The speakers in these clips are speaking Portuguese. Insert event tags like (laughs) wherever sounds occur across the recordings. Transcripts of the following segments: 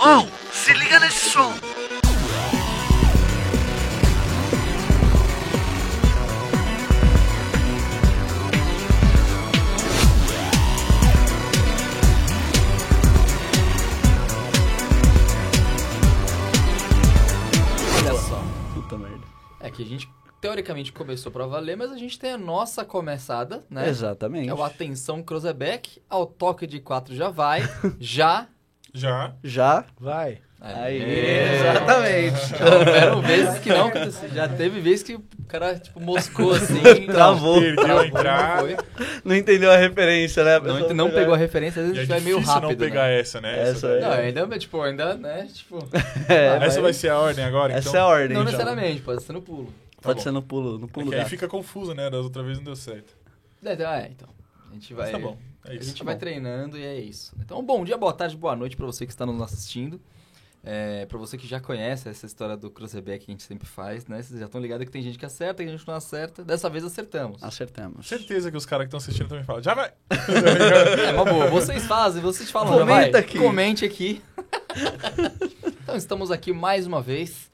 Oh, se liga nesse som. Olha só. Puta merda. É que a gente teoricamente começou pra valer, mas a gente tem a nossa começada, né? Exatamente. Que é o Atenção Cruzebeck, ao toque de quatro já vai, (laughs) já. Já. Já? Vai. Aí, É. exatamente. (laughs) Houveram vezes que não aconteceu. Já teve vezes que o cara, tipo, moscou assim. (laughs) Travou. Perdeu a Travou, entrada. não. Não entendeu a referência, né? A Não, pessoa não pegou- a referência, às vezes é a gente vai meio rápido. não pegar né? essa, né? Essa é. Não, ainda, tipo, ainda, né? Tipo. (laughs) É, Essa vai- vai ser a ordem agora, Essa então? é a ordem. Não então. necessariamente, pode ser no pulo. Pode bom. ser no pulo, no É pulo que aí fica confuso, né? Das outras vezes não deu certo. É, então, é, então. A gente vai. Mas tá bom. É A isso. gente tá vai bom. treinando e é isso. Então, bom dia, boa tarde, boa noite pra você que está nos assistindo. É, para você que já conhece essa história do Cruzeback que a gente sempre faz, né? Vocês já estão ligados que tem gente que acerta, que a gente não acerta. Dessa vez acertamos. Acertamos. Certeza que os caras que estão assistindo também falam. Já vai! (laughs) É uma boa. Vocês fazem, vocês falam. já Comenta vai. aqui. Comente aqui. (laughs) então, estamos aqui mais uma vez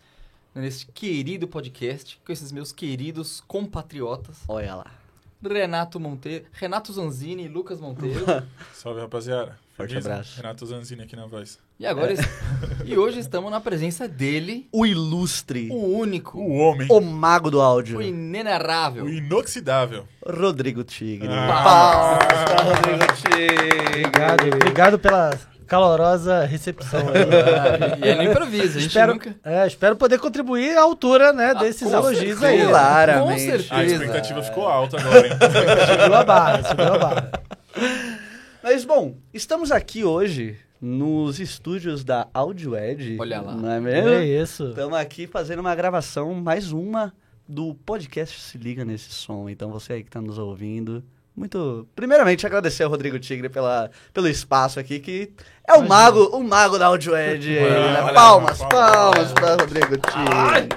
nesse querido podcast com esses meus queridos compatriotas. Olha lá. Renato Monteiro, Renato Zanzini e Lucas Monteiro. (laughs) Salve, rapaziada. Forte Firmeza? abraço. Renato Zanzini aqui na voz. E agora es- (laughs) e hoje estamos na presença dele, O ilustre, o único, O homem. o mago do áudio, o inenarrável. O inoxidável. Rodrigo Tigre. Ah. Palmas pra Rodrigo Tigre. Obrigado, obrigado pela calorosa recepção aí. (laughs) E é no improviso, a gente espero, nunca... é, espero poder contribuir à altura, né, desses com elogios certeza. aí. Com Claramente. certeza. A expectativa ficou alta agora, hein? (laughs) Subiu a barra, subiu a barra. Mas, bom, estamos aqui hoje nos estúdios da Audio Edge. Olha lá. Não é mesmo? É isso. Estamos aqui fazendo uma gravação, mais uma, do podcast Se Liga Nesse Som. Então, você aí que está nos ouvindo, muito... Primeiramente, agradecer ao Rodrigo Tigre pela, pelo espaço aqui, que é o mago, o mago da Audio Edge. né? Palmas, palmas olha. para Rodrigo Tigre.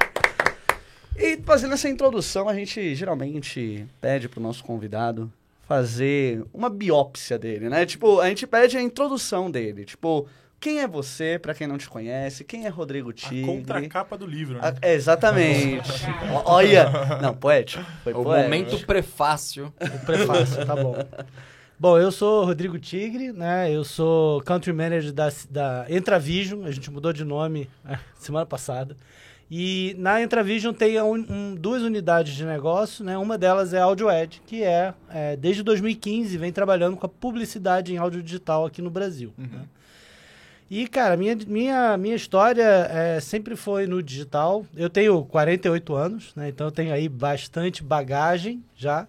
E fazendo essa introdução, a gente geralmente pede pro nosso convidado fazer uma biópsia dele, né? Tipo, a gente pede a introdução dele. Tipo, quem é você, pra quem não te conhece? Quem é Rodrigo A Tigre? contracapa do livro, A- né? é, exatamente. (laughs) Olha. Não, poético. Foi O poético. momento prefácio. O prefácio, tá bom. (laughs) Bom, eu sou Rodrigo Tigre, né? Eu sou country manager da, da Entravision, a gente mudou de nome é, (laughs) semana passada. E na Entravision tem um- um- duas unidades de negócio, né? Uma delas é a AudioEd, que é, é, desde 2015, vem trabalhando com a publicidade em áudio digital aqui no Brasil. né? E, cara, minha, minha, minha história é, sempre foi no digital. Eu tenho 48 anos, né? Então eu tenho aí bastante bagagem já.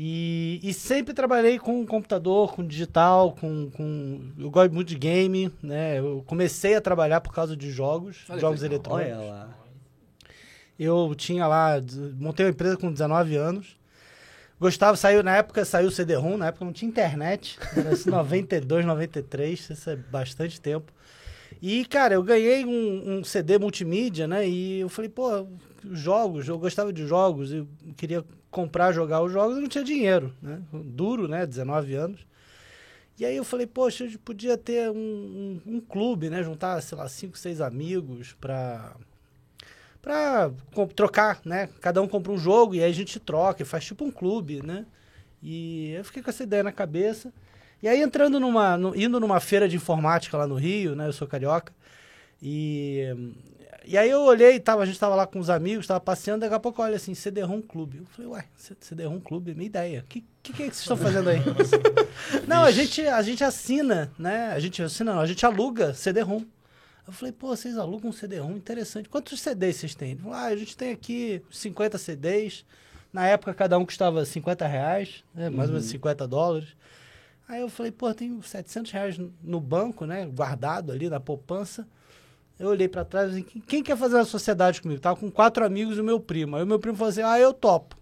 E, e sempre trabalhei com computador, com digital, com, com. Eu gosto muito de game, né? Eu comecei a trabalhar por causa de jogos, Olha jogos eletrônicos. Olha lá. Eu tinha lá, montei uma empresa com 19 anos. Gostava, saiu na época, saiu o CD-ROM, na época não tinha internet, era assim, 92, 93, isso é bastante tempo. E, cara, eu ganhei um, um CD multimídia, né? E eu falei, pô, jogos, eu gostava de jogos, eu queria comprar, jogar os jogos, eu não tinha dinheiro, né? Duro, né? 19 anos. E aí eu falei, poxa, eu podia ter um, um, um clube, né? Juntar, sei lá, cinco, seis amigos pra pra com- trocar, né? Cada um compra um jogo e aí a gente troca faz tipo um clube, né? E eu fiquei com essa ideia na cabeça. E aí entrando numa, no- indo numa feira de informática lá no Rio, né? Eu sou carioca. E, e aí eu olhei, tava, a gente tava lá com os amigos, tava passeando, daqui a pouco olha assim, CD-ROM Clube. Eu falei, C- CD-ROM Clube, minha ideia. O que, que, que é que vocês estão fazendo aí? (laughs) não, a gente, a gente assina, né? A gente assina, não, a gente aluga CD-ROM. Eu falei, pô, vocês alugam um CD-ROM, interessante. Quantos CDs vocês têm? Ah, a gente tem aqui 50 CDs. Na época, cada um custava 50 reais, né? mais ou menos 50 dólares. Aí eu falei, pô, tenho 700 reais no banco, né? Guardado ali na poupança. Eu olhei pra trás e falei, "Quem- quem quer fazer uma sociedade comigo? Tava com quatro amigos e o meu primo. Aí o meu primo falou assim, ah, eu topo.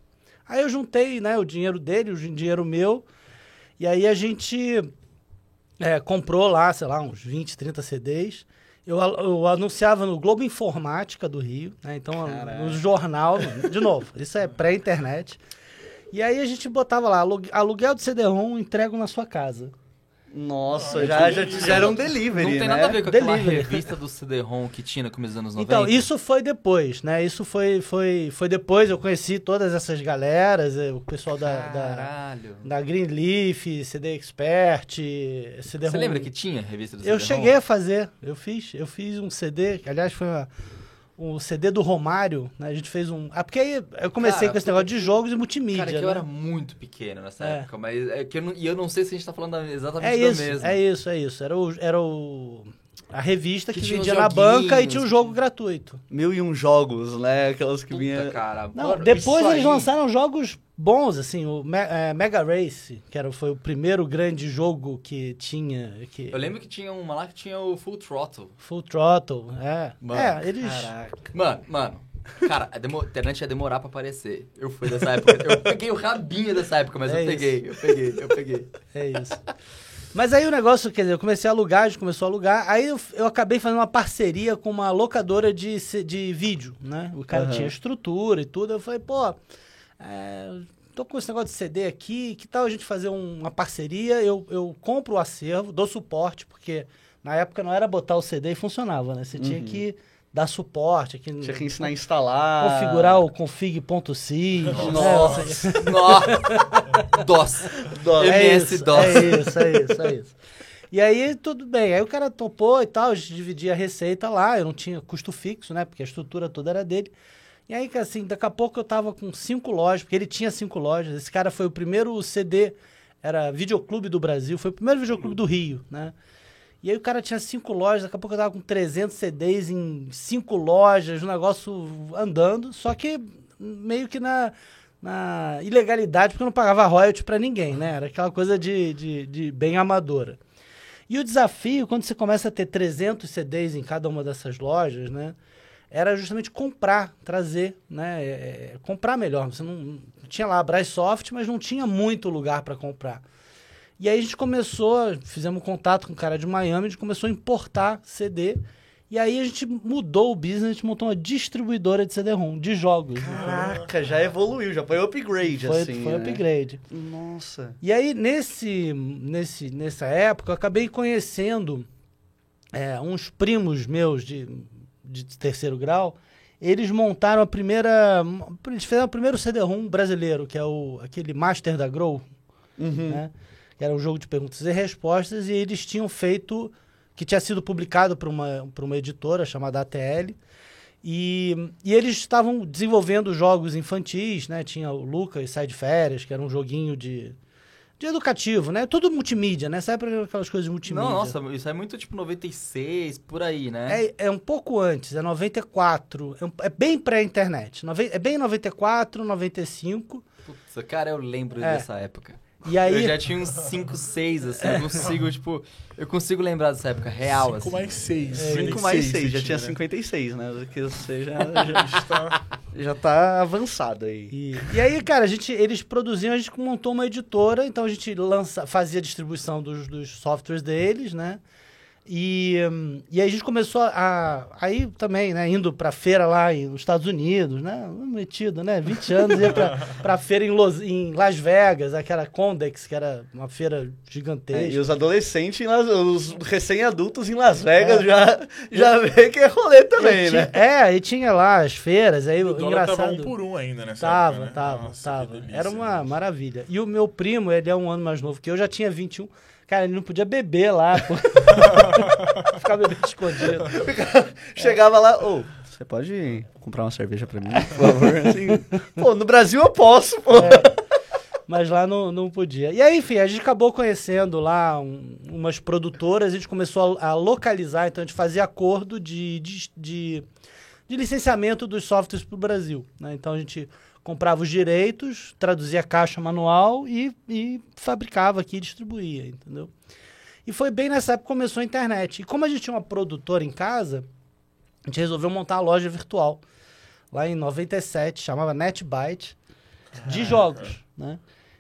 Aí eu juntei, né, o dinheiro dele, o dinheiro meu. E aí a gente é, comprou lá, sei lá, uns 20, 30 CDs. Eu, eu anunciava no Globo Informática do Rio, né? Então, no jornal, de novo, (laughs) isso é pré-internet. E aí a gente botava lá, alu- aluguel de CD-ROM, entrego na sua casa. Nossa, Ah, já, é já fizeram um delivery, Não tem né? nada a ver com aquela Delivery. revista do CD-ROM que tinha no começo dos anos 90. Então, isso foi depois, né? Isso foi, foi, foi depois. Eu conheci todas essas galeras, eh, o pessoal da, da, da Greenleaf, CD Expert, CD Você lembra que tinha revista do Eu CD-ROM? cheguei a fazer, eu fiz, eu fiz um CD, que aliás foi uma- um CD do Romário, né? A gente fez um. Ah, porque aí eu comecei Cara, com esse negócio de jogos e multimídia. Cara, que eu né? era muito pequeno nessa É. época, mas é que eu não, e eu não sei se a gente tá falando exatamente É isso, mesma. é isso, é isso. Era o, era o a revista que, Que vendia na banca e tinha um jogo gratuito. Mil e um jogos, né? Aquelas que Puta, vinha... cara. Não, mano, depois isso eles aí- lançaram jogos bons, assim, o Me- é, Mega Race, que era, foi o primeiro grande jogo que tinha. Que, Eu lembro que tinha uma lá que tinha o Full Throttle. Full Throttle, é. Mano, é, eles. Caraca. Mano, mano. Cara, a, demo- a internet ia demorar pra aparecer. Eu fui dessa época. Eu peguei o rabinho dessa época, mas É eu isso. peguei, eu peguei, eu peguei. É isso. Mas aí o negócio, quer dizer, eu comecei a alugar, a gente começou a alugar, aí eu, eu acabei fazendo uma parceria com uma locadora de, de vídeo, né? O cara Aham. tinha estrutura e tudo, eu falei, pô, é, tô com esse negócio de CD aqui, que tal a gente fazer um- uma parceria, eu, eu compro o acervo, dou suporte, porque na época não era botar o CD e funcionava, né? Você tinha que dar suporte, aqui, Tinha que ensinar a instalar. configurar o config.sys, né? Nossa, (laughs) nossa. DOS. Nossa. É MS isso, DOS. é isso, é isso, é isso. E aí, tudo bem. Aí o cara topou e tal, a gente dividia a receita lá, eu não tinha custo fixo, né? Porque a estrutura toda era dele. E aí, assim, daqui a pouco eu tava com cinco lojas, porque ele tinha cinco lojas. Esse cara foi o primeiro CD, era Videoclube do Brasil, foi o primeiro videoclube do Rio, né? E aí o cara tinha cinco lojas, daqui a pouco eu tava com 300 CDs em cinco lojas, um negócio andando, só que meio que na, na ilegalidade, porque eu não pagava royalty pra ninguém, né? Era aquela coisa de, de, de bem amadora. E o desafio, quando você começa a ter 300 CDs em cada uma dessas lojas, né? Era justamente comprar, trazer, né? é, é, comprar melhor. Você não, tinha lá a Braisoft, mas não tinha muito lugar para comprar. E aí a gente começou, fizemos contato com o cara de Miami, a gente começou a importar CD. E aí a gente mudou o business, a gente montou uma distribuidora de CD-ROM, de jogos. Caraca, já evoluiu, já foi upgrade, Foi, assim, foi né? upgrade. Nossa. E aí, nesse, nesse, nessa época, eu acabei conhecendo é, uns primos meus de, de terceiro grau. Eles montaram a primeira. Eles fizeram o primeiro CD-ROM brasileiro, que é o, aquele Master da Grow, Uhum. né? Que era um jogo de perguntas e respostas, e eles tinham feito. que tinha sido publicado por uma, por uma editora chamada ATL. E, e eles estavam desenvolvendo jogos infantis, né? Tinha o Lucas Sai de Férias, que era um joguinho de, de educativo, né? Tudo multimídia, né? Essa época era aquelas coisas de multimídia. Não, nossa, isso é muito tipo 96, por aí, né? É, é um pouco antes, é 94. É, um- é bem pré-internet. É bem 94, 95. Putz, cara, eu lembro É. dessa época. E aí. Eu já tinha uns 5, 6, assim, eu consigo, tipo, eu consigo lembrar dessa época real, 5 assim. mais 6. 5 mais 6, já tinha 56, né? Que você já, (laughs) já, já tá avançado aí. E, e aí, cara, a gente, eles produziam, a gente montou uma editora, então a gente lança, fazia a distribuição dos, dos softwares deles, né? E, hum, e aí a gente começou a. Aí também, né? Indo pra feira lá em- nos Estados Unidos, né? Metido, né? 20 anos, ia pra, (laughs) pra feira em, Los- em Las Vegas, aquela Condex, que era uma feira É, gigantesca. e os adolescentes, os recém-adultos em Las Vegas já, já vê que é rolê também, E né? tinha- É, aí tinha lá as feiras, aí O engraçado. tava um por um ainda nessa Tava, época, né? tava, Nossa, tava. delícia, Era uma né? maravilha. E o meu primo, ele é um ano mais novo que eu, já tinha 21. Cara, ele não podia beber lá, pô. (laughs) Ficar bebendo escondido. Chegava lá, ô, você pode comprar uma cerveja pra mim, por favor? (laughs) Assim, pô, no Brasil eu posso, pô. Mas lá não, não podia. E aí, enfim, a gente acabou conhecendo lá um- umas produtoras, a gente começou a, a localizar, então a gente fazia acordo de, de, de, de licenciamento dos softwares para o Brasil. né? Então a gente comprava os direitos, traduzia a caixa manual e, e fabricava aqui e distribuía, entendeu? E foi bem nessa época que começou a internet. E como a gente tinha uma produtora em casa, a gente resolveu montar uma loja virtual. Lá em 97, chamava NetByte, de jogos, né?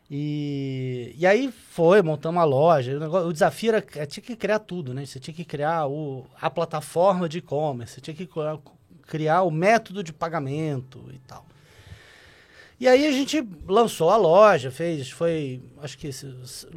E, e aí foi, montamos uma loja. O, negócio- o desafio era, tinha que criar tudo, né? Você tinha que criar o, a plataforma de e-commerce, você tinha que criar, criar o método de pagamento e tal. E aí a gente lançou a loja, fez, foi, acho que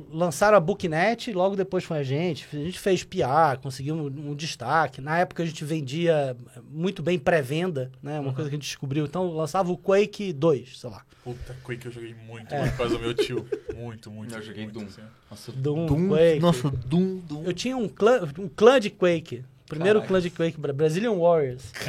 lançaram a Booknet, logo depois foi a gente. A gente fez PR, conseguiu um, um destaque. Na época a gente vendia muito bem pré-venda, né? Uma coisa que a gente descobriu. Então lançava o Quake 2, sei lá. Puta, Quake eu joguei muito, É. muito por causa do meu tio. (laughs) Muito, muito. Eu joguei muito, Doom. assim. Nossa, Doom, Quake. Nossa, Doom, Doom. Eu tinha um clã, um clã de Quake. Primeiro Caraca. clã de Quake, Bra- Brazilian Warriors. (laughs)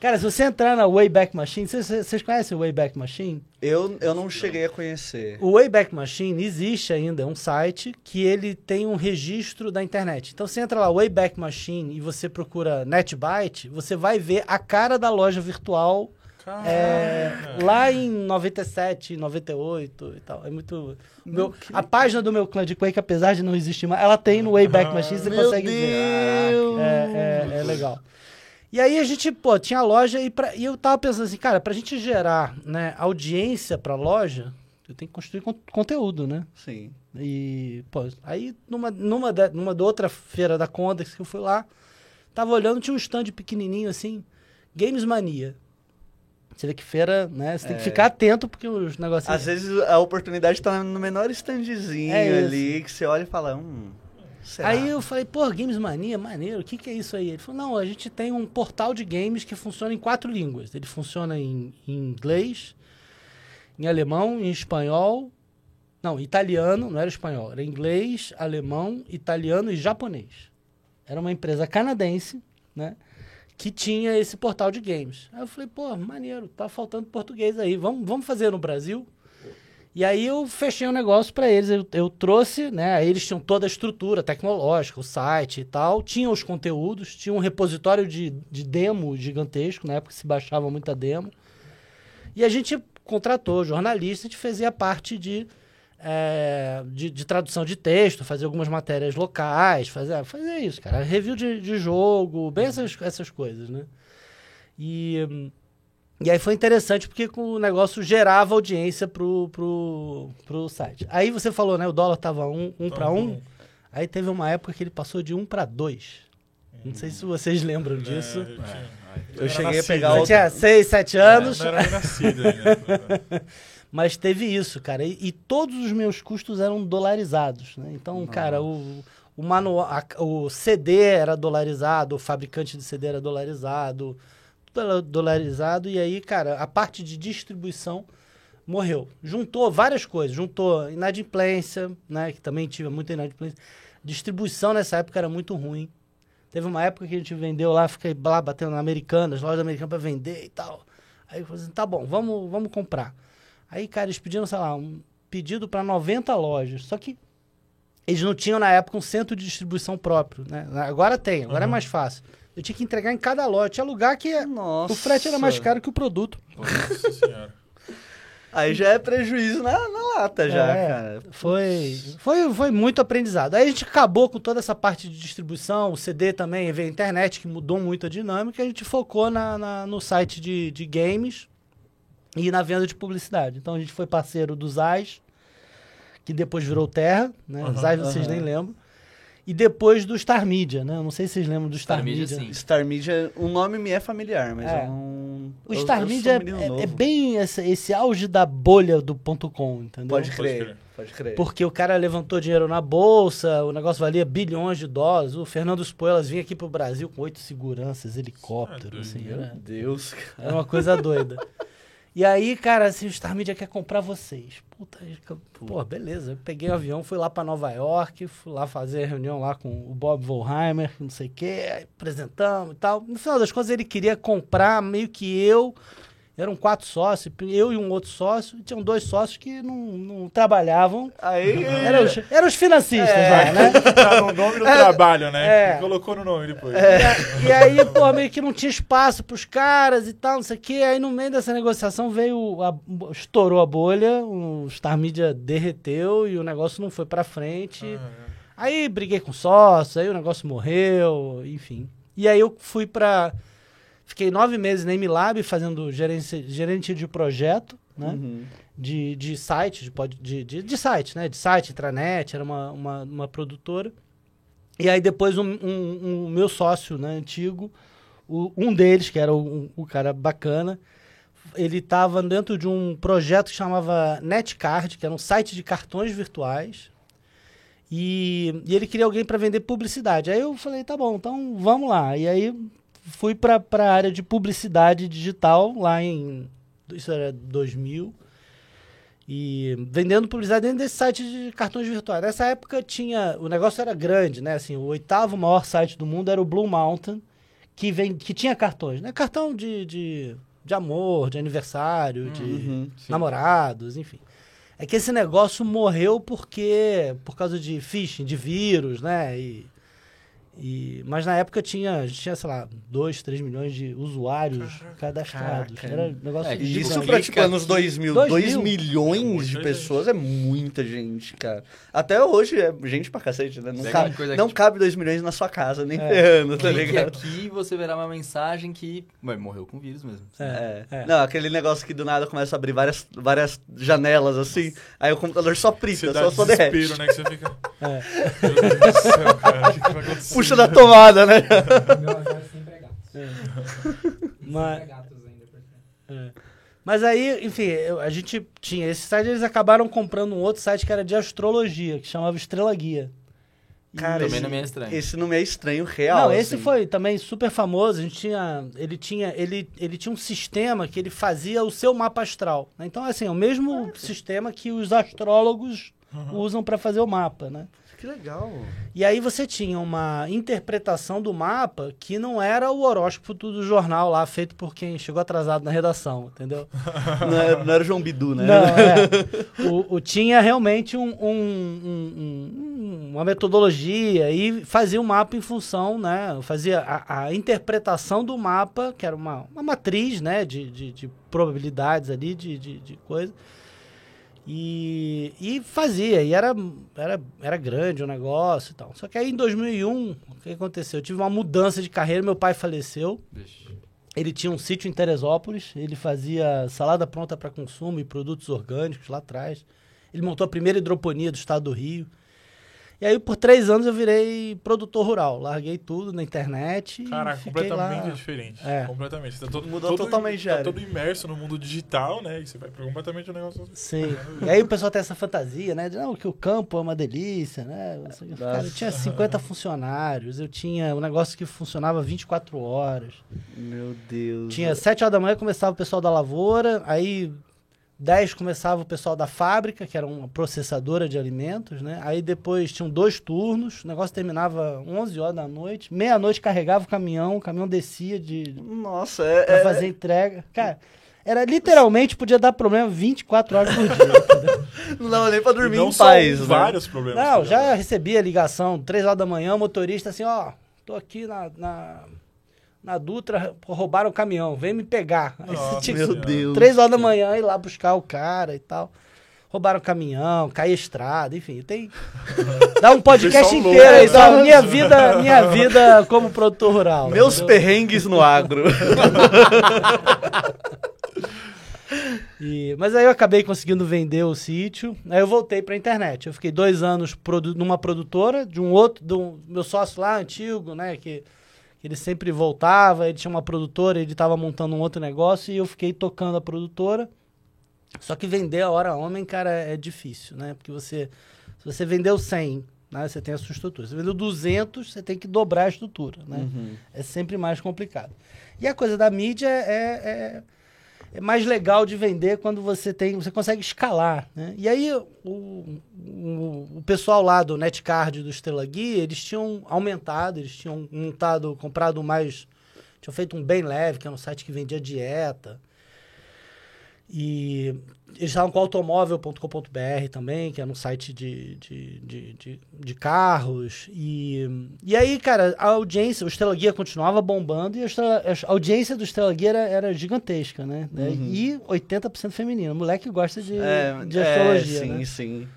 Cara, se você entrar na Wayback Machine, vocês conhecem o Wayback Machine? Eu, eu não cheguei a conhecer. O Wayback Machine existe ainda, é um site que ele tem um registro da internet. Então você entra lá, Wayback Machine, e você procura NetByte, você vai ver a cara da loja virtual é, lá em 97, 98 e tal. É muito. Meu, a página do meu clã de Quake, apesar de não existir mais, ela tem no Wayback Machine, você Meu consegue ver. Deus! É, é, é legal. E aí a gente, pô, tinha a loja e, pra, e eu tava pensando assim, cara, pra gente gerar né, audiência pra loja, eu tenho que construir con- conteúdo, né? Sim. E, pô, aí numa, numa, da, numa da outra feira da Condex que eu fui lá, tava olhando, tinha um stand pequenininho assim, Games Mania. Você vê que feira, né? Você tem que É. ficar atento porque os negócios. Às vezes a oportunidade tá no menor standzinho É ali, que você olha e fala, hum, será? Aí eu falei, pô, Games Mania, maneiro, o que, que é isso aí? Ele falou, não, a gente tem um portal de games que funciona em quatro línguas. Ele funciona em, em inglês, em alemão, em espanhol. Não, italiano, não era espanhol, era inglês, alemão, italiano e japonês. Era uma empresa canadense, né? Que tinha esse portal de games. Aí eu falei, pô, maneiro, tá faltando português aí, vamos, vamos fazer no Brasil? E aí eu fechei um negócio para eles. Eu, eu trouxe, né? Eles tinham toda a estrutura tecnológica, o site e tal. Tinham os conteúdos, tinha um repositório de, de demo gigantesco, na época se baixava muita demo. E a gente contratou jornalista, a gente fazia parte de, é, de, de tradução de texto, fazer algumas matérias locais, fazer, fazer isso, cara. Review de, de jogo, bem essas, essas coisas, né? E. e aí foi interessante porque o negócio gerava audiência pro, pro, pro site. Aí você falou, né? O dólar tava um, um para um. Aí teve uma época que ele passou de um para dois. Não sei se vocês lembram disso. É, eu, tinha- Eu cheguei a nascido pegar ainda. Você tinha seis, sete anos, É, não era nascido ainda. (laughs) mas teve isso, cara. E, e todos os meus custos eram dolarizados, né? Então, cara, o, o manual, a- o CD era dolarizado, o fabricante de CD era dolarizado, tudo era dolarizado. E aí, cara, a parte de distribuição morreu. Juntou várias coisas. Juntou inadimplência, né? Que também tive muita inadimplência. Distribuição nessa época era muito ruim. Teve uma época que a gente vendeu lá, fiquei lá batendo na Americanas, lojas americanas pra vender e tal. Aí eu falei assim, tá bom, vamos, vamos comprar. Aí, cara, eles pediram, sei lá, um pedido para 90 lojas. Só que eles não tinham na época um centro de distribuição próprio, né? Agora tem, agora é mais fácil. Eu tinha que entregar em cada loja. Tinha lugar que Nossa. o frete era mais caro que o produto. Nossa senhora. (laughs) Aí já é prejuízo na, na lata já, É. cara. Foi, foi, foi muito aprendizado. Aí a gente acabou com toda essa parte de distribuição, o CD também, veio a internet, que mudou muito a dinâmica, e a gente focou na, na- no site de, de games e na venda de publicidade. Então a gente foi parceiro do Zais, que depois virou Terra, né? Aham, Zais vocês aham. nem lembram. E depois do Star Media, né? Eu não sei se vocês lembram do Star, Star Media. Star Media, o nome me é familiar, mas É. eu não... O eu- Star eu sou Media é- é, é bem esse, esse auge da bolha do ponto .com, entendeu? Pode Pode crer, crer. pode crer. Porque o cara levantou dinheiro na bolsa, o negócio valia bilhões de dólares. O Fernando Spoelas vinha aqui pro Brasil com oito seguranças, helicóptero, Ah, assim, Meu Deus. era uma coisa doida. (laughs) E aí, cara, assim, o Star Media quer comprar vocês. Puta, pô, beleza. Eu peguei o avião, fui lá pra Nova York, fui lá fazer a reunião lá com o Bob Volheimer, não sei o quê, apresentamos e tal. No final das contas, ele queria comprar meio que eu. Eram quatro sócios, eu e um outro sócio, e tinham dois sócios que não, não trabalhavam. Aí... Eram os, eram os financistas É. lá, né? (laughs) Tá no nome do trabalho, né? É. Colocou no nome depois. E aí, pô, meio que não tinha espaço pros caras e tal, não sei o quê. Aí no meio dessa negociação veio, a- estourou a bolha, o Star Media derreteu e o negócio não foi pra frente. Ah, Aí briguei com sócio, aí o negócio morreu, enfim. E aí eu fui pra. Fiquei nove meses na MLab fazendo gerência, gerente de projeto, né? Uhum. de, de site, de, pod- de, de, de site, né? De site, intranet, era uma, uma, uma produtora. E aí depois um, um, um meu sócio, né, antigo, o- um deles, que era o, o cara bacana, ele estava dentro de um projeto que chamava Netcard, que era um site de cartões virtuais. E, e ele queria alguém para vender publicidade. Aí eu falei, tá bom, então vamos lá. E aí fui para a área de publicidade digital lá em isso era 2000 e vendendo publicidade dentro desse site de cartões virtuais. Nessa época tinha, o negócio era grande, né? Assim, o oitavo maior site do mundo era o Blue Mountain, que vem, que tinha cartões, né? Cartão de, de, de amor, de aniversário, de Uhum, sim. namorados, enfim. É que esse negócio morreu porque por causa de phishing, de vírus, né? E, e, mas na época tinha, tinha, sei lá, 2, 3 milhões de usuários cadastrados. Caraca. Era um negócio É. Isso pra, tipo, anos 2000, 2 2 mil. milhões É de pessoas é muita gente, cara. Até hoje é gente pra cacete, né? Não, Sim. cabe, Coisa que, não tipo- cabe 2 milhões na sua casa, nem É. ferrando, tá ligado? aqui você verá uma mensagem que ué, morreu com vírus mesmo. É, É. é. Não, aquele negócio que do nada começa a abrir várias, várias janelas assim, aí o computador só prita, só, só derrete. né? Que você fica... É. (laughs) Meu Deus do céu, cara. O que, que vai (laughs) acontecer? Puxa da tomada, né? Meu azar é sempre é gatos. Mas- Sempre é gatos ainda. porque- É. Mas aí, enfim, eu- a gente tinha esse site, eles acabaram comprando um outro site que era de astrologia, que chamava Estrela Guia. Cara, Também esse, não me é estranho. esse não me é estranho real. Não, esse assim. foi também super famoso. A gente tinha, ele tinha, ele, ele tinha um sistema que ele fazia o seu mapa astral. né? Então, assim, é o mesmo sistema que os astrólogos usam para fazer o mapa, né? Que legal. E aí você tinha uma interpretação do mapa que não era o horóscopo do jornal lá, feito por quem chegou atrasado na redação, entendeu? (laughs) Não era, não era o João Bidu, né? Não, (laughs) é. O, o tinha realmente um, um- um- um- uma metodologia e fazia o mapa em função, né? Fazia a, a interpretação do mapa, que era uma, uma matriz, né? De, de, de probabilidades ali, de, de, de coisa. E, e fazia, e era, era, era grande o negócio e tal. Só que aí em 2001, o que aconteceu? Eu tive uma mudança de carreira, meu pai faleceu. Vixe. Ele tinha um sítio em Teresópolis, ele fazia salada pronta para consumo e produtos orgânicos lá atrás. Ele montou a primeira hidroponia do estado do Rio. E aí, por três anos, eu virei produtor rural. Larguei tudo na internet Caraca, completamente lá. diferente. É. Completamente. Você tá todo, Mudou todo, totalmente tá todo imerso no mundo digital, né? E você vai pra completamente o negócio. Sim. E aí o pessoal tem essa fantasia, né? De não, que o campo é uma delícia, né? Quê. Cara, eu tinha 50 funcionários, eu tinha um negócio que funcionava 24 horas. Meu Deus. Tinha 7 horas da manhã começava o pessoal da lavoura, aí 10 começava o pessoal da fábrica, que era uma processadora de alimentos, né? Aí depois tinham dois turnos, o negócio terminava 11 horas da noite, meia-noite carregava o caminhão, o caminhão descia de Nossa, é. pra é- fazer entrega. Cara, era literalmente podia dar problema 24 horas por dia. (laughs) Não dava nem pra E dormir não em né? vários problemas. Não, já recebia ligação, 3 horas da manhã, o motorista assim, ó, tô aqui na, na, na Dutra, roubaram o caminhão, vem me pegar. Aí Nossa, tinha Meu Deus. 3 horas da manhã ir lá buscar o cara e tal. Roubaram o caminhão, caí a estrada, enfim, tem. (laughs) Dá um podcast inteiro aí, louco, né? minha vida, minha (laughs) vida como produtor rural. Meus entendeu? perrengues no agro. (laughs) E- mas aí eu acabei conseguindo vender o sítio. Aí eu voltei pra internet. Eu fiquei dois anos produ- numa produtora de um outro, do meu sócio lá antigo, né? Que ele sempre voltava, ele tinha uma produtora, ele estava montando um outro negócio e eu fiquei tocando a produtora. Só que vender a hora homem, cara, é difícil, né? Porque você, se você vendeu 100, né? Você tem a sua estrutura. Se você vendeu 200, você tem que dobrar a estrutura, né? É sempre mais complicado. E a coisa da mídia é, é, é mais legal de vender quando você tem, você consegue escalar, né? E aí o, o, o pessoal lá do Netcard do Estrela Guia, eles tinham aumentado, eles tinham montado, comprado mais, tinham feito um bem leve, que era um site que vendia dieta. E eles estavam com automóvel.com.br também, que era um site de, de, de, de, de carros. E, e aí, cara, a audiência, o Estrela Guia continuava bombando e a, Estrela- a audiência do Estrela Guia era, era gigantesca, né? E 80% feminino. Moleque gosta de, É, de é, astrologia, sim, né? sim.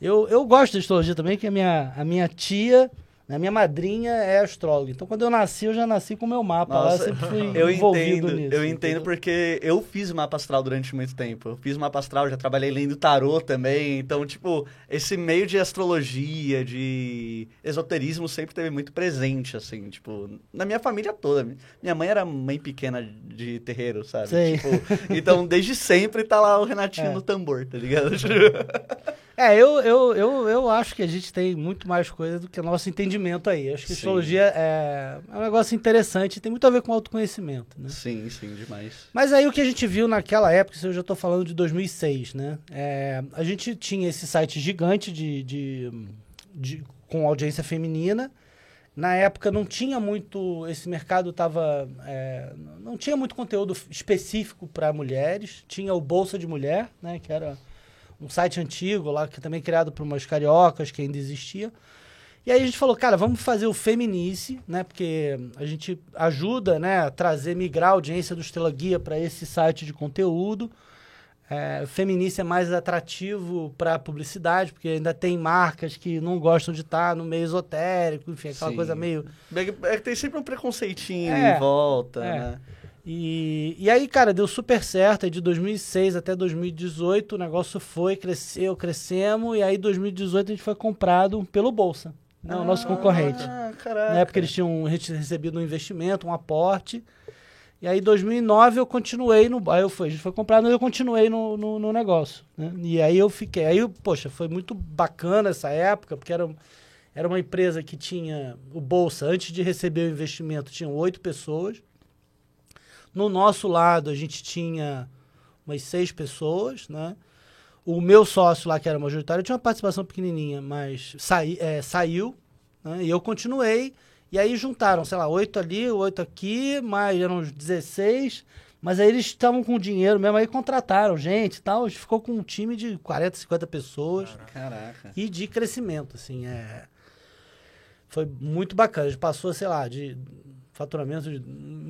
Eu, eu gosto de astrologia também, que a minha, a minha tia A minha madrinha é astróloga. Então, quando eu nasci, eu já nasci com o meu mapa. lá, eu Nossa, sempre fui (laughs) Eu envolvido entendo, nisso. eu entendo entendeu? porque eu fiz mapa astral durante muito tempo. Eu fiz mapa astral, já trabalhei lendo tarô também. Então, tipo, esse meio de astrologia, de esoterismo sempre teve muito presente, assim, tipo, na minha família toda. Minha mãe era mãe pequena de terreiro, sabe? Tipo, então, desde sempre tá lá o Renatinho (laughs) É. no tambor, tá ligado? (laughs) É, eu, eu, eu, eu acho que a gente tem muito mais coisa do que o nosso entendimento aí. Acho que Sim. astrologia é, é um negócio interessante, tem muito a ver com autoconhecimento, né? sim, sim, demais. Mas aí o que a gente viu naquela época, isso eu já estou falando de 2006, né? É, a gente tinha esse site gigante de, de, de- com audiência feminina. Na época não tinha muito, esse mercado tava, é, não tinha muito conteúdo específico para mulheres. Tinha o Bolsa de Mulher, né? Que era um site antigo lá, que também criado por umas cariocas que ainda existia. E aí a gente falou, cara, vamos fazer o Feminice, né? Porque a gente ajuda, né, a trazer, migrar a audiência do Estrela Guia para esse site de conteúdo. É, o Feminice é mais atrativo para publicidade, porque ainda tem marcas que não gostam de estar no meio esotérico, enfim, aquela Sim. coisa meio É que tem sempre um preconceitinho É, em volta, é. né? E, e aí, cara, deu super certo. Aí de 2006 até 2018 o negócio foi, cresceu, crescemos. E aí, em 2018, a gente foi comprado pelo Bolsa, né, o nosso concorrente. Ah, caraca. Na época, eles tinham re- recebido um investimento, um aporte. E aí, em 2009, eu continuei no. Aí eu fui, a gente foi comprado, eu continuei no, no, no negócio. né? E aí eu fiquei. Aí, poxa, foi muito bacana essa época, porque era, era uma empresa que tinha o Bolsa, antes de receber o investimento, tinham oito pessoas. No nosso lado, a gente tinha umas seis pessoas, né? O meu sócio lá, que era majoritário, tinha uma participação pequenininha, mas saí, é, saiu, né? E eu continuei. E aí juntaram, sei lá, oito ali, oito aqui, mais eram uns 16. Mas aí eles estavam com dinheiro mesmo, aí contrataram gente e tal. A gente ficou com um time de 40, 50 pessoas Caraca. e de crescimento, assim, é... Foi muito bacana. A gente passou, sei lá, de faturamento de 1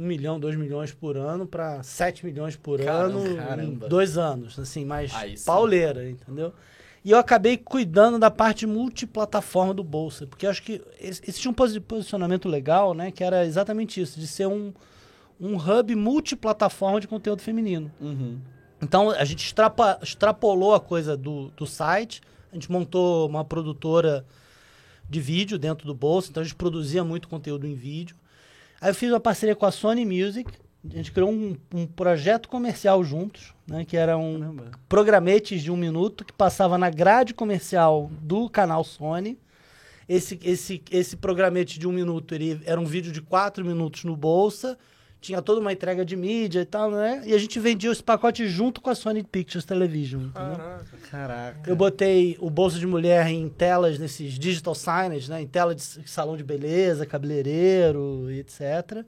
milhão, 2 milhões por ano para 7 milhões por Caramba, ano caramba. em dois anos, assim, mais Aí pauleira, entendeu? E eu acabei cuidando da parte multiplataforma do Bolsa, porque eu acho que tinha um posi- posicionamento legal, né, que era exatamente isso, de ser um, um hub multiplataforma de conteúdo feminino. Uhum. Então a gente extrapa- extrapolou a coisa do, do site, a gente montou uma produtora de vídeo dentro do bolso, então a gente produzia muito conteúdo em vídeo. Aí eu fiz uma parceria com a Sony Music, a gente criou um, um projeto comercial juntos, né, que era um Caramba. programetes de um minuto que passava na grade comercial do canal Sony. Esse, esse, esse programete de um minuto ele era um vídeo de quatro minutos no bolsa, tinha toda uma entrega de mídia e tal, né? E a gente vendia esse pacote junto com a Sony Pictures Television. entendeu? Caraca. Caraca. Eu botei o bolso de mulher em telas, nesses digital signage, né? Em tela de salão de beleza, cabeleireiro e etc.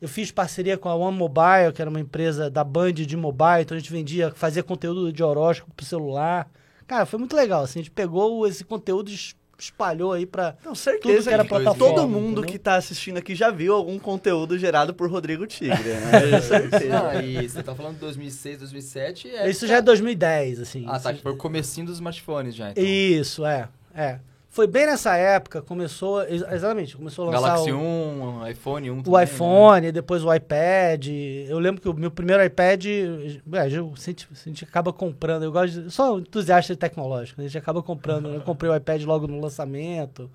Eu fiz parceria com a One Mobile, que era uma empresa da Band de mobile, então a gente vendia, fazia conteúdo de horóscopo pro celular. Cara, foi muito legal, assim, a gente pegou esse conteúdo e espalhou aí pra... Não, Tudo certeza que era plataforma, todo mundo que tá assistindo aqui já viu algum conteúdo gerado por Rodrigo Tigre, né? (laughs) certeza. Ah, e você tá falando de 2006, 2007. É Isso já é 2010, assim. Ah, tá. Isso- Que foi o comecinho dos smartphones já, então. Isso, é, é. Foi bem nessa época, começou, ex- exatamente, começou a lançar Galaxy o... 1, iPhone 1 o também, né? iPhone, depois o iPad. Eu lembro que o meu primeiro iPad, é, a gente, a gente acaba comprando. Eu gosto de, sou entusiasta de tecnológico, a gente acaba comprando. Eu comprei o iPad logo no lançamento,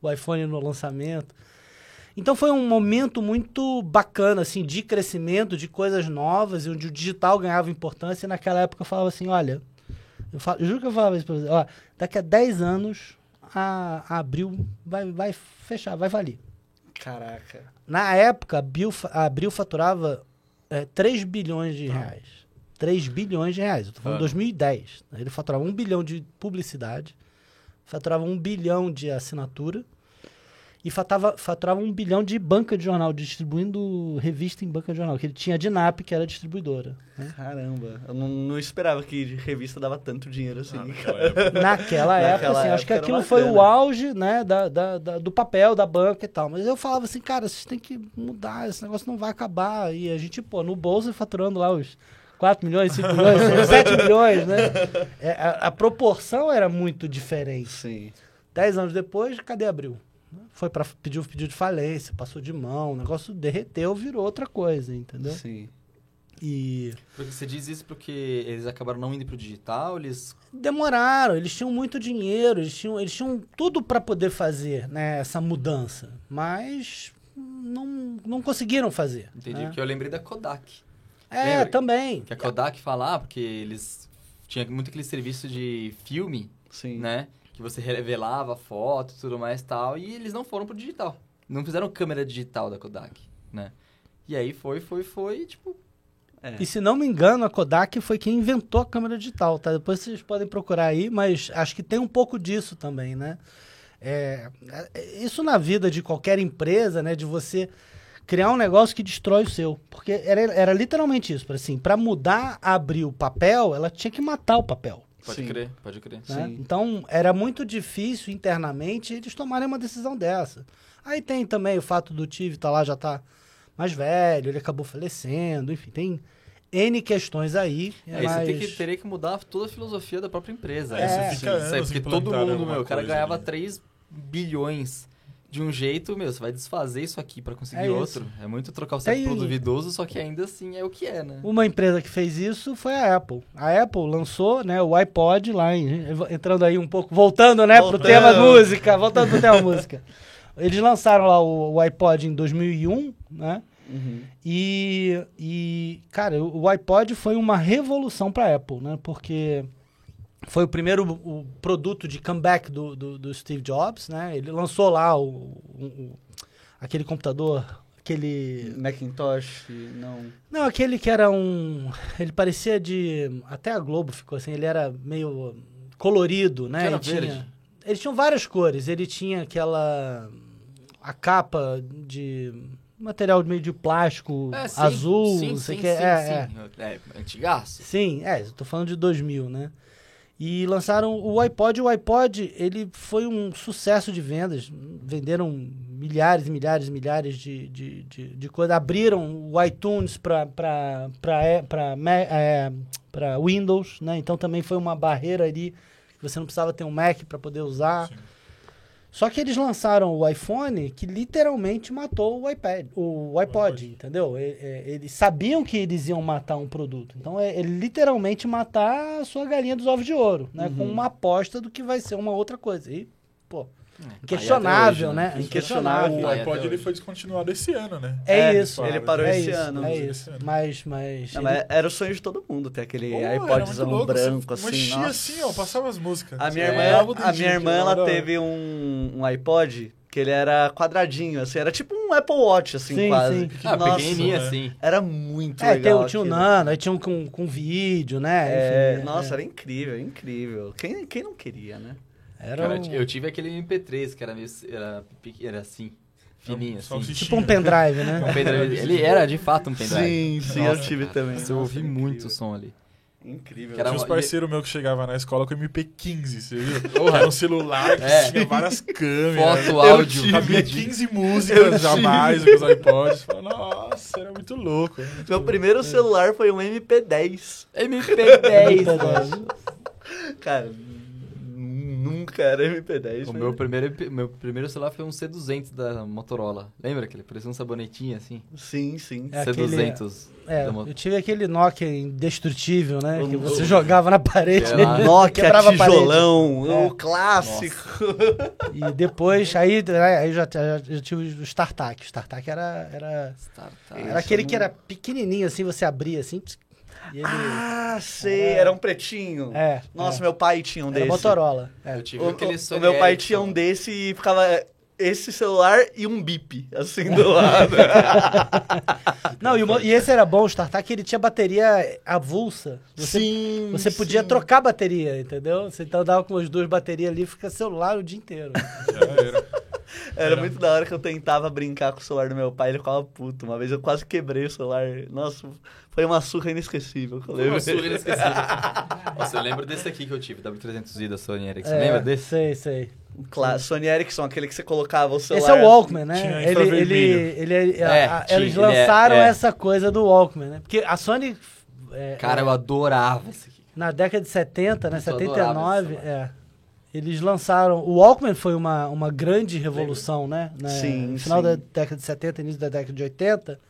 o iPhone no lançamento. Então foi um momento muito bacana, assim, de crescimento, de coisas novas, e onde o digital ganhava importância. E naquela época eu falava assim: olha, eu, falo, eu juro que eu falava isso pra você, ó, daqui a 10 anos a, a Abril vai, vai fechar, vai falir. Caraca. Na época, a Abril, a Abril faturava é, 3 bilhões de reais. 3 bilhões de reais. Eu tô falando Ah. 2010. Ele faturava 1 bilhão de publicidade, faturava 1 bilhão de assinatura e faturava, faturava 1 bilhão de banca de jornal, distribuindo revista em banca de jornal, que ele tinha a Dinap, que era a distribuidora. né? Caramba. Eu não, não esperava que revista dava tanto dinheiro assim. Ah, (laughs) naquela época. Naquela época, Naquela assim, acho que época aquilo foi o auge, né, da, da- da- do papel da banca e tal. Mas eu falava assim, cara, vocês têm que mudar, esse negócio não vai acabar. E a gente, pô, no bolso faturando lá os 4 milhões, 5 (laughs) milhões, 7 milhões, né? É, a, a proporção era muito diferente. Sim. Dez anos depois, cadê Abril? Foi para pediu pedido de falência, passou de mão, o negócio derreteu, virou outra coisa, entendeu? Sim. E Porque Você diz isso porque eles acabaram não indo pro digital, eles... demoraram, eles tinham muito dinheiro, eles tinham, eles tinham tudo para poder fazer né, essa mudança, mas não, não conseguiram fazer. Entendi, né? porque eu lembrei da Kodak. É, Lembra? também. Que a Kodak fala, ah, porque eles... Tinha muito aquele serviço de filme, Sim. né? Que você revelava foto e tudo mais tal, e eles não foram pro digital. Não fizeram câmera digital da Kodak, né? E aí foi, foi, foi, tipo... É. E se não me engano, a Kodak foi quem inventou a câmera digital, tá? Depois vocês podem procurar aí, mas acho que tem um pouco disso também, né? É, é- isso na vida de qualquer empresa, né? De você criar um negócio que destrói o seu. Porque era, era literalmente isso. Assim, para mudar, abrir o papel, ela tinha que matar o papel. Pode Sim. crer, pode crer. né? Sim. Então, era muito difícil internamente eles tomarem uma decisão dessa. Aí tem também o fato do Tive estar lá, já tá mais velho, ele acabou falecendo, enfim, tem N questões aí. É, mas... você tem que, teria que mudar toda a filosofia da própria empresa. É, você fica Isso aí, anos porque todo mundo, meu, o cara ganhava ali. 3 bilhões de um jeito, meu, você vai desfazer isso aqui pra conseguir É isso. outro. É muito trocar o certo Tem- pro duvidoso, só que ainda assim é o que é, né? Uma empresa que fez isso foi a Apple. A Apple lançou né, o iPod lá, em- entrando aí um pouco, voltando né, pro Voltando. tema música, voltando pro tema música. Eles lançaram lá o, o iPod em 2001, né? Uhum. E, e, cara, o o iPod foi uma revolução para Apple, né? Porque foi o primeiro o produto de comeback do, do, do Steve Jobs, né? Ele lançou lá o, o- o- aquele computador, aquele... Macintosh, não. Não, aquele que era um... Ele parecia de... Até a Globo ficou assim, ele era meio colorido, né? Que era Ele tinha- verde. Eles tinham várias cores. Ele tinha aquela... A capa de... Material meio de plástico É, sim, azul, sim, não sei o que. sim, é, sim. é. É, antigaço. Sim, é, eu tô falando de 2000, né? E lançaram o iPod. O iPod, ele foi um sucesso de vendas. Venderam milhares milhares milhares de, de, de, de coisas. Abriram o iTunes para para Windows, né? Então também foi uma barreira ali você não precisava ter um Mac para poder usar. Sim. Só que eles lançaram o iPhone que literalmente matou o iPad, o iPod, iPod. entendeu? Eles sabiam que eles iam matar um produto. Então é, é literalmente matar a sua galinha dos ovos de ouro, né? Com uma aposta do que vai ser uma outra coisa. E, pô, inquestionável, Aí até né? hoje, Inquestionável. O iPod ele foi descontinuado esse ano, né? É, É, isso. ele parou é esse isso, ano. É Esse isso. ano. Mas, mas, Não, ele- mas era o sonho de todo mundo ter aquele Pô, iPodzão louco, branco, assim. Mexia nossa. assim, ó, passava as músicas. A minha Você irmã, a minha irmã ela era- teve um, um iPod que ele era quadradinho, assim, era tipo um Apple Watch, assim, Sim, quase. sim. Ah, Nossa, pequenininha né? assim. Era muito é, legal. o- tinha o aquilo. Nano, aí tinha um com, com vídeo, né? É, Enfim, nossa, é. era incrível, incrível. Quem, quem não queria, né? Era Cara, um- eu tive aquele MP3 que era meio. Era, era assim. Fininho, assim. tipo um pendrive, né? (laughs) Um pendrive. Ele era de fato um pendrive. Sim, sim, Nossa, eu tive cara, também. Eu ouvi Nossa, muito o som ali. Incrível. Que era Tinha uns parceiros meus que chegavam na escola com MP15, você viu? Era um celular que É. tinha várias (laughs) câmeras. Foto, áudio, tive. Cabia vídeo. 15 músicas a mais com os iPods. Falei, Nossa, era muito louco. né? Meu primeiro celular foi um MP10. (laughs) MP10. Cara, nunca era MP10. o foi- meu primeiro, MP meu primeiro celular foi um C200 da Motorola. Lembra que ele parecia um sabonetinho assim? Sim, sim. É aquele- C200. É, da Mo- eu tive aquele Nokia indestrutível, né? O- que você o- jogava na parede. Que era- (laughs) Nokia, quebrava parede. tijolão, É. o clássico. E depois, aí, aí já, já, já tive o StarTAC. O StarTAC era, era, era aquele não- que era pequenininho, assim, você abria, assim, e ele... Ah, sei, era um pretinho. é, Nossa, é. meu pai tinha um Era desse. Motorola. É. Eu tive O, aquele o- Sony o meu pai Ericsson. tinha um desse e ficava esse celular e um bip, assim, do (laughs) lado. Não, e, o e esse era bom, o StarTAC, ele tinha bateria avulsa. Você, sim, você podia sim. trocar a bateria, entendeu? Você então dava com as duas baterias ali e fica celular o dia inteiro. Já era. Era muito da hora que eu tentava brincar com o celular do meu pai, ele ficava puto. Uma vez eu quase quebrei o celular. Nossa, foi uma surra inesquecível. Foi uma surra inesquecível. (laughs) Nossa, eu lembro desse aqui que eu tive, W300i da Sony Ericsson. É, Lembra desse? Sei, sei. Clá- Sony Ericsson, aquele que você colocava o celular. Esse é o Walkman, né? Ele, ele, ele, ele- a- É, a- tinha, eles ele é- lançaram é. essa coisa do Walkman, né? Porque a Sony, é, Cara, é, eu adorava esse aqui. na década de 70, né? Eu adorava 79, esse é, Eles lançaram. O Walkman foi uma, uma grande revolução, né? né? Sim, No final sim. da década de 70, início da década de 80.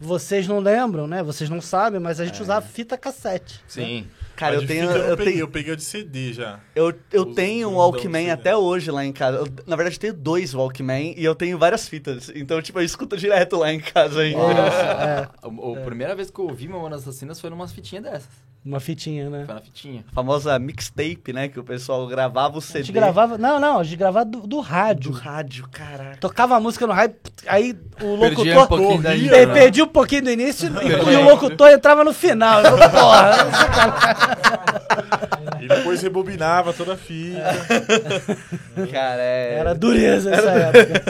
Vocês não lembram, né? Vocês não sabem, mas a gente É. usava fita cassete. Sim. Cara, A eu tenho, fita eu peguei, tenho, eu peguei a de CD já. eu, eu Os tenho um Walkman até hoje lá em casa. Eu, na verdade, tenho dois Walkman e eu tenho várias fitas. Então, tipo, eu escuto direto lá em casa ainda. (laughs) É, A, a primeira vez que eu ouvi Mamonas Assassinas foi numas fitinhas dessas. Uma fitinha, né? Foi na fitinha. A famosa mixtape, né? Que o pessoal gravava o A CD. gente gravava. Não, não, a gente gravava do, do do rádio. rádio, caraca. Tocava a música no rádio, aí o Perdia um locutor. pouquinho corria, Pe- né? Perdi um pouquinho do início e, e o locutor entrava no final. Eu, Porra, E depois rebobinava toda a fita. Cara, é... era dureza essa (laughs) época.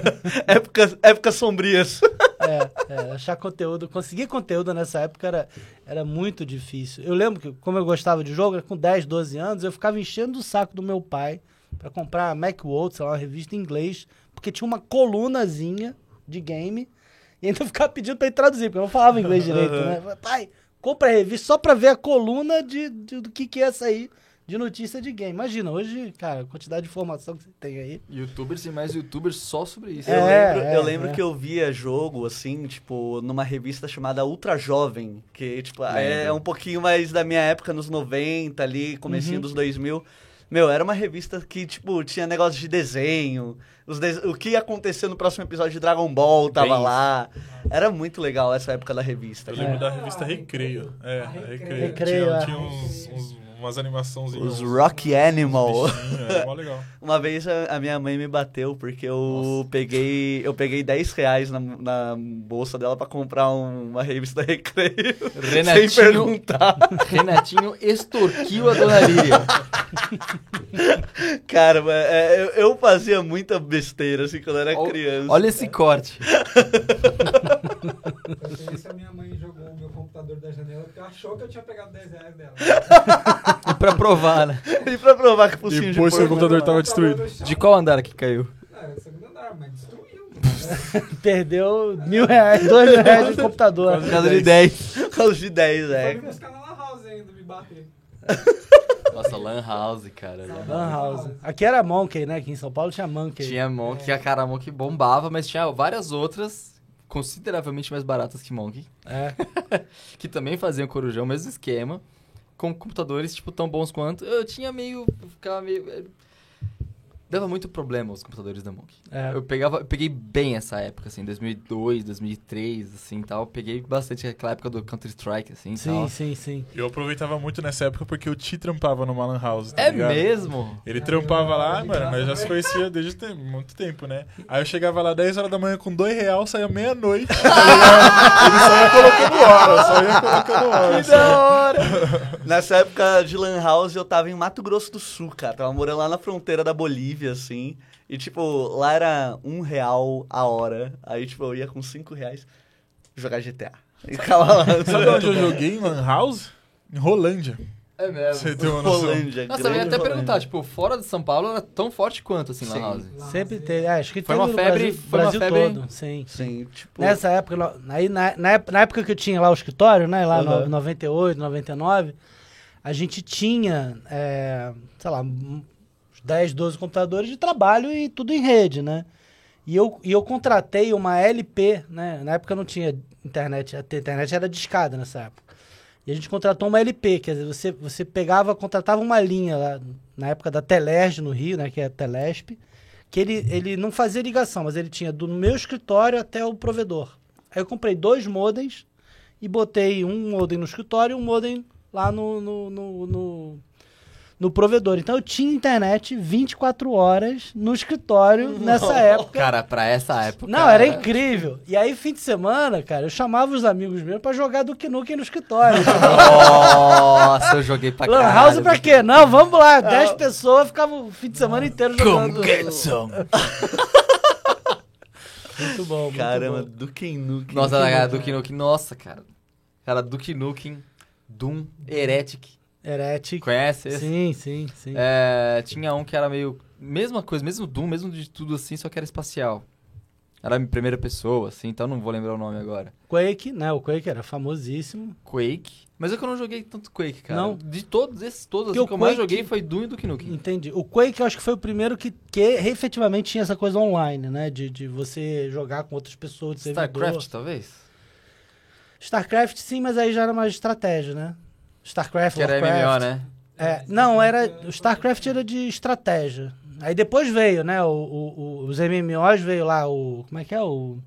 Épocas, épocas sombrias. É, é, achar conteúdo, conseguir conteúdo nessa época era, era muito difícil. Eu lembro que, como eu gostava de jogo, com 10, 12 anos, eu ficava enchendo o saco do meu pai pra comprar a Macworld, sei lá, uma revista em inglês, porque tinha uma colunazinha de game e ainda (laughs) ficava pedindo pra ele traduzir, porque eu não falava inglês direito, né? Pai, compra a revista só pra ver a coluna de, de- do que, que ia sair de notícia de game. Imagina, hoje, cara, a quantidade de informação que você tem aí. Youtubers e mais youtubers só sobre isso. Eu É, lembro, é, eu lembro é. que eu via jogo, assim, tipo, numa revista chamada Ultra Jovem, que, tipo, é Lembro. um pouquinho mais da minha época, nos 90 ali, comecinho Uhum. dos 2000. Meu, era uma revista que, tipo, tinha negócio de desenho, os de- o que ia acontecer no próximo episódio de Dragon Ball tava Bem lá. Era muito legal essa época da revista. Eu cara. lembro da revista Recreio. É, Recreio. Recreio, tinha é. tinha uns, uns- umas animaçõezinhas. Os Rock Animal. Era mó legal. (laughs) Uma vez a, a minha mãe me bateu porque eu peguei eu peguei 10 reais na, na bolsa dela pra comprar um- uma revista Recreio. Sem Renatinho, perguntar. (laughs) Renatinho extorquiu a dona Líria. (laughs) Cara, é, eu, eu fazia muita besteira assim quando era Ó- criança. Olha esse corte. Foi isso a minha mãe jogou o meu computador da janela porque achou que eu tinha pegado 10 reais dela. E pra provar, né? E pra provar que o focinho de Depois seu porco computador não tava é destruído. De qual andar que caiu? Ah, era o segundo andar, mas destruiu. (laughs) Perdeu mil reais, dois mil reais de computador. Por causa de 10. Por causa de 10, Foi é. me buscar na Lan House ainda, me bater. Nossa, Lan House, cara. Lan House. Aqui era Monkey, né? Aqui em São Paulo tinha Monkey. Tinha Monk, a cara Monk bombava, mas tinha várias outras consideravelmente mais baratas que Monk, É. (laughs) que também faziam corujão, mesmo esquema, com computadores, tipo, tão bons quanto. Eu tinha meio... ficava meio... Dava muito problema os computadores da Monk. É. Eu pegava, eu peguei bem essa época, assim, 2002, 2003, assim, tal. Peguei bastante aquela época do Counter-Strike, assim, Sim, tal. sim, sim. Eu aproveitava muito nessa época porque o Ti trampava numa Lan House. Tá É ligado? mesmo? Ele trampava lá, mano, mas já se conhecia desde tem- muito tempo, né? Aí eu chegava lá 10 horas da manhã com 2 real, saía meia-noite. tá? Ele só ia colocando hora, só ia colocando hora. só. Nessa época de Lan House eu tava em Mato Grosso do Sul, cara. Tava morando lá na fronteira da Bolívia, assim. E, tipo, lá era um real a hora. Aí, tipo, eu ia com cinco reais jogar GTA. E (laughs) ficava lá. Sabe onde eu joguei em Lan House? Em Rolândia. É mesmo. Você tem uma noção. Rolândia. Nossa, eu ia até Rolândia. perguntar, tipo, fora de São Paulo era tão forte quanto, assim, Sim. Lan House? Sempre teve. É, acho que Foi uma febre- Brasil, foi uma Brasil febre- todo. Sim. Sim, tipo... Nessa época, aí na, na, ép- na época que eu tinha lá o escritório, né? Lá Aham. no 98, 99, a gente tinha, é, sei lá, 10, 12 computadores de trabalho e tudo em rede, né? E eu, e eu contratei uma LP, né? Na época não tinha internet, a internet era discada nessa época. E a gente contratou uma LP, quer dizer, você, você pegava, contratava uma linha lá, na época da Telerge no Rio, né? Que é a Telesp, que ele, ele não fazia ligação, mas ele tinha do meu escritório até o provedor. Aí eu comprei dois modems e botei um modem no escritório e um modem lá no, no, no, no, no provedor. Então eu tinha internet 24 horas no escritório nessa época. Cara, pra essa época... Não, era incrível. E aí, fim de semana, cara, eu chamava os amigos meus pra jogar Duke Nukem no escritório. (laughs) Nossa, eu joguei pra Lan caralho. House pra quê? Não, vamos lá. 10 pessoas ficavam o fim de semana inteiro jogando. Come get some. Muito bom, muito Caramba, bom. Duke Nukem. Nossa, cara, Duke Nukem, nossa, cara. Cara, Duke Nukem, Doom, Heretic. Heretic. Conhece esse? Sim, sim, sim. É, tinha um que era meio... Mesma coisa, mesmo Doom, mesmo de tudo assim, só que era espacial. Era em primeira pessoa, assim, então não vou lembrar o nome agora. Quake, né? O Quake era famosíssimo. Quake. Mas é que eu não joguei tanto Quake, cara. Não? De todos esses, todos, assim, o que eu mais Quake- joguei foi Doom e Duke Nukem. Entendi. O Quake eu acho que foi o primeiro que, que efetivamente tinha essa coisa online, né? De, de você jogar com outras pessoas, de servidor. StarCraft, talvez? StarCraft sim, mas aí já era mais estratégia, né? StarCraft, Que era Warcraft. MMO, né? É, não, era. O StarCraft era de estratégia. Aí depois veio, né? O, o- o- os MMOs veio lá, o. Como é que é? O.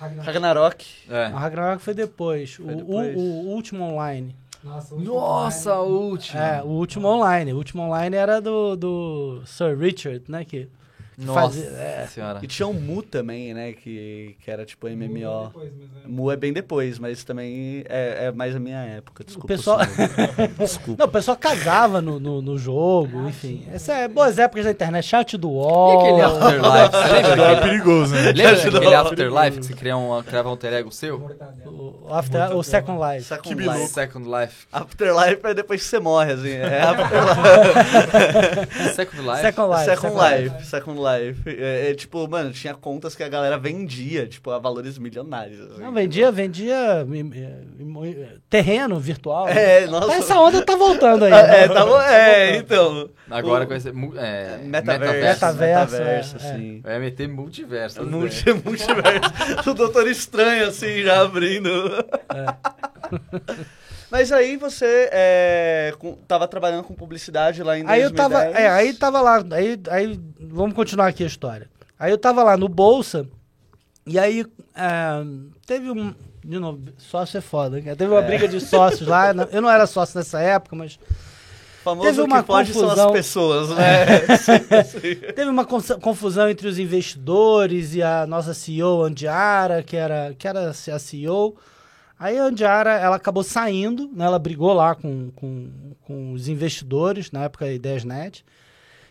Ragnarok. Ragnarok. É. O Ragnarok foi depois. Foi o, depois. o, o último online. Nossa, o último Nossa, online- último. É, o último online. O último online era do, do Sir Richard, né? Que Nossa fazia- é. senhora. E tinha o Mu também, né? Que, que era tipo Mu é MMO. depois, mas é- Mu é bem depois, mas também é, é mais a minha época. Desculpa. pessoal- Sandro. (laughs) Desculpa. Não, o pessoal casava no, no, no jogo, enfim. Essa é boas épocas da internet. Chat do E UOL. aquele Afterlife? Você lembra? Era aquele- perigoso, né? Lembra aquele. Afterlife que você cria um, criava um alter ego seu? Mortadela. O, after, o Second Life. Second Que Life. Second Life. Afterlife é depois que você morre, assim. É (laughs) Afterlife. (laughs) Second Life? Second Life. Second Life. Second Life. É, é, tipo, mano, tinha contas que a galera vendia, tipo, a valores milionários. assim. Não, vendia, vendia im- im- terreno virtual. É, nossa. Essa onda tá voltando aí. (laughs) É, né? tá bom. É, então. Agora O- com esse... É, Metaverso. Metaverso, Metaverso, é, é. assim. Eu ia meter multiverso. né? Multi, multiverso. o Doutor Estranho, assim, já abrindo. Mas aí você é, com- tava trabalhando com publicidade lá em Aí eu 2010. tava, é, aí tava lá, aí, aí vamos continuar aqui a história. Aí eu tava lá no Bolsa, e aí é, teve um, de novo, sócio é foda, né? teve uma É. briga de sócios lá, eu não era sócio nessa época, mas famoso teve uma que pode são as confusão. pessoas, né? (laughs) Sim, sim. teve uma confusão entre os investidores e a nossa CEO, Andiara, que era, que era a CEO. Aí a Andiara, ela acabou saindo, né? ela brigou lá com, com, com os investidores, na época da Ideiasnet,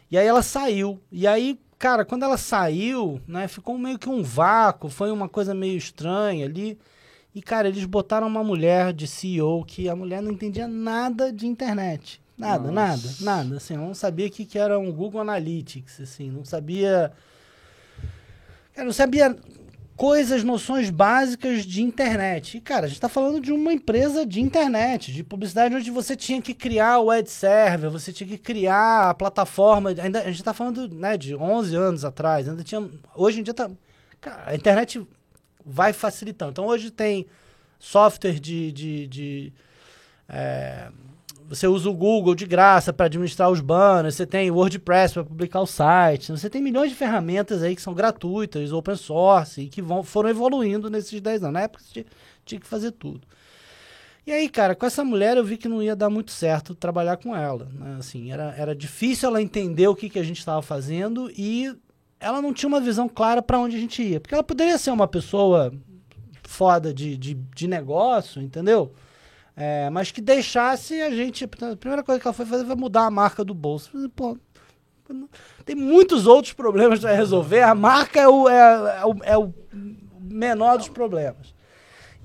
e aí ela saiu. E aí, cara, quando ela saiu, né, ficou meio que um vácuo, foi uma coisa meio estranha ali. E, cara, eles botaram uma mulher de CEO que a mulher não entendia nada de internet. Nada, Nossa. nada, nada. Assim, não sabia o que, que era um Google Analytics, assim, não sabia. Cara, não sabia coisas, noções básicas de internet. E, cara, a gente tá falando de uma empresa de internet, de publicidade, onde você tinha que criar o ad server, você tinha que criar a plataforma. Ainda, a gente tá falando né, de 11 anos atrás. Ainda tinha, hoje em dia tá. Cara, a internet vai facilitando. Então, hoje tem software de. de, de é, você usa o Google de graça para administrar os banners, você tem o WordPress para publicar o site, você tem milhões de ferramentas aí que são gratuitas, open source, e que vão, foram evoluindo nesses 10 anos. Na época você tinha, tinha que fazer tudo. E aí, cara, com essa mulher eu vi que não ia dar muito certo trabalhar com ela. né? Assim, era, era difícil ela entender o que, que a gente estava fazendo e ela não tinha uma visão clara para onde a gente ia. Porque ela poderia ser uma pessoa foda de, de, de negócio, entendeu? É, mas que deixasse a gente. A primeira coisa que ela foi fazer foi mudar a marca do bolso. Pô, tem muitos outros problemas para resolver. A marca é o, é, é o, é o menor dos problemas.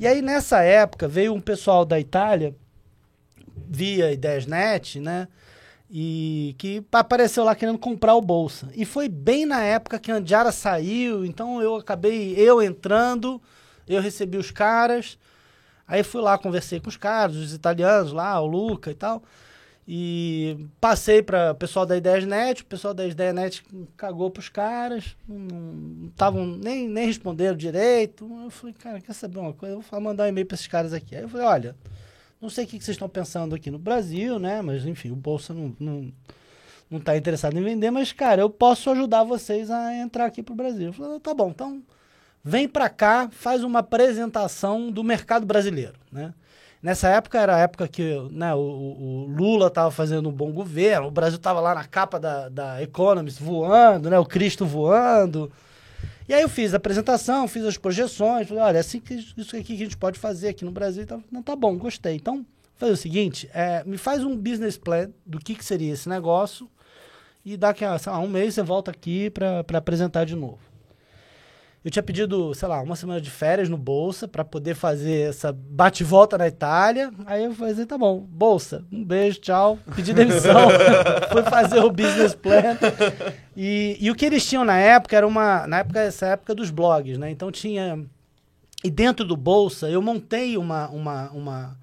E aí, nessa época, veio um pessoal da Itália, via Ideiasnet, né? E que apareceu lá querendo comprar o Bolsa. E foi bem na época que a Andiara saiu, então eu acabei, eu entrando, eu recebi os caras. Aí fui lá, conversei com os caras, os italianos lá, o Luca e tal. E passei para o pessoal da Ideiasnet, o pessoal da Ideiasnet cagou pros caras, não estavam nem, nem responderam direito. Eu falei, cara, quer saber uma coisa? Eu vou mandar um e-mail para esses caras aqui. Aí eu falei, olha, não sei o que vocês estão pensando aqui no Brasil, né? Mas enfim, o Bolsa não, não, não tá interessado em vender, mas, cara, eu posso ajudar vocês a entrar aqui pro Brasil. Eu falei, tá bom, então vem para cá, faz uma apresentação do mercado brasileiro, né? Nessa época era a época que né, o, o- Lula estava fazendo um bom governo, o Brasil estava lá na capa da, da Economist voando, né, o Cristo voando. E aí eu fiz a apresentação, fiz as projeções, falei, olha, é assim que isso aqui que a gente pode fazer aqui no Brasil. e tal. Não, tá bom, gostei. Então, vou fazer o seguinte, é, me faz um business plan do que, que seria esse negócio e daqui a um mês você volta aqui para apresentar de novo. Eu tinha pedido, sei lá, uma semana de férias no Bolsa para poder fazer essa bate-volta na Itália. Aí eu falei, assim, tá bom, Bolsa, um beijo, tchau. Pedi demissão, (laughs) fui fazer o business plan. E, e o que eles tinham na época era uma. Na época, essa época dos blogs, né? Então tinha. E dentro do Bolsa, eu montei uma. uma, uma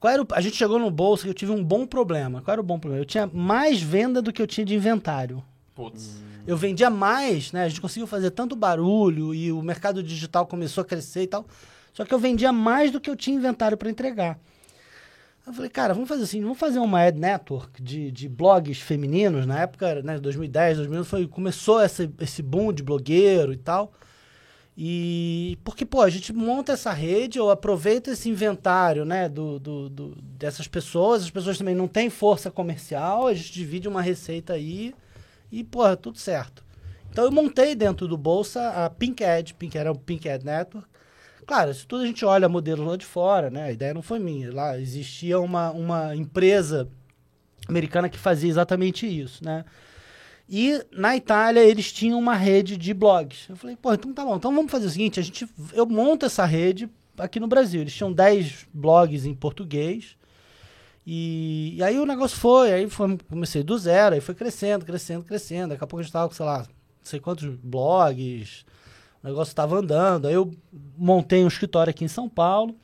qual era o, a gente chegou no Bolsa que eu tive um bom problema. Qual era o bom problema? Eu tinha mais venda do que eu tinha de inventário. Putz. Eu vendia mais, né? A gente conseguiu fazer tanto barulho e o mercado digital começou a crescer e tal. Só que eu vendia mais do que eu tinha inventário para entregar. Eu falei, cara, vamos fazer assim, vamos fazer uma ad network de, de blogs femininos. Na época, né, 2010, 2011, foi, começou essa, esse boom de blogueiro e tal. E porque, pô, a gente monta essa rede, eu aproveito esse inventário, né, do, do, do, dessas pessoas. As pessoas também não têm força comercial, a gente divide uma receita aí e, porra, tudo certo. Então eu montei dentro do Bolsa a Pink Ad, Pink era o Pink Ad Network. Claro, isso tudo a gente olha modelos lá de fora, né? A ideia não foi minha. Lá existia uma, uma empresa americana que fazia exatamente isso, né? E na Itália eles tinham uma rede de blogs. Eu falei, pô, então tá bom, então vamos fazer o seguinte, a gente, eu monto essa rede aqui no Brasil. Eles tinham 10 blogs em português e, e, aí o negócio foi, aí foi, comecei do zero, aí foi crescendo, crescendo, crescendo. Daqui a pouco a gente tava com, sei lá, não sei quantos blogs, o negócio estava andando. Aí eu montei um escritório aqui em São Paulo.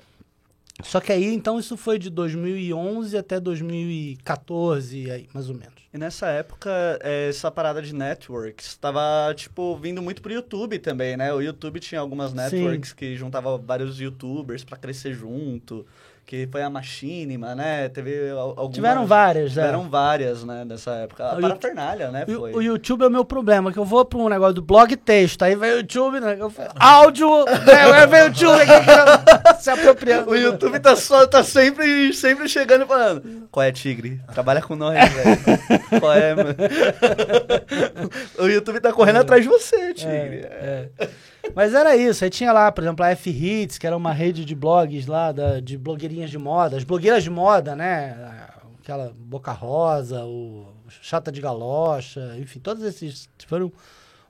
Só que aí, então, isso foi de 2011 até 2014, aí, mais ou menos. E nessa época, é, essa parada de networks estava, tipo, vindo muito pro YouTube também, né? O YouTube tinha algumas networks Sim. que juntava vários youtubers para crescer junto que foi a Machinima, né? Teve algumas... Tiveram várias, é. Tiveram várias, né, nessa época. A o parafernália, né, foi. O YouTube é o meu problema, que eu vou para um negócio do blog texto, aí vem o YouTube, né, eu falo, áudio, (laughs) né, agora vem o YouTube aqui, se apropriando. O YouTube tá, só, tá sempre, sempre chegando e falando, qual é, Tigre? Trabalha com nós, velho. (laughs) qual é, mano? (laughs) o YouTube tá correndo é. atrás de você, Tigre. É, é. Mas era isso. Aí tinha lá, por exemplo, a F-Hits, que era uma rede de blogs lá, da, de blogueirinhas de moda. As blogueiras de moda, né? Aquela Boca Rosa, o Chata de Galocha, enfim, todos esses foram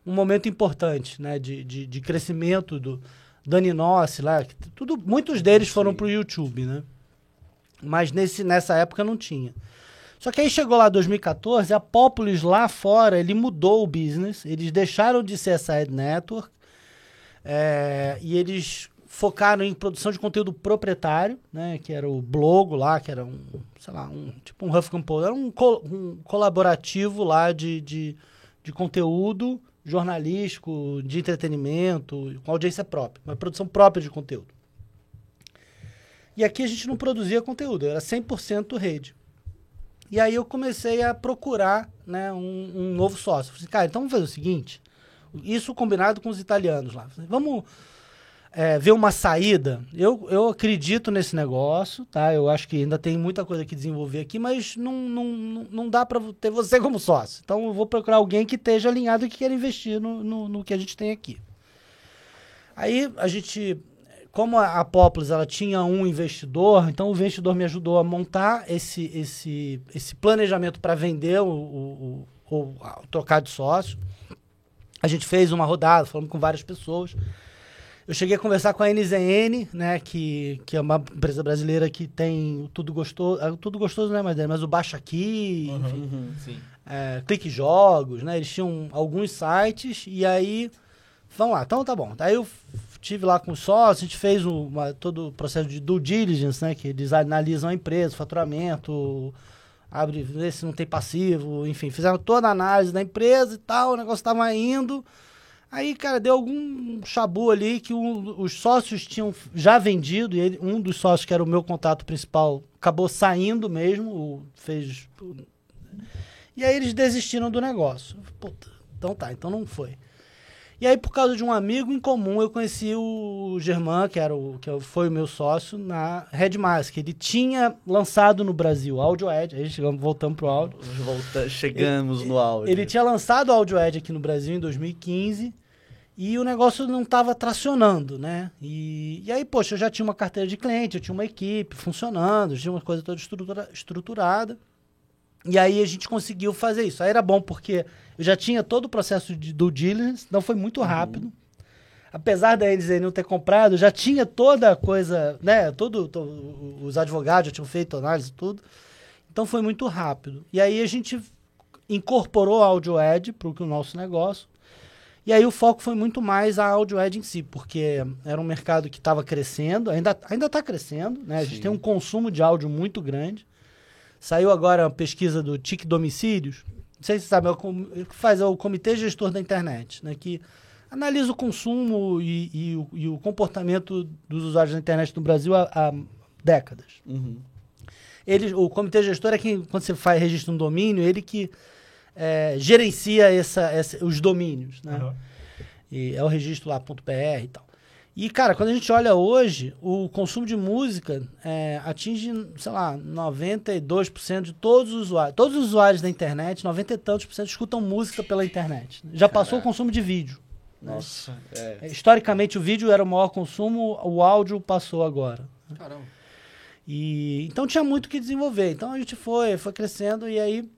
um momento importante, né? De, de, de crescimento do Dani Nossi lá. Tudo, muitos deles foram pro YouTube, né? Mas nesse, nessa época não tinha. Só que aí chegou lá 2014, a Populis lá fora, ele mudou o business, eles deixaram de ser essa ad network é, e eles focaram em produção de conteúdo proprietário, né? Que era o Blogo lá, que era um, sei lá, um tipo um Huff Compose, era um, col um colaborativo lá de, de, de, conteúdo jornalístico, de entretenimento, com audiência própria, uma produção própria de conteúdo. E aqui a gente não produzia conteúdo, era 100% rede. E aí eu comecei a procurar né, um, um novo sócio. Falei, assim, cara, então vamos fazer o seguinte, isso combinado com os italianos lá. Vamos é, ver uma saída. Eu, eu acredito nesse negócio, tá? Eu acho que ainda tem muita coisa que desenvolver aqui, mas não, não, não dá para ter você como sócio. Então eu vou procurar alguém que esteja alinhado e que queira investir no, no, no que a gente tem aqui. Aí a gente como a, a ela tinha um investidor, então o investidor me ajudou a montar esse, esse, esse planejamento para vender o, o, o, o, trocar de sócio. A gente fez uma rodada, falamos com várias pessoas. Eu cheguei a conversar com a NZN, né, que, que é uma empresa brasileira que tem tudo gostoso, é, tudo gostoso, né, mas, mas o Baixa Aqui, uhum, enfim, uhum, é, Clique Jogos, né, eles tinham alguns sites e aí, vamos lá, então tá bom. Aí eu tive lá com o sócio, a gente fez uma, todo o processo de due diligence, né, que eles analisam a empresa, o faturamento, abre, vê se não tem passivo, enfim, fizeram toda a análise da empresa e tal, o negócio estava indo. Aí, cara, deu algum chabu ali que um, os sócios tinham já vendido, e ele, um dos sócios, que era o meu contato principal, acabou saindo mesmo, fez. E aí eles desistiram do negócio. Puta, então tá, então não foi. E aí, por causa de um amigo em comum, eu conheci o Germán, que, era o, que foi o meu sócio, na Red Mask. Ele tinha lançado no Brasil Audio Edge. Aí chegamos, voltamos pro áudio. Volta, chegamos ele, no áudio. Ele tinha lançado o Audio Edge aqui no Brasil em 2015 e o negócio não estava tracionando, né? E, e aí, poxa, eu já tinha uma carteira de cliente, eu tinha uma equipe funcionando, tinha uma coisa toda estrutura, estruturada. E aí a gente conseguiu fazer isso. Aí era bom porque eu já tinha todo o processo de due diligence, então foi muito uhum. rápido. Uhum. apesar da NZN não ter comprado, já tinha toda a coisa, né? Todo, to- os advogados já tinham feito análise e tudo. Então foi muito rápido. E aí a gente incorporou a Audio Ed para o nosso negócio. E aí o foco foi muito mais a Audio Ed em si, porque era um mercado que estava crescendo, ainda ainda está crescendo, né? A gente Sim. tem um consumo de áudio muito grande. Saiu agora uma pesquisa do TIC Domicílios. Não sei se você sabe, é o, que faz é o Comitê Gestor da Internet, né? Que analisa o consumo e, e o, e o comportamento dos usuários da internet no Brasil há, há décadas. Uhum. Ele, o comitê gestor é quem, quando você faz registro um domínio, ele que é, gerencia essa, essa- os domínios, né? Aham. E é o registro lá, .br e tal. E, cara, quando a gente olha hoje, o consumo de música é, atinge, sei lá, 92% de todos os usuários. Todos os usuários da internet, 90 e tantos por cento, escutam música pela internet. Já passou o consumo de vídeo. Nossa, é. Historicamente, o vídeo era o maior consumo, o áudio passou agora. Caramba. E então tinha muito o que desenvolver. Então a gente foi, foi crescendo e aí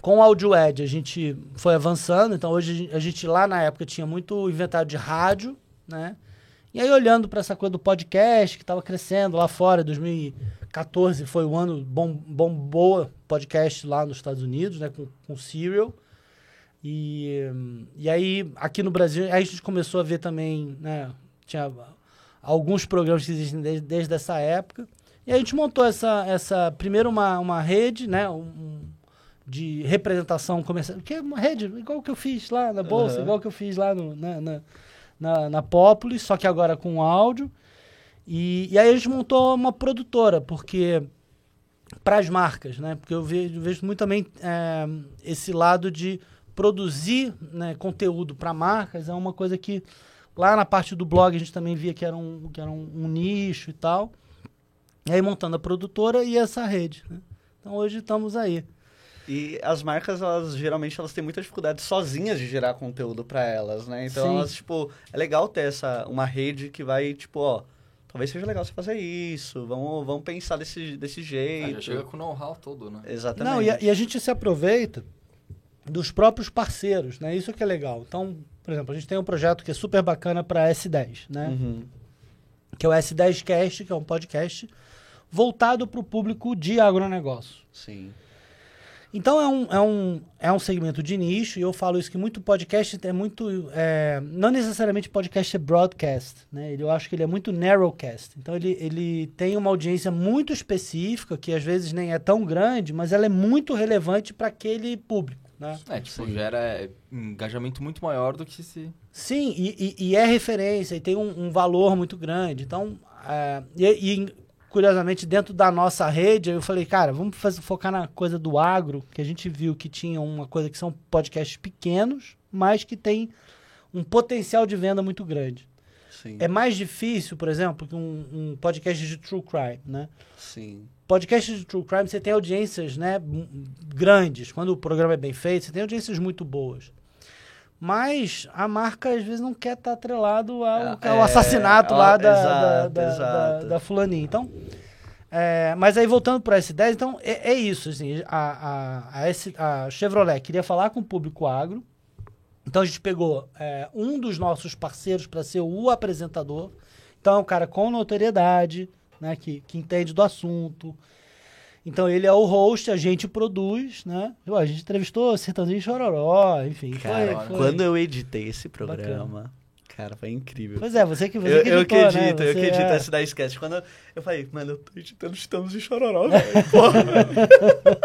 com o Audio Edge a gente foi avançando. Então hoje a gente lá na época tinha muito inventário de rádio, né? E aí olhando para essa coisa do podcast que estava crescendo lá fora, 2014 foi o ano bom, bombou podcast lá nos Estados Unidos, né, com, com Serial. E, e aí aqui no Brasil aí a gente começou a ver também, né, tinha alguns programas que existem desde, desde essa época. E a gente montou essa, essa primeiro uma, uma rede, né, um, de representação comercial, que é uma rede igual que eu fiz lá na bolsa, Aham. igual que eu fiz lá no, na, na, na, na Populis, só que agora com áudio. E, e aí a gente montou uma produtora, porque para as marcas, né? Porque eu vejo, vejo muito também é, esse lado de produzir né, conteúdo para marcas, é uma coisa que lá na parte do blog a gente também via que era um, que era um, um nicho e tal. E aí montando a produtora e essa rede. Né? Então hoje estamos aí. E as marcas, elas geralmente elas têm muita dificuldade sozinhas de gerar conteúdo pra elas, né? Então Sim. elas, tipo, é legal ter essa uma rede que vai, tipo, ó, talvez seja legal você fazer isso, vamos, vamos pensar desse, desse Ah, jeito. já chega com o know-how todo, né? Exatamente. Não, e a, e a gente se aproveita dos próprios parceiros, né? Isso que é legal. Então, por exemplo, a gente tem um projeto que é super bacana para S10, né? Uhum. Que é o S10 Cast, que é um podcast voltado para o público de agronegócio. Sim. Então é um, é, um, é um segmento de nicho, e eu falo isso que muito podcast é muito. é, não necessariamente podcast é broadcast, né? Ele, eu acho que ele é muito narrowcast. Então ele, ele tem uma audiência muito específica, que às vezes nem é tão grande, mas ela é muito relevante para aquele público. Né? É, tipo, Sim. gera engajamento muito maior do que se... Sim, e, e- e é referência, e tem um, um valor muito grande. Então, é, e, e, curiosamente, dentro da nossa rede, eu falei, cara, vamos fazer- focar na coisa do agro, que a gente viu que tinha uma coisa que são podcasts pequenos, mas que tem um potencial de venda muito grande. Sim. É mais difícil, por exemplo, que um, um podcast de true crime, né? Sim. Podcast de true crime, você tem audiências né, grandes. Quando o programa é bem feito, você tem audiências muito boas. Mas a marca, às vezes, não quer estar atrelado ao, É, ao assassinato ó, lá da, exato, da, da, exato. da- da fulaninha. Então, é, mas aí voltando para S10, então é, é isso. Assim, a, a, a, S- a Chevrolet queria falar com o público agro. Então a gente pegou é, um dos nossos parceiros para ser o apresentador. Então é um cara com notoriedade, né, que, que entende do assunto. Então ele é o host, a gente produz, né? A gente entrevistou Sertãozinho Chororó, enfim. Cara, foi, foi. quando eu editei esse programa, cara, foi incrível. Pois é, você que, você Eu, que eu né? edito, eu que Você edito é- da sketch. Quando eu, eu falei, mano, eu tô editando Estamos de Chororó, velho. Porra.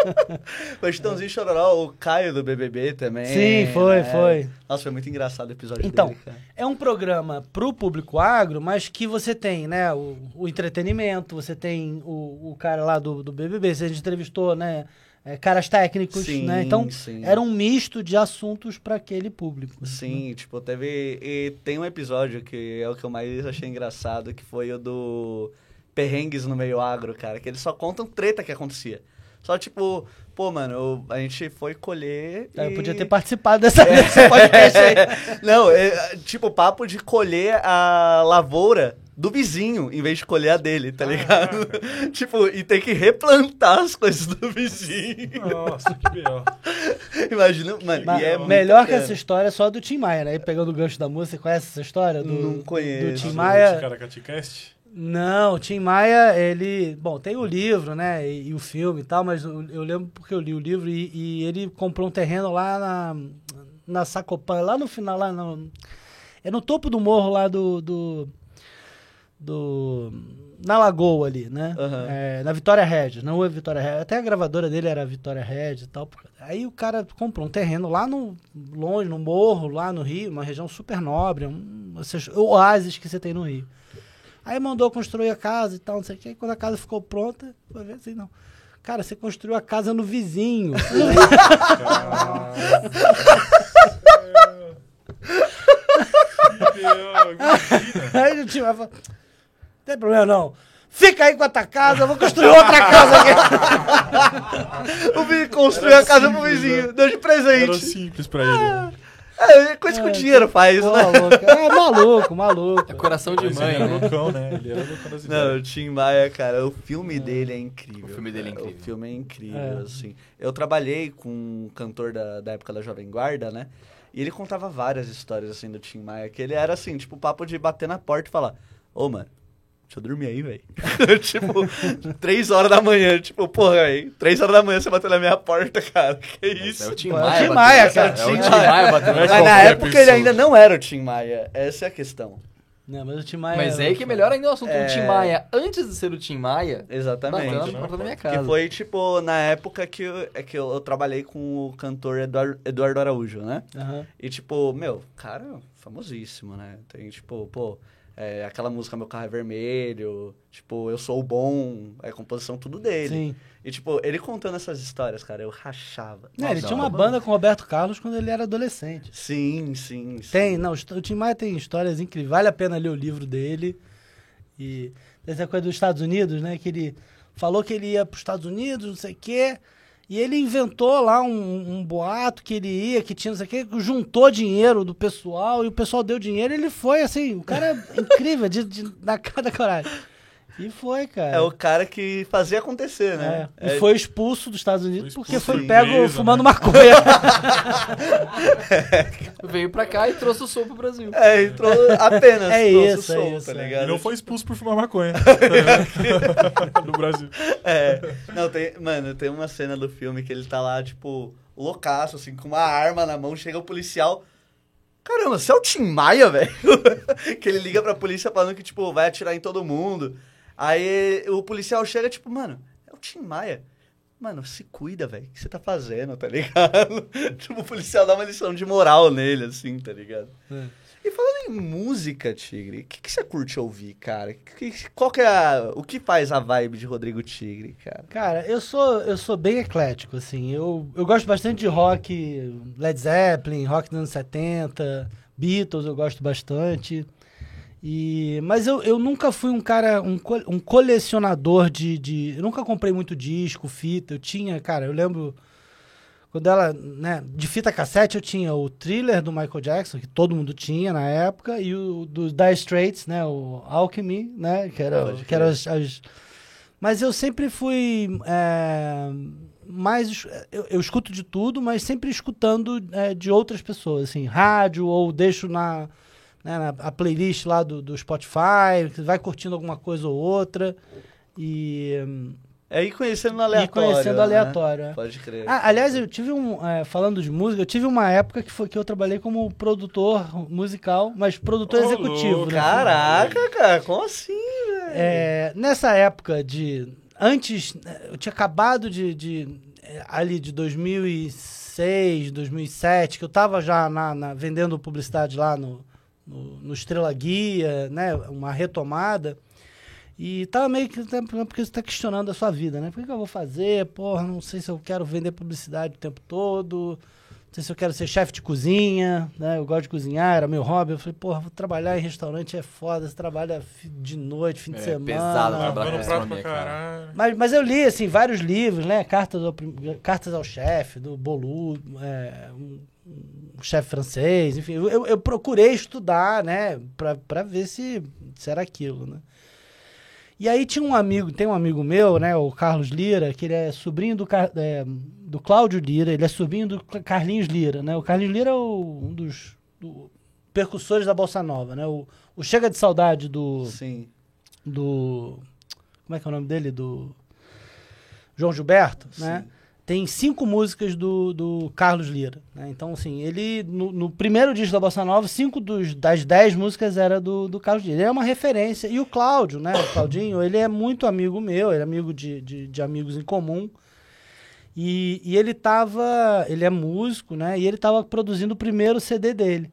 (laughs) o Estãozinho e Chororó, o Caio do BBB também. Sim, foi, né? foi. Nossa, foi muito engraçado o episódio Então, dele. É um programa pro público agro, mas que você tem, né, o, o entretenimento, você tem o, o cara lá do, do BBB, você entrevistou, né, é, caras técnicos, Sim, né? Então, sim. era um misto de assuntos para aquele público. né? Sim, tipo, teve. E tem um episódio que é o que eu mais achei engraçado, que foi o do Perrengues no meio agro, cara, que eles só contam treta que acontecia. Só tipo, pô, mano, eu- a gente foi colher. Eu e- podia ter participado dessa, (laughs) desse podcast aí. Não, é, tipo, papo de colher a lavoura do vizinho, em vez de colher a dele, tá ligado? (laughs) tipo, e ter que replantar as coisas do vizinho. Nossa, que B.O. (laughs) Imagina, mano, Mas e é muito melhor que essa história é só do Tim Maia, né? Aí pegando o gancho da música, você conhece essa história? Do, Não conheço. Do Tim Nossa, Maia. Caracaticast? Não, o Tim Maia, ele. Bom, tem o livro, né? E, e o filme e tal, mas eu, eu lembro porque eu li o livro e, e ele comprou um terreno lá na, na Sacopan, lá no final, lá no. É no topo do morro lá do. do, do na Lagoa ali, né? Aham. É, na Vitória Regis, não é Vitória Regis. Até a gravadora dele era Vitória Regis e tal. Aí o cara comprou um terreno lá no longe, no morro, lá no Rio, uma região super nobre, um esses oásis que você tem no Rio. Aí mandou construir a casa e tal, não sei o que. Quando a casa ficou pronta, foi ver assim, não. Cara, você construiu a casa no vizinho. Imagina. (laughs) Aí o tio vai falar, tem problema não. Fica aí com a tua casa, eu vou construir outra casa aqui. (laughs) O vizinho construiu a casa pro vizinho, deu de Era presente. simples pra ele. É, coisa que o dinheiro faz, Pô, né? louco. É maluco, maluco. É coração de Mas mãe, ele era né? loucão, né? Ele era loucão das Não, ideias. o Tim Maia, cara, o filme dele é incrível. O filme dele é cara. incrível. O filme é incrível, É. assim. Eu trabalhei com um cantor da, da época da Jovem Guarda, né? E ele contava várias histórias, assim, do Tim Maia. Que ele era, assim, tipo, papo de bater na porta e falar... Ô, mano, deixa eu dormir aí, velho. (laughs) tipo, três horas da manhã. Tipo, porra, aí, três horas da manhã você bateu na minha porta, cara. Que isso? É o Tim é Maia. Tim Maia, cara, É o Tim Maia. Batendo Mas na época ele ainda não era o Tim Maia. Essa é a questão. Não, mas o Tim Maia... Mas é aí que melhor ainda é o assunto. É. O Tim Maia, antes de ser o Tim Maia, Exatamente. bateu na porta da minha casa. Que foi, tipo, na época que, eu, é que eu, eu trabalhei com o cantor Eduardo, Eduardo Araújo, né? Aham. E, tipo, meu, cara, famosíssimo, né? Tem, tipo, pô, é, aquela música Meu Carro é Vermelho, tipo, Eu Sou o Bom, é composição tudo dele. Sim. E, tipo, ele contando essas histórias, cara, eu rachava. Não, ele tinha uma banda com o Roberto Carlos quando ele era adolescente. Sim, sim, sim. Tem, não, o Tim Maia tem histórias incríveis. Vale a pena ler o livro dele. E essa coisa dos Estados Unidos, né? Que ele falou que ele ia para os Estados Unidos, não sei o quê. E ele inventou lá um, um boato que ele ia, que tinha não sei o quê, juntou dinheiro do pessoal e o pessoal deu dinheiro e ele foi, assim, o cara é incrível, de, de, na cada coragem. E foi, cara. É o cara que fazia acontecer, né? É, E foi expulso dos Estados Unidos Foi porque foi pego inglês, fumando né? maconha. (laughs) Veio pra cá e trouxe o som pro Brasil. É, entrou apenas. É trouxe isso, o é som, isso, tá é. ligado? E não foi expulso por fumar maconha. (laughs) (laughs) no Brasil. É. Não, tem, mano, tem uma cena do filme que ele tá lá, tipo, loucaço, assim, com uma arma na mão, chega o policial. Caramba, você é o Tim Maia, velho? que ele liga pra polícia falando que, tipo, vai atirar em todo mundo. Aí o policial chega, tipo, mano, é o Tim Maia. Mano, se cuida, velho. O que você tá fazendo, tá ligado? (laughs) tipo, o policial dá uma lição de moral nele, assim, tá ligado? É. E falando em música, Tigre, o que, que você curte ouvir, cara? Que- qual que é a, o que faz a vibe de Rodrigo Tigre, cara? Cara, eu sou, eu sou bem eclético, assim. Eu, eu gosto bastante de rock, Led Zeppelin, rock dos anos 70, Beatles eu gosto bastante. E, mas eu, eu nunca fui um cara, um, um colecionador de, de. Eu nunca comprei muito disco, fita. Eu tinha, cara, eu lembro. Quando ela, né, de fita cassete eu tinha o thriller do Michael Jackson, que todo mundo tinha na época, e o do Dire Straits, né, o Alchemy, né, que era, Pode que era as, as- Mas eu sempre fui é, mais... Eu, eu escuto de tudo, mas sempre escutando é, de outras pessoas, assim, rádio, ou deixo na, né, na a playlist lá do, do Spotify, vai curtindo alguma coisa ou outra, e, É ir conhecendo no e aleatório. conhecendo né? aleatório. é. Pode crer. Ah, aliás, eu tive um. é, falando de música, eu tive uma época que foi que eu trabalhei como produtor musical, mas produtor Ô, executivo, louco, né? Caraca, cara, como assim, velho? É, nessa época de. Antes, eu tinha acabado de. de, eh, ali de 2006, 2007, que eu tava já na, na- vendendo publicidade lá no, no, no Estrela Guia, né? Uma retomada. E tava meio que. né, Porque você tá questionando a sua vida, né? Por que, que eu vou fazer? Porra, não sei se eu quero vender publicidade o tempo todo. Não sei se eu quero ser chefe de cozinha, né? Eu gosto de cozinhar, era meu hobby. Eu falei, porra, vou trabalhar em restaurante é foda. Você trabalha de noite, fim de É, semana. pesado trabalhar com prato pra caralho. Mas, mas eu li, assim, vários livros, né? Cartas ao, Cartas ao chefe, do Bolu, é, um, um chefe francês, enfim. Eu, eu- procurei estudar, né? Pra ver se se era aquilo, né? E aí tinha um amigo, tem um amigo meu, né, o Carlos Lira, que ele é sobrinho do, é, do Cláudio Lira, ele é sobrinho do Carlinhos Lira, né? O Carlinhos Lira é o- um dos do- percussores da Bossa Nova, né? O, o Chega de Saudade do, Sim. do... Como é que é o nome dele? Do João Gilberto, né? Tem cinco músicas do, do Carlos Lira, né? Então, assim, ele, no, no primeiro disco da Bossa Nova, cinco dos, das dez músicas era do, do Carlos Lira. Ele é uma referência. E o Cláudio, né? O Claudinho, ele é muito amigo meu, ele é amigo de, de, de amigos em comum. E, e ele tava, ele é músico, né? E ele tava produzindo o primeiro CD dele.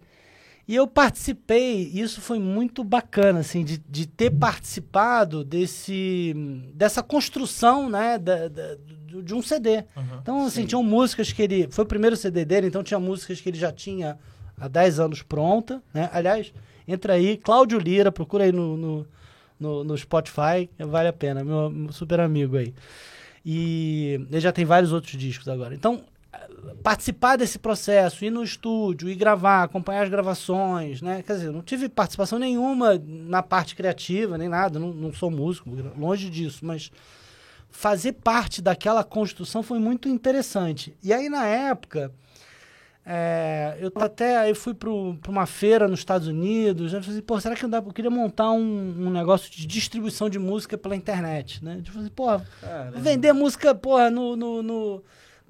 E eu participei, e isso foi muito bacana, assim, de, de ter participado desse, dessa construção, né, da, da- de um CD. Uhum. Então, assim, tinham músicas que ele. Foi o primeiro CD dele, então tinha músicas que ele já tinha há 10 anos pronta, né? Aliás, entra aí, Cláudio Lira, procura aí no, no, no, no Spotify, vale a pena, meu, meu super amigo aí. E ele já tem vários outros discos agora. Então, participar desse processo, ir no estúdio, ir gravar, acompanhar as gravações, né? Quer dizer, eu não tive participação nenhuma na parte criativa, nem nada, não, não sou músico, longe disso, mas fazer parte daquela construção foi muito interessante. E aí, na época, é, eu até aí fui para uma feira nos Estados Unidos, eu falei pô, será que não dá? Eu queria montar um, um negócio de distribuição de música pela internet, né? Eu falei pô, vender música, porra, no, no, no-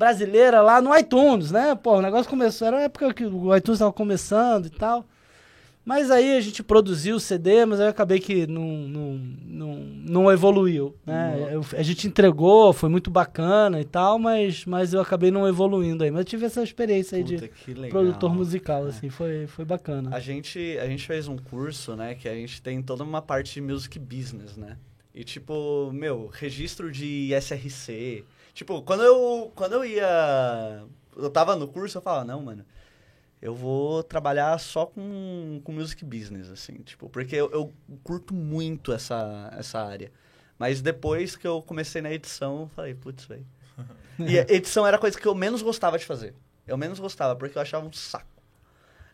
brasileira lá no iTunes, né? Pô, o negócio começou, era a época que o iTunes estava começando e tal. Mas aí a gente produziu o CD, mas aí eu acabei que não, não, não, não evoluiu, né? Eu- a gente entregou, foi muito bacana e tal, mas, mas eu acabei não evoluindo aí. Mas eu tive essa experiência aí puta, de produtor musical, assim, foi, foi bacana. A gente, a gente fez um curso, né, que a gente tem toda uma parte de music business, né? E tipo, meu, registro de SRC. Tipo, quando eu, quando eu ia, eu tava no curso, eu falava, não, mano, eu vou trabalhar só com, com music business, assim, tipo, porque eu, eu curto muito essa, essa área. Mas depois que eu comecei na edição, eu falei, putz, velho. (laughs) E edição era a coisa que eu menos gostava de fazer. Eu menos gostava, porque eu achava um saco.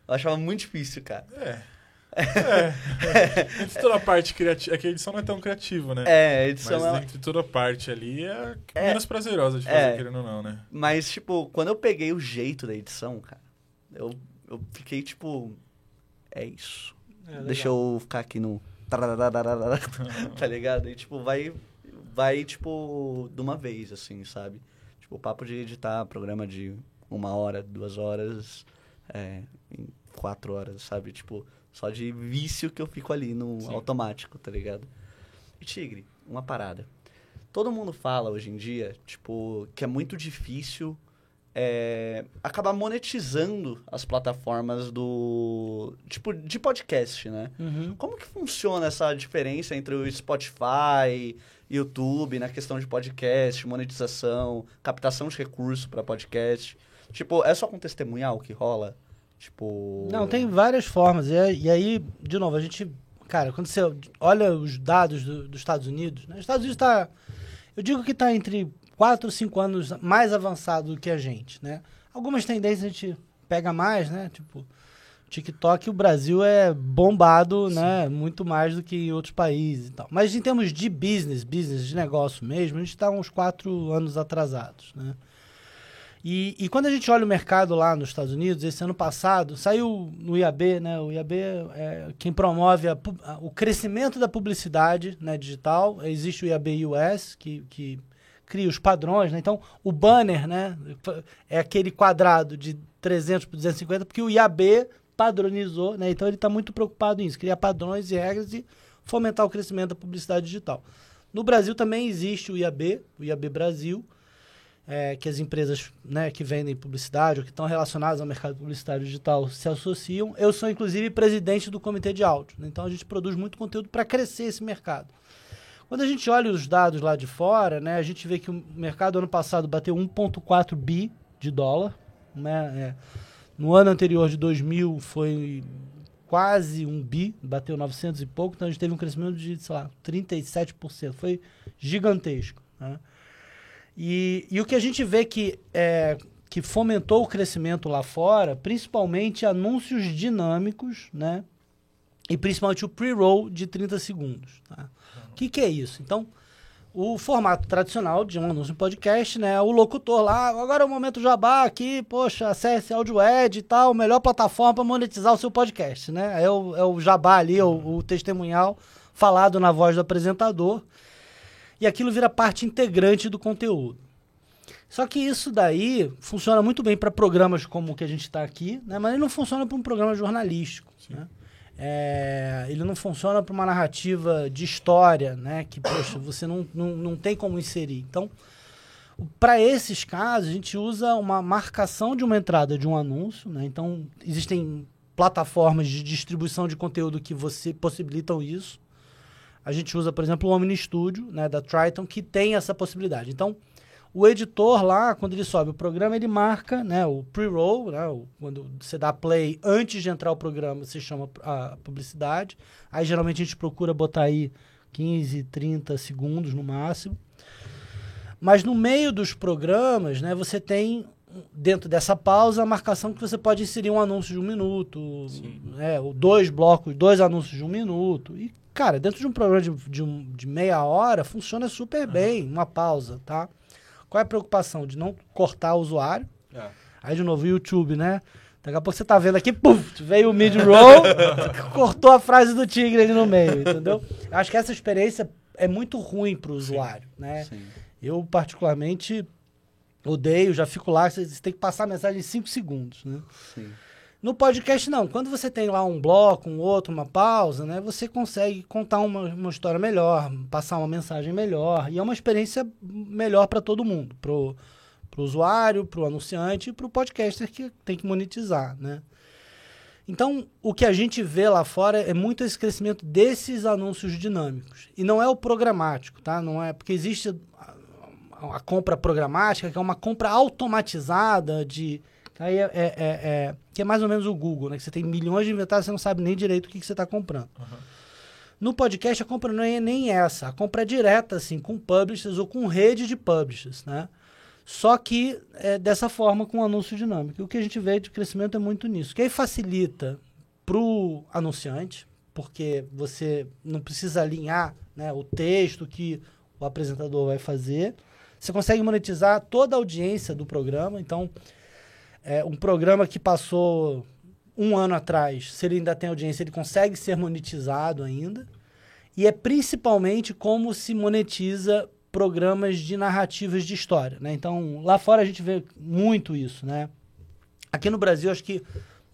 Eu achava muito difícil, cara. É. Entre toda a parte criativa. É que a edição não é tão criativa, né? É, a Mas edição é... entre toda a parte ali é, É. menos prazerosa de fazer, É. querendo ou não, né? Mas, tipo, quando eu peguei o jeito da edição, cara, eu, eu fiquei, tipo, é isso. Deixa eu ficar aqui no... (laughs) tá ligado? E, tipo, vai, vai, tipo, de uma vez, assim, sabe? Tipo, o papo de editar programa de uma hora, duas horas, é, em quatro horas, sabe? Tipo, só de vício que eu fico ali no Sim. automático, tá ligado? E, Tigre, uma parada. Todo mundo fala hoje em dia, tipo, que é muito difícil é, acabar monetizando as plataformas do. Tipo, de podcast, né? Uhum. Como que funciona essa diferença entre o Spotify, YouTube, na questão de podcast, monetização, captação de recurso para podcast? Tipo, é só com testemunhal que rola? Tipo. Não, tem várias formas. E, aí- e aí, de novo, a gente. Cara, quando você olha os dados do- dos Estados Unidos, né? Os Estados Unidos está. Eu digo que está entre 4 ou 5 anos mais avançado do que a gente, né? Algumas tendências a gente pega mais, né? Tipo, TikTok, o Brasil é bombado, né? Muito mais do que em outros países e tal. Mas em termos de business, business, de negócio mesmo, a gente está uns 4 anos atrasados, né? E, e quando a gente olha o mercado lá nos Estados Unidos, esse ano passado, saiu no IAB, né? O IAB é quem promove a a- o crescimento da publicidade né, digital. Existe o IAB US, que, que cria os padrões, né? Então, o banner, né? É aquele quadrado de 300 por 250, porque o IAB padronizou, né? Então, ele está muito preocupado nisso, criar padrões e regras e fomentar o crescimento da publicidade digital. No Brasil também existe o IAB, o IAB Brasil, é, que as empresas né, que vendem publicidade ou que estão relacionadas ao mercado publicitário digital se associam. Eu sou, inclusive, presidente do comitê de áudio. né? Então, a gente produz muito conteúdo para crescer esse mercado. Quando a gente olha os dados lá de fora, né, a gente vê que o mercado ano passado bateu 1,4 bi de dólar. Né, é. No ano anterior de 2000 foi quase um bi, bateu 900 e pouco, então a gente teve um crescimento de, sei lá, 37%. Foi gigantesco. Né? E, e o que a gente vê que, é, que fomentou o crescimento lá fora, principalmente anúncios dinâmicos, né? e principalmente o pre-roll de 30 segundos. Tá? O que, que é isso? Então, o formato tradicional de um anúncio em podcast, né? O locutor lá, agora é o momento jabá aqui, poxa, acesse AudioEd e tal, melhor plataforma para monetizar o seu podcast, né? É o, é o jabá ali, o, o testemunhal falado na voz do apresentador. E aquilo vira parte integrante do conteúdo. Só que isso daí funciona muito bem para programas como o que a gente está aqui, né? mas ele não funciona para um programa jornalístico. Né? É, ele não funciona para uma narrativa de história, né? que poxa, você não, não, não tem como inserir. Então, para esses casos, a gente usa uma marcação de uma entrada de um anúncio. Né? Então, existem plataformas de distribuição de conteúdo que você possibilitam isso. A gente usa, por exemplo, o Omni Studio, né, da Triton, que tem essa possibilidade. Então, o editor lá, quando ele sobe o programa, ele marca né, o pre-roll, né, o, quando você dá play antes de entrar o programa, você chama a publicidade. Aí geralmente a gente procura botar aí 15, 30 segundos no máximo. Mas no meio dos programas, né, você tem dentro dessa pausa a marcação que você pode inserir um anúncio de um minuto, né, ou dois blocos, dois anúncios de um minuto. E, cara, dentro de um programa de, de, um, de meia hora, funciona super bem, uma pausa, tá? Qual é a preocupação? De não cortar o usuário. É. Aí, de novo, o YouTube, né? Daqui a pouco você tá vendo aqui, puf, veio o mid-roll, (laughs) cortou a frase do tigre ali no meio, entendeu? Acho que essa experiência é muito ruim para o usuário, né? Sim. Eu, particularmente, odeio, já fico lá, você tem que passar a mensagem em 5 segundos, né? Sim. No podcast, não. Quando você tem lá um bloco, um outro, uma pausa, né? Você consegue contar uma, uma história melhor, passar uma mensagem melhor. E é uma experiência melhor para todo mundo. Pro, pro usuário, pro anunciante e pro podcaster que tem que monetizar, né? Então, o que a gente vê lá fora é muito esse crescimento desses anúncios dinâmicos. E não é o programático, tá? Não é porque existe a, a compra programática, que é uma compra automatizada de Aí é, é, é, é, que é mais ou menos o Google, né? Que você tem milhões de inventários, você não sabe nem direito o que, que você está comprando. Uhum. No podcast, a compra não é nem essa. A compra é direta, assim, com publishers ou com rede de publishers, né? Só que é dessa forma, com anúncio dinâmico. E o que a gente vê de crescimento é muito nisso. Que aí facilita para o anunciante, porque você não precisa alinhar né, o texto que o apresentador vai fazer. Você consegue monetizar toda a audiência do programa. Então, é, um programa que passou um ano atrás, se ele ainda tem audiência, ele consegue ser monetizado ainda. E é principalmente como se monetiza programas de narrativas de história. Né? Então, lá fora a gente vê muito isso. Né? Aqui no Brasil, acho que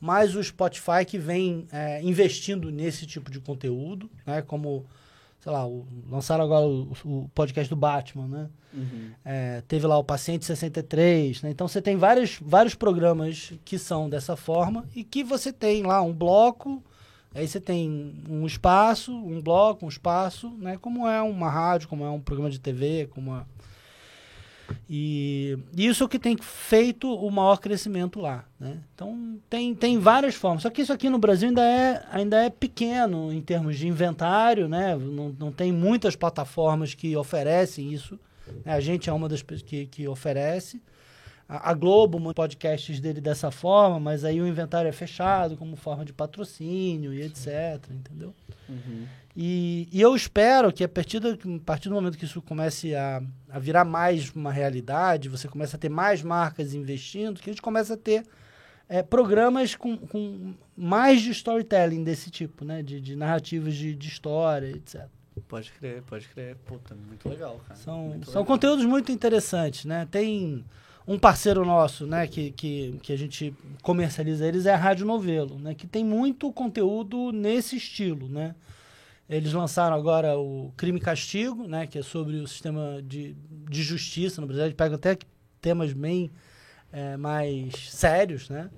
mais o Spotify que vem é, investindo nesse tipo de conteúdo, né? como sei lá, o, lançaram agora o, o, podcast do Batman, né? Uhum. É, teve lá o Paciente 63, né? Então você tem vários, vários programas que são dessa forma e que você tem lá um bloco, aí você tem um espaço, um bloco, um espaço, né? Como é uma rádio, como é um programa de TV, como é e isso é o que tem feito o maior crescimento lá. Né? Então tem, tem várias formas. Só que isso aqui no Brasil ainda é, ainda é pequeno em termos de inventário, né? não, não tem muitas plataformas que oferecem isso. Né? A gente é uma das que, que oferece. A, a Globo, podcasts dele dessa forma, mas aí o inventário é fechado como forma de patrocínio e etc. Entendeu? Uhum. E, e, eu espero que a partir, do, a partir do momento que isso comece a, a virar mais uma realidade, você começa a ter mais marcas investindo, que a gente começa a ter é, programas com, com mais de storytelling desse tipo, né? De, de narrativas de, de história, etc. Pode crer, pode crer. Puta, muito legal, cara. São, muito são legal. conteúdos muito interessantes, né? Tem um parceiro nosso, né, que, que, que a gente comercializa eles, é a Rádio Novelo, né? Que tem muito conteúdo nesse estilo, né? Eles lançaram agora o Crime e Castigo, né, que é sobre o sistema de, de justiça no Brasil. Eles pegam até temas bem é, mais sérios, né?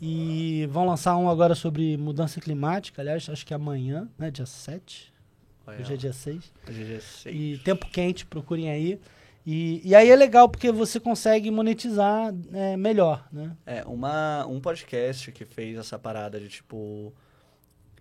E vão lançar um agora sobre mudança climática, aliás, acho que é amanhã, né, dia 7. Hoje é dia 6. Hoje é dia 6. E tempo quente, procurem aí. E, e aí é legal porque você consegue monetizar é, melhor, né? É, uma, um podcast que fez essa parada de tipo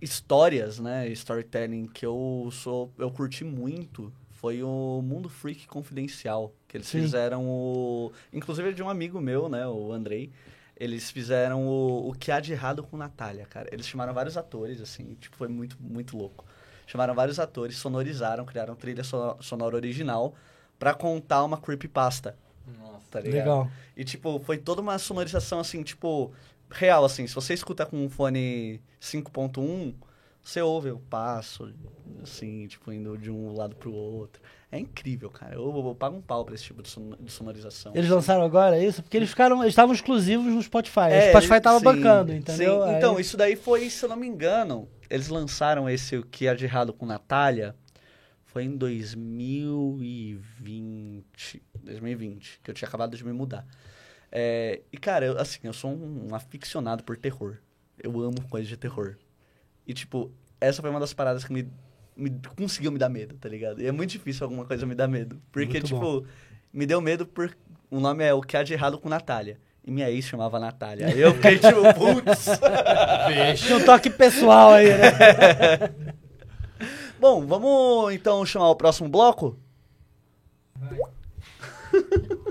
histórias, né, storytelling que eu sou, eu curti muito foi o Mundo Freak Confidencial, que eles Sim. fizeram o, inclusive de um amigo meu, né, o Andrei. Eles fizeram o, o que há de errado com Natália, cara. Eles chamaram vários atores, assim, tipo, foi muito, muito louco. Chamaram vários atores, sonorizaram, criaram trilha so- sonora original pra contar uma creepypasta. Nossa. Tá ligado? Legal. E, tipo, foi toda uma sonorização, assim, tipo, real, assim. Se você escuta com um fone 5.1, você ouve o passo, assim, tipo, indo de um lado pro outro. É incrível, cara. Eu, eu, eu pago um pau pra esse tipo de, son- de sonorização. Eles assim. lançaram agora isso? Porque eles ficaram. Eles estavam exclusivos no Spotify. É, o Spotify tava sim, bancando, entendeu? sim. Aí- Então, isso daí foi, se eu não me engano, eles lançaram esse O Que Há de Errado com Natália, foi em 2020, 2020, que eu tinha acabado de me mudar. É, e, cara, eu, assim, eu sou um, um aficionado por terror. Eu amo coisas de terror. E, tipo, essa foi uma das paradas que me, me conseguiu me dar medo, tá ligado? E é muito difícil alguma coisa me dar medo. Porque, Muito tipo, bom. me deu medo por... O nome é O Que Há de Errado com Natália. E minha ex chamava Natália. Aí eu fiquei, tipo, (laughs) putz... Tinha um toque pessoal aí, né? (laughs) Bom, vamos então chamar o próximo bloco? (laughs)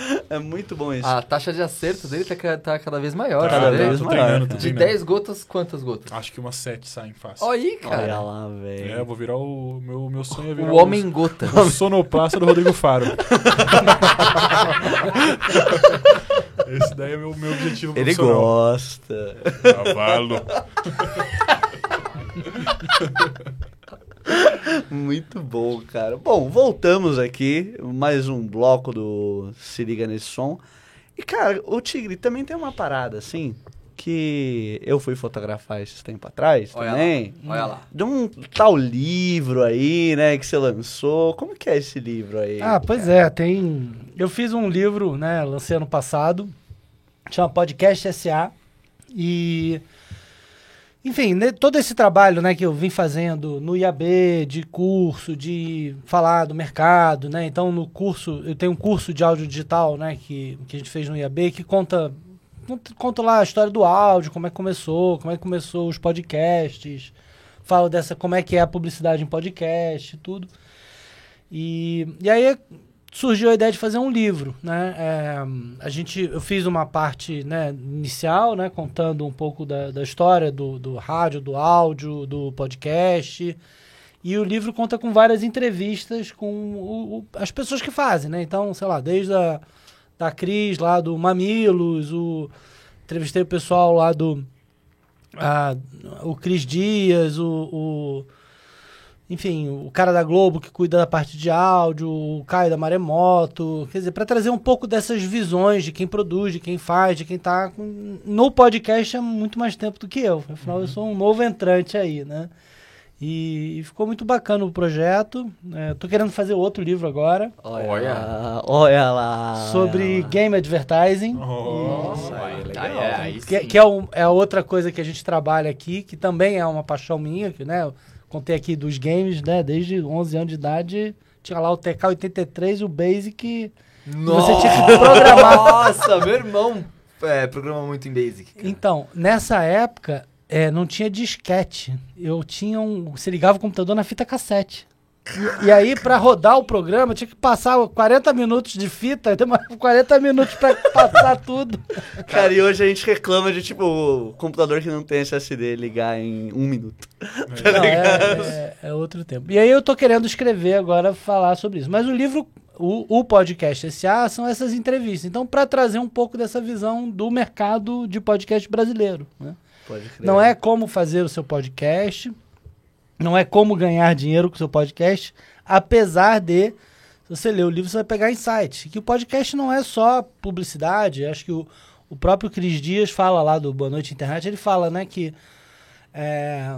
(laughs) é muito bom isso. A taxa de acerto dele tá, tá cada vez maior. Cada tá vendo? vez maior. De treinando. 10 gotas, quantas gotas? Acho que umas 7 saem fácil. Olha aí, Olha cara. lá, velho. É, eu vou virar o. Meu, meu sonho é virar O homem gota. O, (laughs) o sonoplasta do Rodrigo Faro. (laughs) Esse daí é meu, meu objetivo Ele gosta. Cavalo. Muito bom, cara. Bom, voltamos aqui. Mais um bloco do Se Liga Nesse Som. E, cara, o Tigre também tem uma parada, assim, que eu fui fotografar esses tempos atrás Olha também. lá, olha lá. De um tal livro aí, né, que você lançou. Como que é esse livro aí? Ah, pois é, tem. Eu fiz um livro, né? Lancei ano passado. Chama Podcast SA. E. Enfim, né, todo esse trabalho né, que eu vim fazendo no IAB, de curso, de falar do mercado, né? Então, no curso, eu tenho um curso de áudio digital, né, que, que a gente fez no IAB, que conta, conta, lá a história do áudio, como é que começou, como é que começou os podcasts, falo dessa, como é que é a publicidade em podcast e tudo. E, e aí surgiu a ideia de fazer um livro, né? É, a gente, eu fiz uma parte né, inicial, né, contando um pouco da, da história do, do rádio, do áudio, do podcast. E o livro conta com várias entrevistas com o- o- as pessoas que fazem, né? Então, sei lá, desde a da Cris lá do Mamilos, o entrevistei o pessoal lá do ah, o Cris Dias, o, o enfim, o cara da Globo que cuida da parte de áudio, o Caio da Maremoto, quer dizer, para trazer um pouco dessas visões de quem produz, de quem faz, de quem tá com- no podcast há muito mais tempo do que eu. Afinal, eu sou um novo entrante aí, né? E, e ficou muito bacana o projeto. É, tô querendo fazer outro livro agora Olha, Olha. lá, olha lá. sobre game advertising. Nossa, Tá, legal. é, aí Que, que é, um- é outra coisa que a gente trabalha aqui, que também é uma paixão minha, que, né? Contei aqui dos games, né? Desde 11 anos de idade, tinha lá o TK-83 e o Basic. Nossa, Você tinha que programar. Nossa, meu irmão é, programa muito em Basic. cara. Então, nessa época, é, não tinha disquete. Eu tinha um... Você ligava o computador na fita cassete. E, e aí, pra rodar o programa, tinha que passar 40 minutos de fita, (laughs) demorava 40 minutos pra passar tudo. Cara, e hoje a gente reclama de, tipo, o computador que não tem SSD ligar em um minuto. Não, é, é- é outro tempo. E aí eu tô querendo escrever agora, falar sobre isso. Mas o livro, o, o podcast SA, são essas entrevistas. Então, para trazer um pouco dessa visão do mercado de podcast brasileiro. né? Pode crer. Não é como fazer o seu podcast, não é como ganhar dinheiro com o seu podcast, apesar de, se você ler o livro, você vai pegar insights. Que o podcast não é só publicidade, acho que o, o próprio Cris Dias fala lá do Boa Noite Internet, ele fala, né, que é,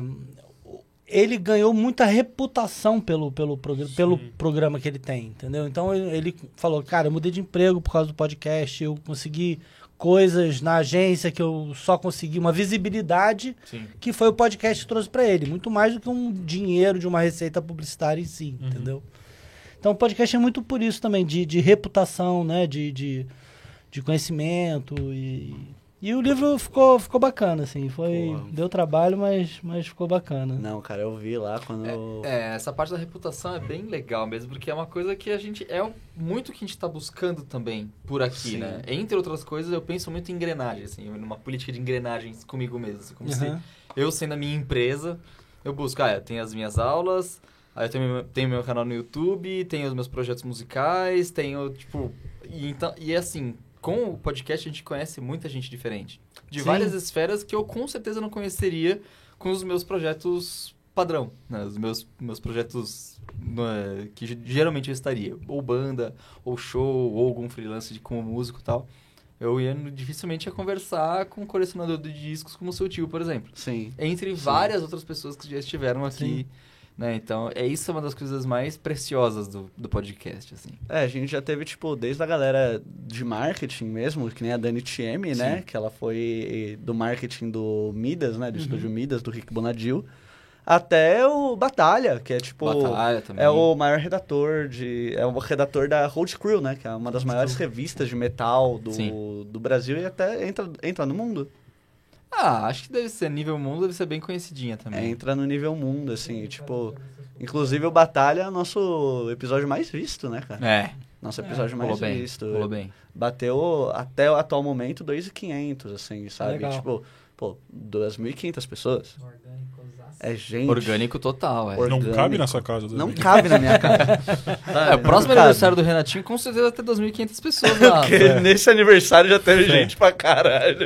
ele ganhou muita reputação pelo, pelo, progr- pelo programa que ele tem, entendeu? Então ele, ele falou, cara, eu mudei de emprego por causa do podcast, eu consegui coisas na agência que eu só consegui uma visibilidade Sim. que foi o podcast que trouxe para ele, muito mais do que um dinheiro de uma receita publicitária em si, entendeu? Então o podcast é muito por isso também, de, de reputação, né, de, de, de conhecimento e, E o livro ficou, ficou bacana, assim. Foi, deu trabalho, mas, mas ficou bacana. Não, cara, eu vi lá quando. eu- É, essa parte da reputação é bem legal mesmo, porque é uma coisa que a gente. É muito que a gente tá buscando também por aqui, Sim. né? Entre outras coisas, eu penso muito em engrenagem, assim, numa política de engrenagens comigo mesmo. Assim, como se Aham. eu sendo a minha empresa, eu busco, ah, eu tenho as minhas aulas, aí eu tenho, meu- tenho meu canal no YouTube, tenho os meus projetos musicais, tenho, tipo. E, então, e assim, com o podcast a gente conhece muita gente diferente. De Sim. várias esferas que eu com certeza não conheceria com os meus projetos padrão, né? Os meus, meus projetos né, que ge- geralmente eu estaria. Ou banda, ou show, ou algum freelance de, como músico e tal. Eu ia dificilmente ia conversar com um colecionador de discos como o seu tio, por exemplo Sim. entre várias outras pessoas que já estiveram aqui, né? Então, é isso é uma das coisas mais preciosas do, do podcast, assim. É, a gente já teve, tipo, desde a galera de marketing mesmo, que nem a Dani Thieme, né? Que ela foi do marketing do Midas, né? Do Uhum. estúdio Midas, do Rick Bonadil. Até o Batalha, que é tipo. Batalha também. É o maior redator de. É o redator da Road Crew, né? Que é uma das maiores revistas de metal do, Sim. do Brasil e até entra, entra no mundo. Ah, acho que deve ser nível mundo, deve ser bem conhecidinha É, também. entra no nível mundo, assim, tipo. Inclusive o Batalha é o nosso episódio mais visto, né, cara? É, Nosso episódio mais rolou bem, visto. rolou bem. Bateu até o atual momento 2.500, assim, sabe? Legal. Tipo, pô, 2.500 pessoas. É gente. Orgânico total, é. Or- Não Orgânico. cabe na sua casa. Não cabe na minha casa. (laughs) É, o próximo aniversário do Renatinho com certeza vai ter 2.500 pessoas lá. (laughs) Porque nesse aniversário já teve É. gente pra caralho.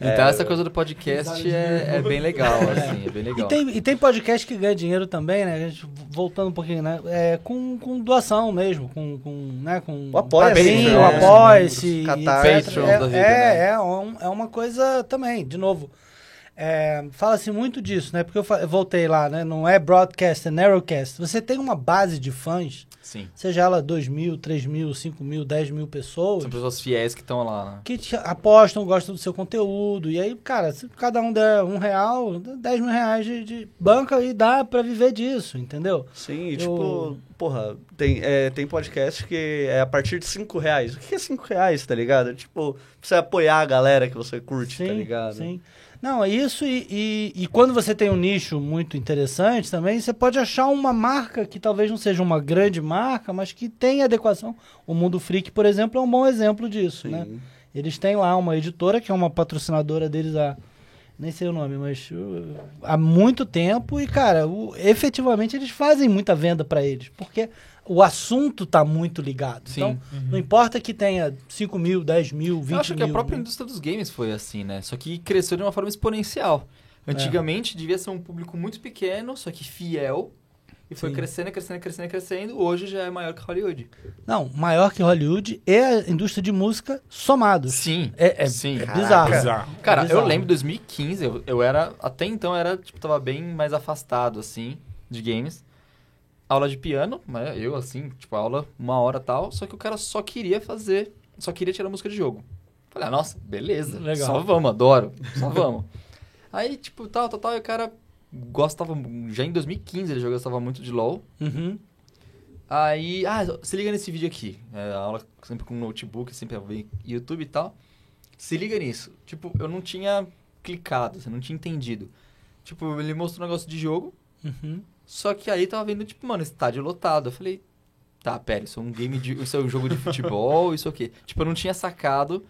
Então É. essa coisa do podcast é, é bem legal, assim, é bem E legal. tem, e tem podcast que ganha dinheiro também, né? A gente, voltando um pouquinho, né? É, com, com doação mesmo, com, com, né? com O Apoia-se, né? o Apoia-se, É, é, né? é, um- é uma coisa também, de novo. É, Fala-se muito disso, né? Porque eu, voltei lá, né? Não é broadcast, é narrowcast. Você tem uma base de fãs, Sim. seja ela 2 mil, 3 mil, 5 mil, 10 mil pessoas, São pessoas fiéis que estão lá, né? que te apostam, gostam do seu conteúdo. E aí, cara, se cada um der um real, 10 mil reais de, de banca e dá pra viver disso, entendeu? Sim, e Eu- tipo, porra, tem, é, tem podcast que é a partir de 5 reais. O que é 5 reais, tá ligado? Tipo, pra você apoiar a galera que você curte, tá ligado? Sim. Não, é isso e, e, e quando você tem um nicho muito interessante também, você pode achar uma marca que talvez não seja uma grande marca, mas que tem adequação. O Mundo Freak, por exemplo, é um bom exemplo disso, Sim. né? Eles têm lá uma editora que é uma patrocinadora deles há nem sei o nome, mas uh, há muito tempo e cara, o- efetivamente eles fazem muita venda para eles, porque o assunto tá muito ligado. Sim. Então, não importa que tenha 5 mil, 10 mil, 20 Eu acho que a mil, própria né? indústria dos games foi assim, né? Só que cresceu de uma forma exponencial. É. Antigamente devia ser um público muito pequeno, só que fiel. E foi Sim. crescendo, crescendo, crescendo, crescendo. Hoje já é maior que Hollywood. Não, maior que Hollywood e a indústria de música somados. Sim. É, é, Sim. é bizarro. Bizarro. Cara, Bizarro. eu lembro em 2015, eu, eu era. Até então era, tipo, tava bem mais afastado, assim, de games. Aula de piano, né? Eu, assim, tipo, aula uma hora tal. Só que o cara só queria fazer. Só queria tirar música de jogo. Falei, ah, nossa, beleza. Legal. Só vamos, adoro. Só vamos. (laughs) Aí, tipo, tal, tal, tal. E o cara gostava. Já em 2015 ele já gostava muito de LOL. Uhum. Aí, ah, se liga nesse vídeo aqui. É, a aula sempre com notebook, sempre YouTube e tal. Se liga nisso. Tipo, eu não tinha clicado, você não tinha entendido. Tipo, ele mostrou um negócio de jogo, Uhum. Só que aí tava vendo, tipo, mano, estádio lotado. Eu falei, tá, pera, isso é um game de. Isso é um jogo de futebol, isso é o quê? Tipo, eu não tinha sacado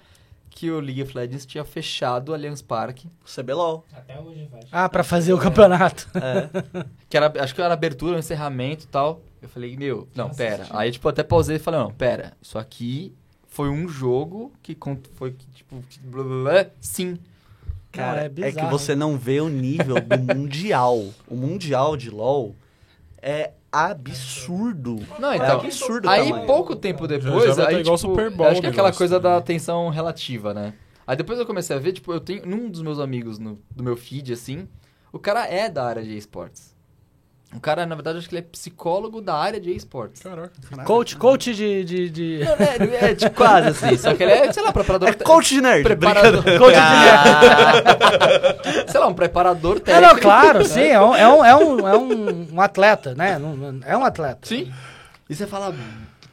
que o League of Legends tinha fechado o Allianz Parque. CBLOL. Até hoje faz. Ah, pra fazer o campeonato. É. (laughs) Que era, acho que era abertura, um encerramento e tal. Eu falei, meu, não, Já pera. assisti. Aí, tipo, até pausei e falei, não, pera. Isso aqui foi um jogo que foi, que, tipo, blá, blá, blá, sim. Cara, é é, que bizarro. você não vê o nível do (laughs) Mundial. O Mundial de LoL é absurdo. Não, é então, absurdo o aí tamanho. pouco tempo depois, aí, igual tipo, Super Bowl acho que é aquela coisa da né? atenção relativa, né? Aí depois eu comecei a ver, tipo, eu tenho, num dos meus amigos no, do meu feed, assim, o cara é da área de esportes. O cara, na verdade, acho que ele é psicólogo da área de esportes. Caraca. Coach, coach de. de, de... Não, é, é, tipo, (laughs) quase assim, só que ele é, sei lá, preparador... É coach de nerd. Preparador. (laughs) Coach de Sei lá, um preparador É, técnico. não, claro, sim, é um, é um, é um, é um, atleta, né? É um atleta. Sim. E você fala,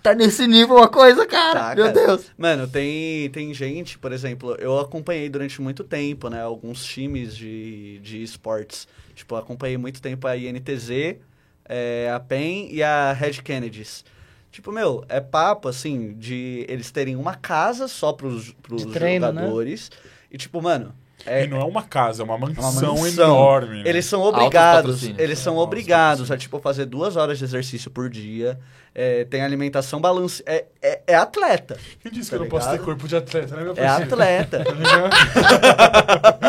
Tá nesse nível a coisa, cara. Tá, Meu cara. Deus. Mano, tem, tem gente, por exemplo, eu acompanhei durante muito tempo, né, alguns times de, de esportes. Tipo, acompanhei muito tempo a INTZ, é, a PEN e a Red Kennedys. Tipo, meu, é papo, assim, de eles terem uma casa só pros, pros treino, né? jogadores. E, tipo, mano... É, E não é uma casa, é uma é uma mansão, mansão. enorme. né? Eles são obrigados, eles são Altos obrigados a, tipo, fazer duas horas de exercício por dia. É, tem alimentação balance... É, é, é atleta. Quem disse Tá que eu não posso ter corpo de atleta, né, meu É parceiro? atleta. (laughs)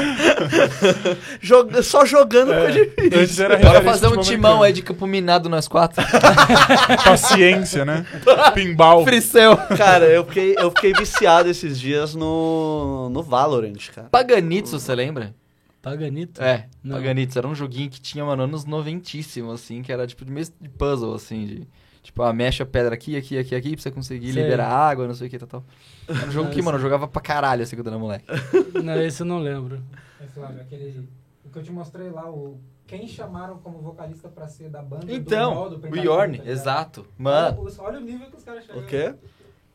Joga- só jogando É. foi difícil. Antes era Bora fazer um timão aí de campo minado nós quatro. (laughs) Paciência, né? Pinball. Fricel. Cara, eu fiquei, eu fiquei viciado esses dias no, no Valorant, cara. Paganitsu, você lembra? Paganito? É, Não. Paganitsu. Era um joguinho que tinha, mano, anos noventíssimo, assim, que era tipo de meio de puzzle, assim, de... Tipo, ah, mexe a pedra aqui, aqui, aqui, aqui, pra você conseguir Sei. liberar água, não sei o que, tal, tal. Era um jogo que, Nossa. mano, eu jogava pra caralho, assim, quando era moleque. (laughs) Não, esse eu não lembro. É, Flávio, aquele. O que eu te mostrei lá, o. Quem chamaram como vocalista pra ser da banda do Então, do o Pentagon, Yorn, tá exato. Mano, Olha, olha o nível que os caras chegaram. O quê?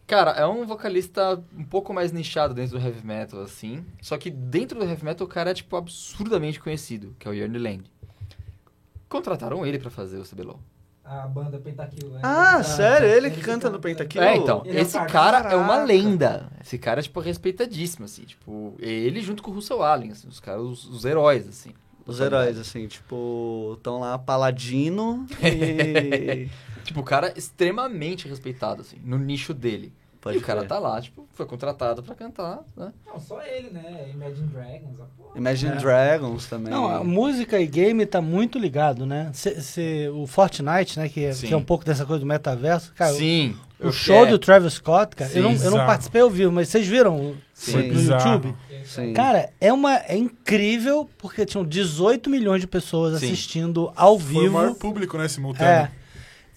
Cara, é um vocalista um pouco mais nichado dentro do heavy metal, assim. Só que dentro do heavy metal o cara é, tipo, absurdamente conhecido, que é o Jörn Land. Contrataram ele pra fazer o CBLOL. A banda Pentakill. né? Ah, Ele sério? Ele que ele canta no canta. Pentakill? É, então, Ele é esse cara é uma Caraca. lenda. Esse cara é, tipo, respeitadíssimo, assim. Tipo, ele junto com o Russell Allen, assim, os caras, os, os heróis, assim. Os heróis, assim, tipo, estão lá Paladino (laughs) e... Tipo, o cara extremamente respeitado, assim, no nicho dele. Pode e o cara tá lá, tipo, foi contratado pra cantar, né? Não, só ele, né? Imagine Dragons. a porra. Imagine É. Dragons também. Não, a música e game tá muito ligado, né? Cê- o Fortnite, né, que é, Sim. que é um pouco dessa coisa do metaverso. Cara, o- Sim. o show do Travis Scott, cara, eu, não, eu não participei ao vivo, mas vocês viram Sim. no. YouTube? Sim. Cara, é, uma, é incrível, porque tinham 18 milhões de pessoas Sim. assistindo ao Foi o vivo. maior público, né, simultâneo. É.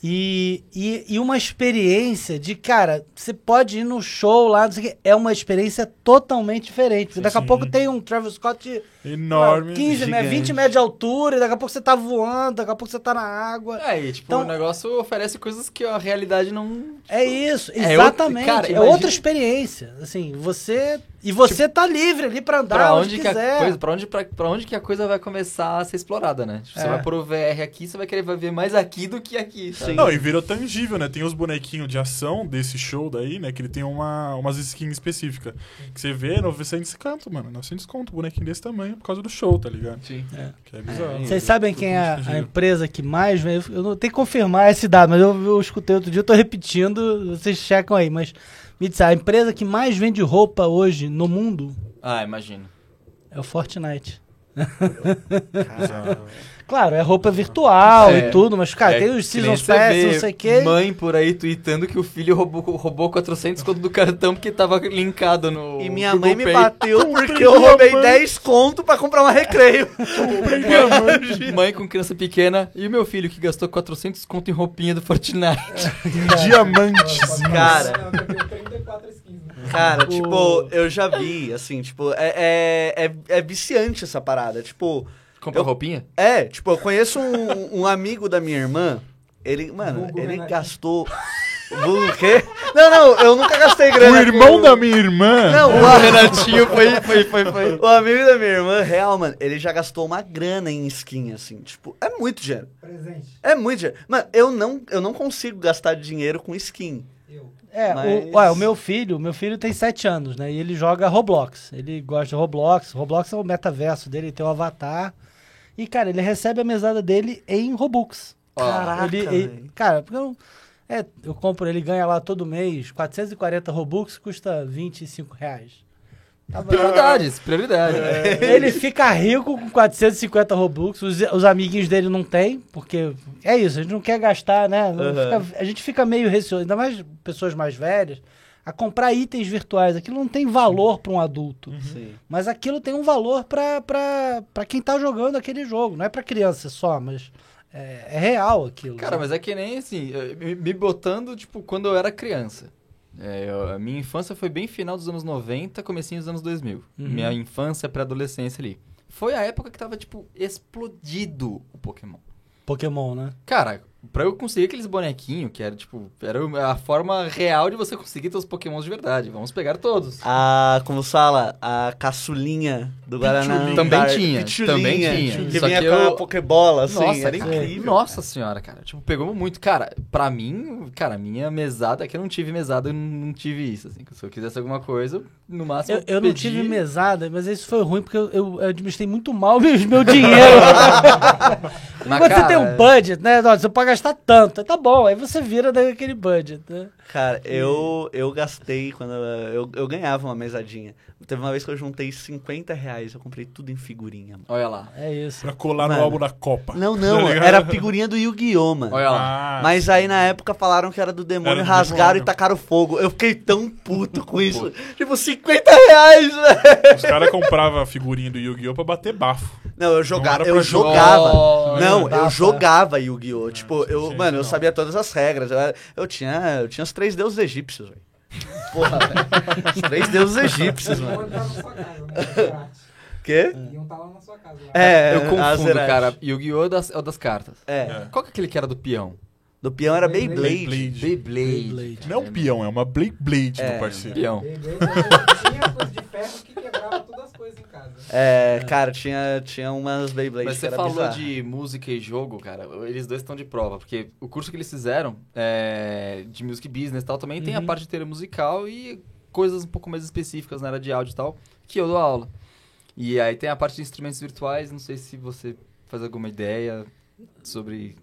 E, e, e uma experiência de, cara, você pode ir no show lá, não sei o quê, é uma experiência totalmente diferente. Porque daqui a Sim. pouco tem um Travis Scott Enorme. 15, né, gigante. 20 metros de altura, e daqui a pouco você tá voando, daqui a pouco você tá na água. É, e tipo, Então- o negócio oferece coisas que a realidade não... É isso, É exatamente. outro- cara, é outra experiência. Assim, você. E você tá livre ali pra andar Pra onde, onde, que a quiser. coisa, pra, onde, pra, pra onde que a coisa vai começar a ser explorada, né? Tipo, Você É. vai pôr o VR aqui, você vai querer vai ver mais aqui do que aqui. sabe? Não, e virou tangível, né? Tem os bonequinhos de ação desse show daí, né? Que ele tem uma, umas skins específicas. Que você vê, 900 canto, mano. 900 conto, bonequinho desse tamanho por causa do show, tá ligado? Sim. Que é bizarro. Vocês sabem quem é a, empresa que mais? Eu não tenho que confirmar esse dado, mas eu, eu escutei outro dia, eu tô repetindo, vocês checam aí, mas me diz, a empresa que mais vende roupa hoje no mundo Ah, imagino. é o Fortnite. (laughs) Claro, é roupa virtual É. e tudo, mas, cara, É, tem os você Pass, não sei o quê. Mãe por aí tweetando que o filho roubou, roubou 400 conto do cartão porque tava linkado no. E minha Google mãe me Pay. bateu (laughs) porque eu roubei 10 conto pra comprar uma recreio. (laughs) Mãe com criança pequena e o meu filho que gastou 400 conto em roupinha do Fortnite. Diamantes. Cara. Não, eu tenho 34 skins, né? Cara, O- tipo, eu já vi, assim, tipo, é, é, é, é viciante essa parada. Tipo, Comprou Eu- roupinha? é, tipo, eu conheço um, um amigo da minha irmã, ele, mano, Vulgo ele Renatinho. gastou. O quê? Não, não, eu nunca gastei grana. O irmão com- da minha irmã. Não, O o, Renatinho foi, foi, foi, foi. o amigo da minha irmã, real, mano, ele já gastou uma grana em skin, assim, tipo, é muito dinheiro. Presente. É muito dinheiro. Mano, eu não, eu não consigo gastar dinheiro com skin. É, Mas- o, olha, o meu filho, o meu filho tem 7 anos, né? E ele joga Roblox. Ele gosta de Roblox. Roblox é o metaverso dele, ele tem o avatar. E, cara, ele recebe a mesada dele em Robux. Caraca, ele, ele- cara, porque eu, é, eu compro, ele ganha lá todo mês 440 Robux, custa 25 reais. Tá. Prioridades, prioridades. Ele fica rico com 450 Robux, os, os amiguinhos dele não tem, porque é isso, a gente não quer gastar, né? Aham. fica- a gente fica meio receoso, ainda mais pessoas mais velhas, a comprar itens virtuais. Aquilo não tem valor para um adulto, Sim. mas aquilo tem um valor para quem tá jogando aquele jogo. Não é para criança só, mas é, é real aquilo. Cara, mas é que nem assim, me- me botando, tipo, quando eu era criança. É, eu- a minha infância foi bem final dos anos 90, comecinho dos anos 2000. Uhum. Minha infância, pré-adolescência ali. Foi a época que tava, tipo, explodido o Pokémon. Pokémon, né? Cara, pra eu conseguir aqueles bonequinhos, que era tipo, era a forma real de você conseguir teus pokémons de verdade. Vamos pegar todos. A, como fala, a caçulinha do Guaraná. Também tinha, também tinha. Que Só vinha que com a eu- Pokébola, assim, Nossa, era cara. incrível. Nossa senhora, cara. Tipo, pegou muito. Cara, pra mim, cara, minha mesada, é que eu não tive mesada, eu não tive isso, assim. Se eu quisesse alguma coisa, no máximo. Eu, eu não pedi- tive mesada, mas isso foi ruim porque eu, eu administrei muito mal (laughs) o meu, meu dinheiro. (laughs) Mas, Quando você tem um budget, né? Você pode gastar tanto, tá bom, aí você vira daquele budget, né? Cara, eu, eu gastei quando eu, eu, ganhava uma mesadinha. Teve uma vez que eu juntei 50 reais, eu comprei tudo em figurinha. mano. Olha lá. É isso. Pra colar Mano. no álbum da Copa. Não, não, Tá era figurinha do Yu-Gi-Oh, mano. Olha lá. Ah, Mas aí na época falaram que era do demônio, Era do rasgaram demônio. e tacaram fogo. Eu fiquei tão puto com isso. tipo, 50 reais, velho. os caras compravam a figurinha do Yu-Gi-Oh! pra bater bafo. Não, eu jogava, era eu jogava. jogar. Não, eu jogava Yu-Gi-Oh! Tipo, eu, mano, eu sabia todas as regras. Eu, eu tinha, eu tinha os três deuses egípcios, velho. Porra, (laughs) velho. Os três deuses egípcios, mano. estar na sua casa, né? (laughs) Quê? Iam estar lá na sua casa. lá. É, Eu confundo, cara. Yu-Gi-Oh! é das- é o das cartas. É. Qual que é aquele que era do peão? Do peão era Beyblade. Beyblade. Beyblade. Beyblade. Não é um peão, é uma Blade Blade, É. meu parceiro. Peão. Beyblade, eu tinha coisa de ferro que quebrava todas as coisas em casa. É, cara, tinha, tinha umas Beyblades Mas que você era falou bizarro. de música e jogo, cara. Eles dois estão de prova, porque o curso que eles fizeram é, de music business e tal também tem a Uhum. parte inteira musical e coisas um pouco mais específicas na área de áudio e tal, que eu dou aula. E aí tem a parte de instrumentos virtuais, não sei se você faz alguma ideia sobre.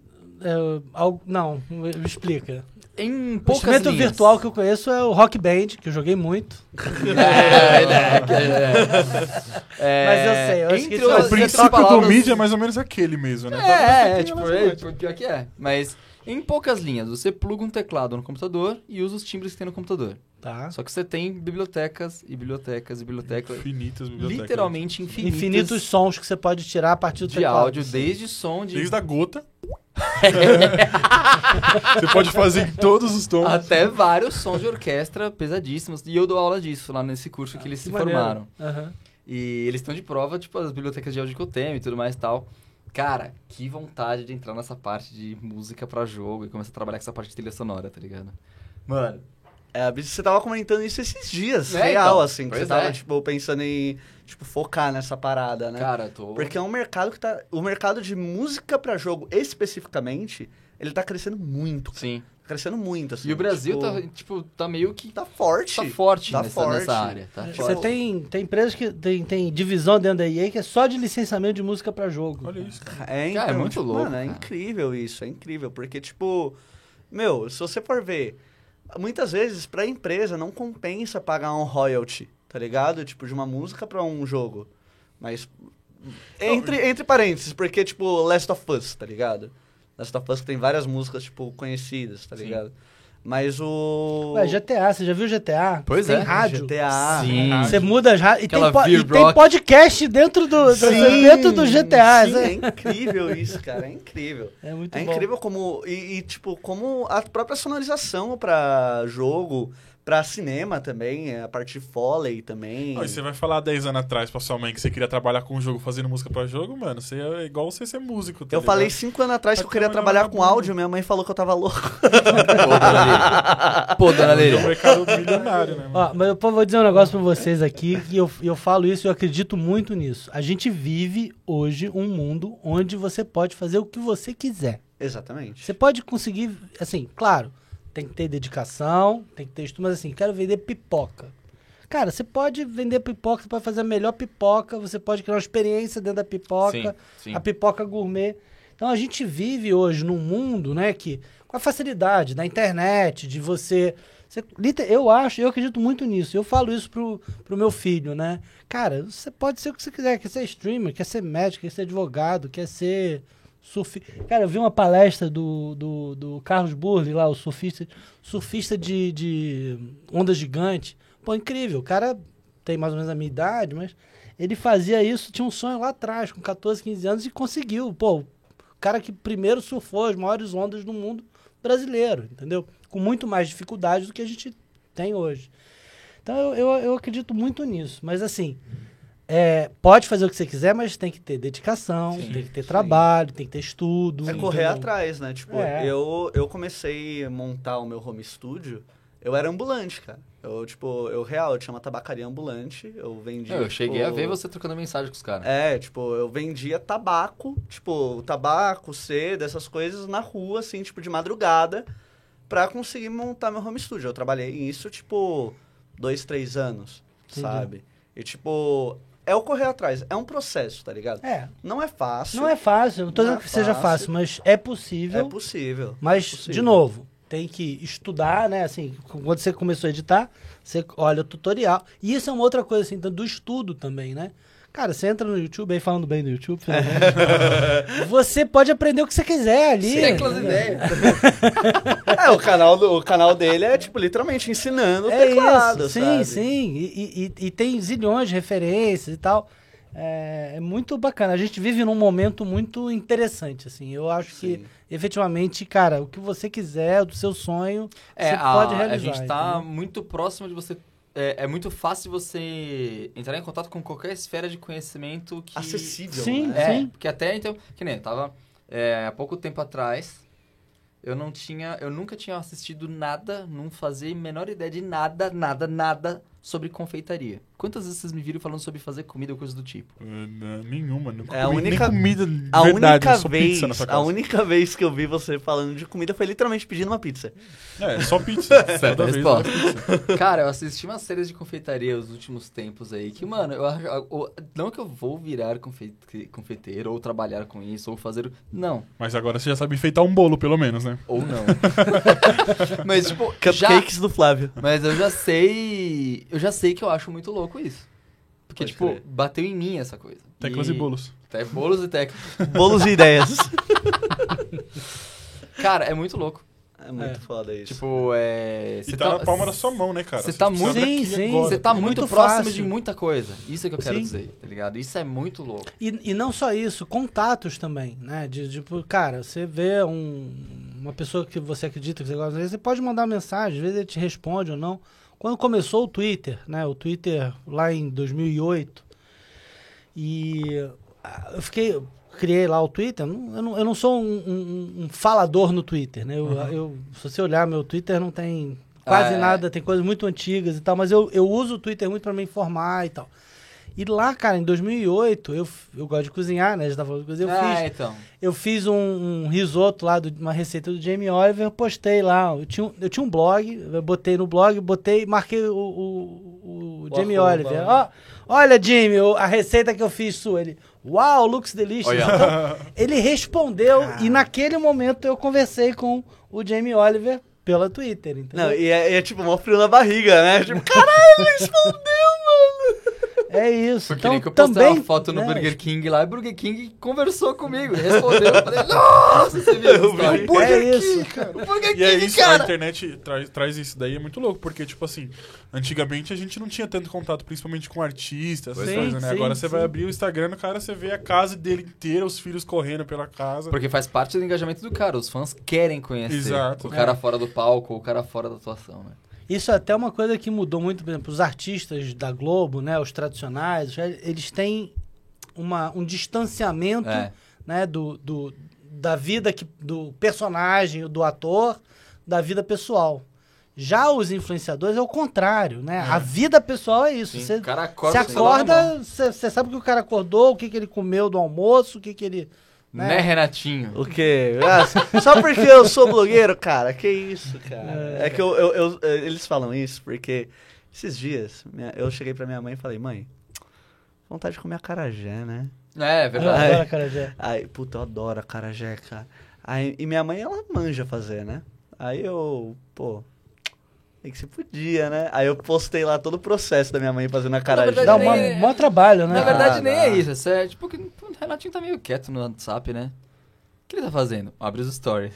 É, algo, não, me explica. Em O instrumento linhas. virtual que eu conheço é o Rock Band, que eu joguei muito. É, é, é, (laughs) Mas eu sei, eu acho que entre é O princípio palavras- do mídia é mais ou menos aquele mesmo, né? É, é, tipo, é, tipo, pior que é. Mas, em poucas linhas, você pluga um teclado no computador e usa os timbres que tem no computador. Tá. Só que você tem bibliotecas e bibliotecas e bibliotecas. Infinitas bibliotecas. Literalmente infinitas. Infinitos sons que você pode tirar a partir do de teclado. áudio, desde som de. Desde a gota. (laughs) Você pode fazer em todos os tons. Até vários sons de orquestra pesadíssimos. E eu dou aula disso lá nesse curso que eles se Que maneiro. formaram. Aham. E eles estão de prova, tipo, as bibliotecas de áudio que eu tenho e tudo mais e tal. Cara, que vontade de entrar nessa parte de música pra jogo e começar a trabalhar com essa parte de trilha sonora, tá ligado? Mano, É, você tava comentando isso esses dias, É, real, então. assim, que Pois você tava, é. tipo, pensando em, tipo, focar nessa parada, né? cara, eu tô. Porque é um mercado que tá... O mercado de música pra jogo, especificamente, ele tá crescendo muito. Sim. Tá crescendo muito, assim. E o Brasil tipo, tá, tipo, tá meio que. tá forte. Tá forte, Tá nessa, forte. nessa área. Tá Você forte. tem, tem empresas que tem, tem divisão dentro da EA que é só de licenciamento de música pra jogo. Olha isso. É, Cara, é então, muito tipo, louco, Mano, é cara. incrível isso, é incrível. Porque, tipo, meu, se você for ver, muitas vezes pra empresa não compensa pagar um royalty, tá ligado? Tipo, de uma música pra um jogo. Mas. Entre, entre parênteses, porque, tipo, Last of Us, tá ligado? Last of Us tem várias músicas, tipo, conhecidas, tá Sim. Mas o. Ué, GTA, você já viu GTA? Pois tem é. rádio. GTA. Sim. Você muda as rádios. E, tem, po- e tem podcast dentro do, do- dentro do GTA. Sim, né? é incrível isso, cara. É incrível. É muito É bom. incrível como. E, e, tipo, como a própria sonorização pra jogo, pra cinema também, a parte de Foley também. Não, e você vai falar 10 anos atrás pra sua mãe que você queria trabalhar com jogo, fazendo música pra jogo, mano, você é igual você ser músico. tá Eu ligado? falei cinco anos atrás que eu Tá queria trabalhar na com bunda. áudio, minha mãe falou que eu tava louco. Pô, dona (laughs) dona É um mercado milionário, né, mano? Ó, mas eu vou dizer um negócio pra vocês aqui, e eu, eu falo isso e eu acredito muito nisso. A gente vive hoje um mundo onde você pode fazer o que você quiser. Exatamente. Você pode conseguir, assim, claro, tem que ter dedicação, tem que ter estudo, mas assim, quero vender pipoca. Cara, você pode vender pipoca, você pode fazer a melhor pipoca, você pode criar uma experiência dentro da pipoca, Sim, sim. a pipoca gourmet. Então a gente vive hoje num mundo, né, que com a facilidade da internet, de você, você eu acho, eu acredito muito nisso. Eu falo isso pro, pro meu filho, né? Cara, você pode ser o que você quiser, quer ser streamer, quer ser médico, quer ser advogado, quer ser surfi... Cara, eu vi uma palestra do, do, do Carlos Burli lá, o surfista, surfista de, de onda gigante. Pô, incrível, o cara tem mais ou menos a minha idade, mas ele fazia isso, tinha um sonho lá atrás, com 14, 15 anos, e conseguiu. Pô, o cara que primeiro surfou as maiores ondas do mundo brasileiro, entendeu? Com muito mais dificuldade do que a gente tem hoje. Então eu, eu, eu acredito muito nisso. Mas assim, é, pode fazer o que você quiser, mas tem que ter dedicação, Sim, tem que ter sim. trabalho, tem que ter estudo. É correr entendeu? atrás, né? Tipo, É. eu, eu comecei a montar o meu home studio, eu era ambulante, cara. Eu, tipo, eu real, eu tinha uma tabacaria ambulante, eu vendia. Eu cheguei tipo, a ver você trocando mensagem com os caras. É, tipo, eu vendia tabaco, tipo, tabaco, seda, essas coisas na rua, assim, tipo, de madrugada, pra conseguir montar meu home studio. Eu trabalhei nisso, tipo, dois, três anos, Entendi. sabe? E, tipo, é o correr atrás, é um processo, tá ligado? É, Não é fácil. não é fácil, não tô dizendo é que seja fácil. fácil, mas é possível. É possível. Mas, É possível. de novo, tem que estudar, né? Assim, quando você começou a editar, você olha o tutorial. E isso é uma outra coisa, assim, do estudo também, né? Cara, você entra no YouTube, aí falando bem do YouTube, finalmente, (laughs) você pode aprender o que você quiser ali. E ideias. (laughs) É, o canal, do, o canal dele é, tipo, literalmente ensinando o É teclado, isso, sim, sabe? sim. E, e- e- tem zilhões de referências e tal. É, é muito bacana. A gente vive num momento muito interessante, assim. Eu acho que, Sim. efetivamente, cara, o que você quiser, do seu sonho, É, você a, pode a realizar. gente tá entendeu? muito próximo de você. É, é muito fácil você entrar em contato com qualquer esfera de conhecimento que. Acessível, Sim, né? É, sim. porque até então, que nem, eu tava é, há pouco tempo atrás, eu não tinha, eu nunca tinha assistido nada, não fazia a menor ideia de nada, nada, nada sobre confeitaria. Quantas vezes vocês me viram falando sobre fazer comida ou coisa do tipo? Uh, nenhuma, nunca É a comi única- nem comida de A verdade, única só vez, pizza na sua a única vez que eu vi você falando de comida foi literalmente pedindo uma pizza. É, só pizza. (laughs) Certa vez pizza. Cara, eu assisti umas séries de confeitaria os últimos tempos aí, que, mano, eu acho. eu- Não que eu vou virar confe- confeiteiro, ou trabalhar com isso, ou fazer. Não. Mas agora você já sabe enfeitar um bolo, pelo menos, né? Ou não. (laughs) (laughs) Mas, tipo, já, Cupcakes do Flávio. Mas eu já sei. Eu já sei que eu acho muito louco isso. Porque, Pode tipo, crer. bateu em mim essa coisa. Teclas e, bolos. É, bolos e teclas. (laughs) Bolos e ideias. (laughs) Cara, é muito louco. É muito É. foda isso. Tipo, é. E cê tá na palma da sua mão, né, cara? Você tá muito- Sim, sim. Você tá É muito, muito próximo de muita coisa. Isso é que eu quero Sim. dizer, tá ligado? Isso é muito louco. E, e não só isso, contatos também, né? De, tipo, cara, você vê um- uma pessoa que você acredita que você gosta, você pode mandar mensagem, às vezes ele te responde ou não. Quando começou o Twitter, né? O Twitter lá em 2008, e ah, eu fiquei, criei lá o Twitter, eu não, eu não sou um, um- um falador no Twitter, né? Eu, eu- se você olhar meu Twitter não tem quase Ah, é. nada, tem coisas muito antigas e tal, mas eu, eu uso o Twitter muito para me informar e tal. E lá, cara, em 2008, eu, eu gosto de cozinhar, né? Já tava falando de coisa. Eu ah, fiz, então. eu fiz um, um risoto lá, de uma receita do Jamie Oliver, eu postei lá. Eu tinha, um- eu tinha um blog, eu botei no blog, botei, marquei o, o, o O Jamie arroba. Oliver. Ó, olha, o- a receita que eu fiz sua. Ele, uau, looks delicious. Então, ele respondeu (laughs) e naquele momento eu conversei com o Jamie Oliver pela Twitter, entendeu? Não, e é, e é tipo mó frio na barriga, né? Tipo, caralho, ele respondeu, mano. (laughs) É isso. Porque então, nem que eu postei também, uma foto no né, Burger King lá, e o Burger King conversou comigo, respondeu. Eu falei, nossa, você viu (laughs) essa Eu vi. história? É Burger isso. King, cara. O Burger E é King, isso, a cara! internet traz, traz isso daí, é muito louco, porque, tipo assim, antigamente a gente não tinha tanto contato, principalmente com artistas, essas Sim, coisas, né? sim, Agora você sim. vai abrir o Instagram, o cara, você vê a casa dele inteira, os filhos correndo pela casa. Porque faz parte do engajamento do cara, os fãs querem conhecer Exato. o cara fora do palco, o cara fora da atuação, né? Isso é até uma coisa que mudou muito, por exemplo, os artistas da Globo, né, os tradicionais, eles têm uma, um distanciamento É. né, do, do, da vida que, do personagem, do ator, da vida pessoal. Já os influenciadores é o contrário, né? A vida pessoal é isso. Sim, Você o cara você acorda, acorda, você você sabe o que o cara acordou, o que, que ele comeu do almoço, o que, que ele. Né, né? Renatinho? O quê? Ah, só porque eu sou blogueiro, cara? Que isso, cara? É, que eu, eu- eu- eh, eles falam isso porque esses dias minha- eu cheguei pra minha mãe e falei, mãe, vontade de comer acarajé, né? É, é Eu verdade. adoro acarajé. Aí, puta, eu adoro acarajé, cara. Aí, e minha mãe, ela manja fazer, né? Aí eu, pô, tem que se podia, né? Aí eu postei lá todo o processo da minha mãe fazendo acarajé. verdade, Dá um é- maior trabalho, né? Na verdade, Ah, nem dá. é isso. Isso é tipo que o Renatinho tá meio quieto no WhatsApp, né? O que ele tá fazendo? Abre os stories.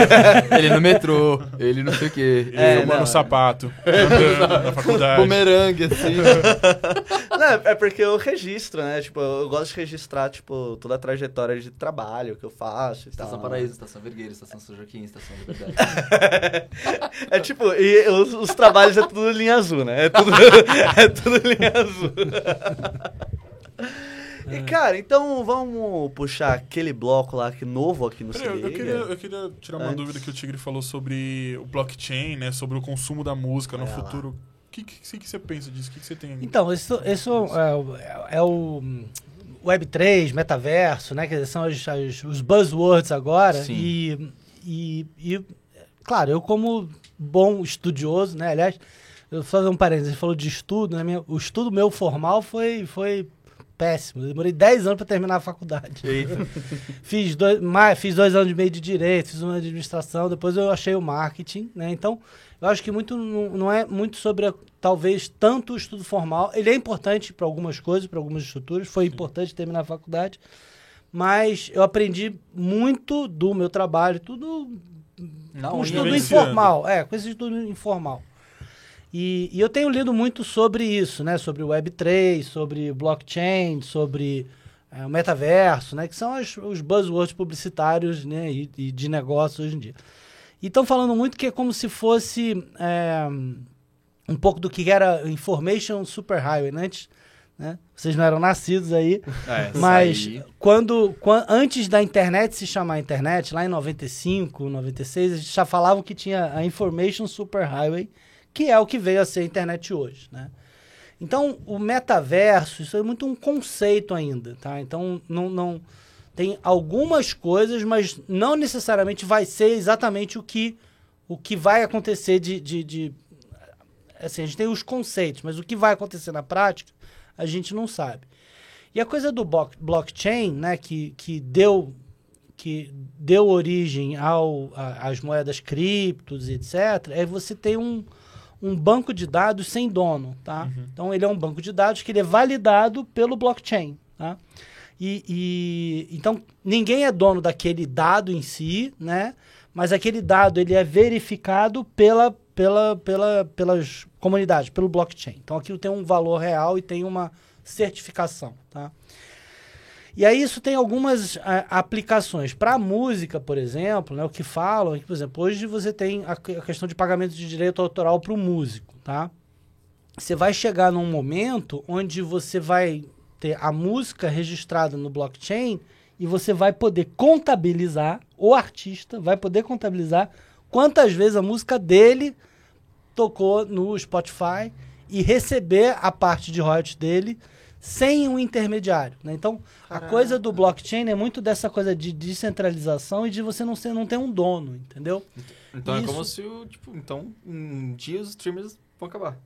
(laughs) ele no metrô, ele não sei o quê. Ele É, arrumando não. o sapato, andando (laughs) na faculdade. Bumerangue, assim. (laughs) Não, é porque eu registro, né? Tipo, eu gosto de registrar, tipo, toda a trajetória de trabalho que eu faço e Estação tal. Paraíso, Estação Vergueiro, Estação São Joaquim, Estação Liberdade. É tipo, e os, os trabalhos é tudo linha azul, né? É tudo, é tudo linha azul. E, cara, então vamos puxar aquele bloco lá que novo aqui no Peraí, eu, queria, eu queria tirar uma Antes. dúvida que o Tigre falou sobre o blockchain, né? Sobre o consumo da música no futuro. O que, que, que você pensa disso? O que, que você tem Então, isso, isso é, o- é o hum, Web3, metaverso, né? Que são as- as- os buzzwords agora. Sim. E, e, e, claro, eu como bom estudioso, né? Aliás, eu vou fazer um parênteses, você falou de estudo, né? O estudo meu formal foi, foi péssimo. Eu demorei 10 anos para terminar a faculdade. (laughs) fiz, dois, mais, fiz dois anos e meio de direito, fiz um ano de administração, depois eu achei o marketing, né? Então, eu acho que muito não, é muito sobre, talvez, tanto o estudo formal. Ele é importante para algumas coisas, para algumas estruturas, foi importante terminar a faculdade, mas eu aprendi muito do meu trabalho, tudo Não, com unha estudo informal. É, com esse estudo informal. E, e eu tenho lido muito sobre isso, né? Sobre o Web3, sobre blockchain, sobre é, o metaverso, né? Que são as- os buzzwords publicitários né? e, e de negócio hoje em dia. E estão falando muito que é como se fosse é, um pouco do que era Information Superhighway, né? Antes, né? Vocês não eram nascidos aí. É, Mas aí. quando, quan- antes da internet se chamar internet, lá em 95, 96, a gente já falavam que tinha a Information Superhighway, que é o que veio a ser a internet hoje, né? Então, o metaverso, isso é muito um conceito ainda, tá? Então, não, não tem algumas coisas, mas não necessariamente vai ser exatamente o que, o que vai acontecer de, de, de... Assim, a gente tem os conceitos, mas o que vai acontecer na prática, a gente não sabe. E a coisa do block- blockchain, né, que, que deu que deu origem ao, às moedas criptos etc., é você ter um, um banco de dados sem dono, tá? Então ele é um banco de dados que ele é validado pelo blockchain, tá? E, e- então ninguém é dono daquele dado em si, né? Mas aquele dado ele é verificado pela, pela, pela, pelas comunidades, pelo blockchain. Então aquilo tem um valor real e tem uma certificação, tá? E aí isso tem algumas ah, aplicações. Para a música, por exemplo, né, o que falam é por exemplo, hoje você tem a, a questão de pagamento de direito autoral para o músico, tá? Você vai chegar num momento onde você vai ter a música registrada no blockchain e você vai poder contabilizar, o artista vai poder contabilizar quantas vezes a música dele tocou no Spotify e receber a parte de royalties dele sem um intermediário. né? Então, a coisa do blockchain é muito dessa coisa de descentralização e de você não, ser, não ter um dono, entendeu? Então é Isso- como se o, tipo, então, um dia os streamers vão acabar.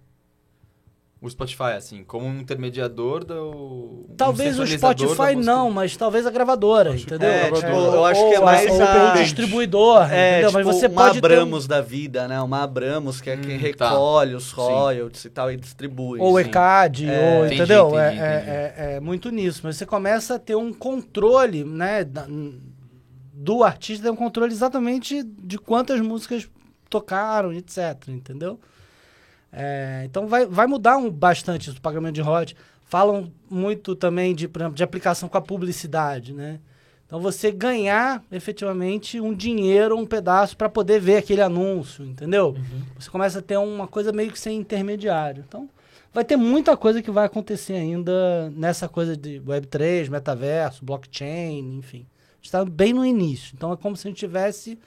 O Spotify, assim, como um intermediador do. um Talvez o centralizador da Spotify não, mas talvez a gravadora, Acho que entendeu? é, tipo, eu acho ou que é mais ou a- pelo distribuidor, É, entendeu? tipo, mas você uma pode ter um- Abramos da vida, né? Uma Abramos, que é quem Hum, tá. recolhe os Sim. royalties e tal e distribui. ou sim. ECAD, É, ou, entendi, entendeu? entendi, é, entendi. é- é- é muito nisso. Mas você começa a ter um controle, né? do artista, tem um controle exatamente de quantas músicas tocaram, etc. Entendeu? É, então vai, vai mudar um, bastante o pagamento de royalties. Falam muito também de, exemplo, de aplicação com a publicidade, né? Então você ganhar efetivamente um dinheiro, um pedaço para poder ver aquele anúncio, entendeu? Você começa a ter uma coisa meio que sem intermediário. Então vai ter muita coisa que vai acontecer ainda nessa coisa de Web3, metaverso, blockchain, enfim. Está bem no início. Então é como se a gente tivesse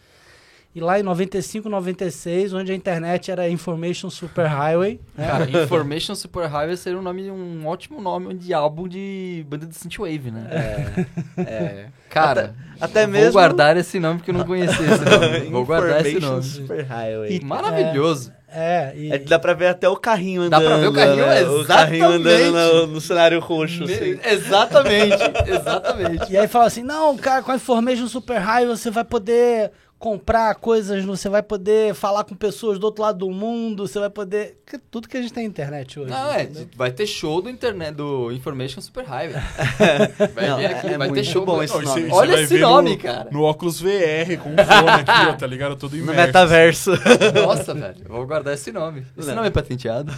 e lá em 95, 96, onde a internet era Information Superhighway, né? Cara, Information Superhighway seria um nome, um ótimo nome de álbum de banda de synthwave, né? É, é. Cara, Até vou mesmo- guardar esse nome porque eu não conhecia esse nome. Vou guardar esse Information nome. Superhighway. E- Maravilhoso. É, e, É, dá pra ver até o carrinho Dá andando. pra ver o carrinho, né? O carrinho andando exatamente. no, no cenário roxo. assim. Me- Exatamente, exatamente. E aí fala assim, não, cara, com a Information Super High você vai poder comprar coisas, você vai poder falar com pessoas do outro lado do mundo, você vai poder... Tudo que a gente tem na internet hoje. Não, é, vai ter show do internet, do Information Superhighway. (laughs) Vai, Não, vir é- aqui, é vai ter show bom esse nome. Olha esse nome, no, cara. No óculos VR, com o fone aqui, ó, tá ligado? Todo No imerso. metaverso. Nossa, velho, eu vou guardar esse nome. Esse Não. nome é patenteado.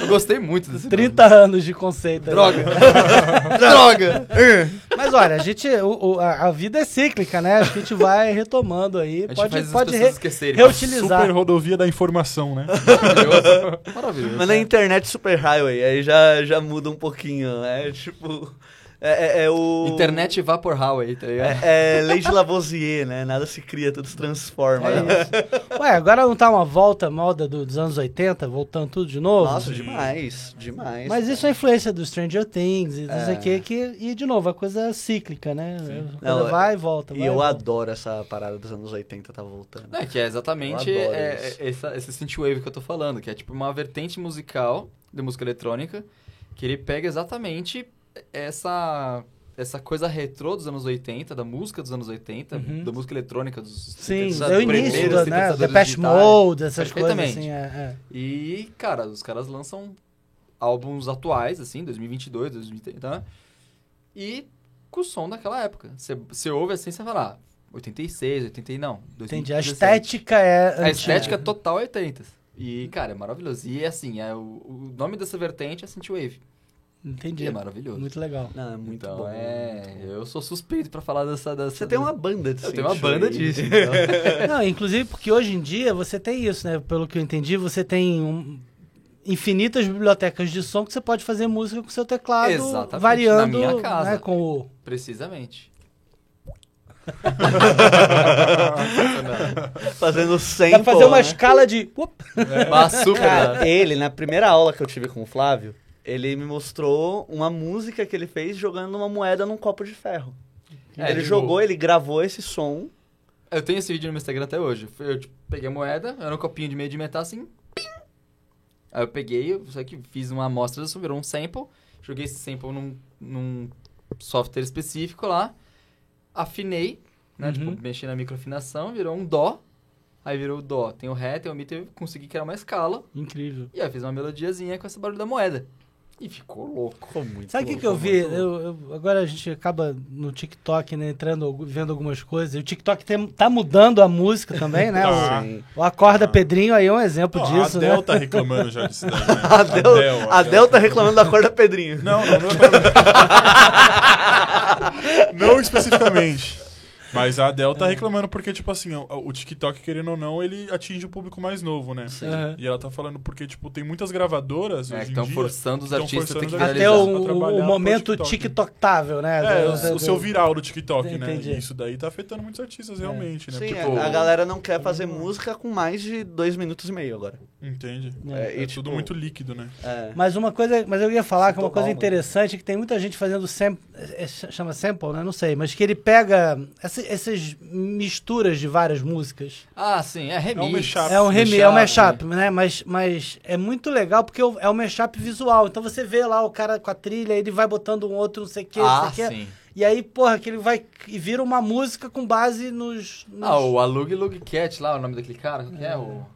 Eu gostei muito desse 30 anos de conceito. nome. Droga! (laughs) Droga! Mas olha, a gente, o- o- a, a vida é cíclica, né? Acho que a gente gente vai retomando aí. A gente Pode, pode re- esquecerem. reutilizar. Super rodovia da informação, né? Maravilhoso. Maravilhoso. Mas na internet super highway, aí já, já muda um pouquinho, né? Tipo. É, é- é o. Internet Vapor Highway, tá ligado? É, é lei de Lavoisier, né? Nada se cria, tudo se transforma. É né? isso. Ué, agora não tá uma volta moda do- dos anos 80, voltando tudo de novo? Nossa, demais, demais. Mas isso é influência do Stranger Things e não sei É. o que, que. E de novo, a coisa é cíclica, né? Não, vai e volta. E vai eu volta. adoro essa parada dos anos 80 tá voltando. É, que é exatamente é, é, essa, esse synthwave que eu tô falando, que é tipo uma vertente musical de música eletrônica, que ele pega exatamente essa essa coisa retrô dos anos 80, da música dos anos 80, Uhum. da música eletrônica dos Sim, é o início primeiros do né, Depeche digitais. Mode, essas coisas assim. É, é. E, cara, os caras lançam álbuns atuais, assim, 2022, 2030, né? e com o som daquela época. Você- ouve assim, você fala, ah, 86, 80, não. Entendi. A 2017. estética é. A antiga. estética total é 80. E, cara, é maravilhoso. E, assim, é, o, o nome dessa vertente é Synthwave. E Entendi. é maravilhoso. Muito legal. Não, é muito então, bom. é... Eu sou suspeito pra falar dessa... dessa Você tem uma banda de Eu tenho uma banda disso, (laughs) então. Não, inclusive porque hoje em dia você tem isso, né? Pelo que eu entendi, você tem um- infinitas bibliotecas de som que você pode fazer música com seu teclado, Exatamente, variando na minha casa. né, com o Precisamente. (laughs) Fazendo sample, Dá pra fazer uma né? escala de. Up. Mas super... Cara, ele, na primeira aula que eu tive com o Flávio, ele me mostrou uma música que ele fez jogando uma moeda num copo de ferro. É, ele tipo, jogou, ele gravou esse som. Eu tenho esse vídeo no meu Instagram até hoje. Eu tipo, peguei a moeda, era um copinho de meio de metal assim. pim. Aí eu peguei, só que fiz uma amostra virou um sample. Joguei esse sample num, num software específico lá. Afinei, né? Uhum. Tipo, mexi na microafinação, virou um dó. Aí virou o dó. Tem o ré, tem o mi, tem- consegui criar uma escala. Incrível. E aí eu fiz uma melodiazinha com esse barulho da moeda. E ficou louco. Ficou muito Sabe o que, que eu vi? Eu- eu- agora a gente acaba no TikTok, né, entrando, vendo algumas coisas. E o TikTok tem- tá mudando a música também, né? (laughs) Tá. Sim. O, o Acorda Pedrinho aí é um exemplo Ó, disso, a Del né? tá reclamando já disso daí, né? (laughs) A Del, a Del tá reclamando da cor da Pedrinho. Não, não, não é (laughs) Não especificamente. Mas a Adele É. tá reclamando porque, tipo assim, o, o TikTok, querendo ou não, ele atinge o público mais novo, né? Aham. E ela tá falando porque, tipo, tem muitas gravadoras É, hoje estão forçando os artistas a ter que forçando Até o, o momento TikTok. TikToktável, né? É, Do- o, do- o seu viral do TikTok, né? Entendi. E isso daí tá afetando muitos artistas, realmente, né? Sim, Tipo, a, a galera não quer fazer música com mais de dois minutos e meio agora. Entende? É, É, e, tudo tipo, muito líquido, né? É. Mas uma coisa, mas eu ia falar que uma coisa mano. interessante é que tem muita gente fazendo sam, é, chama sample, né? Não sei, mas que ele pega essa- essas misturas de várias músicas. Ah, sim, é remix. É um mashup. É um remi, é um Mashup, mashup, né? Mas, mas é muito legal porque é um mashup visual. Então você vê lá o cara com a trilha, ele vai botando um outro, não sei o que, não Ah, sei o que. sim. E aí, porra, que ele vai e vira uma música com base nos. nos- Ah, o Alug Lug Cat lá, o nome daquele cara, qual que é? O...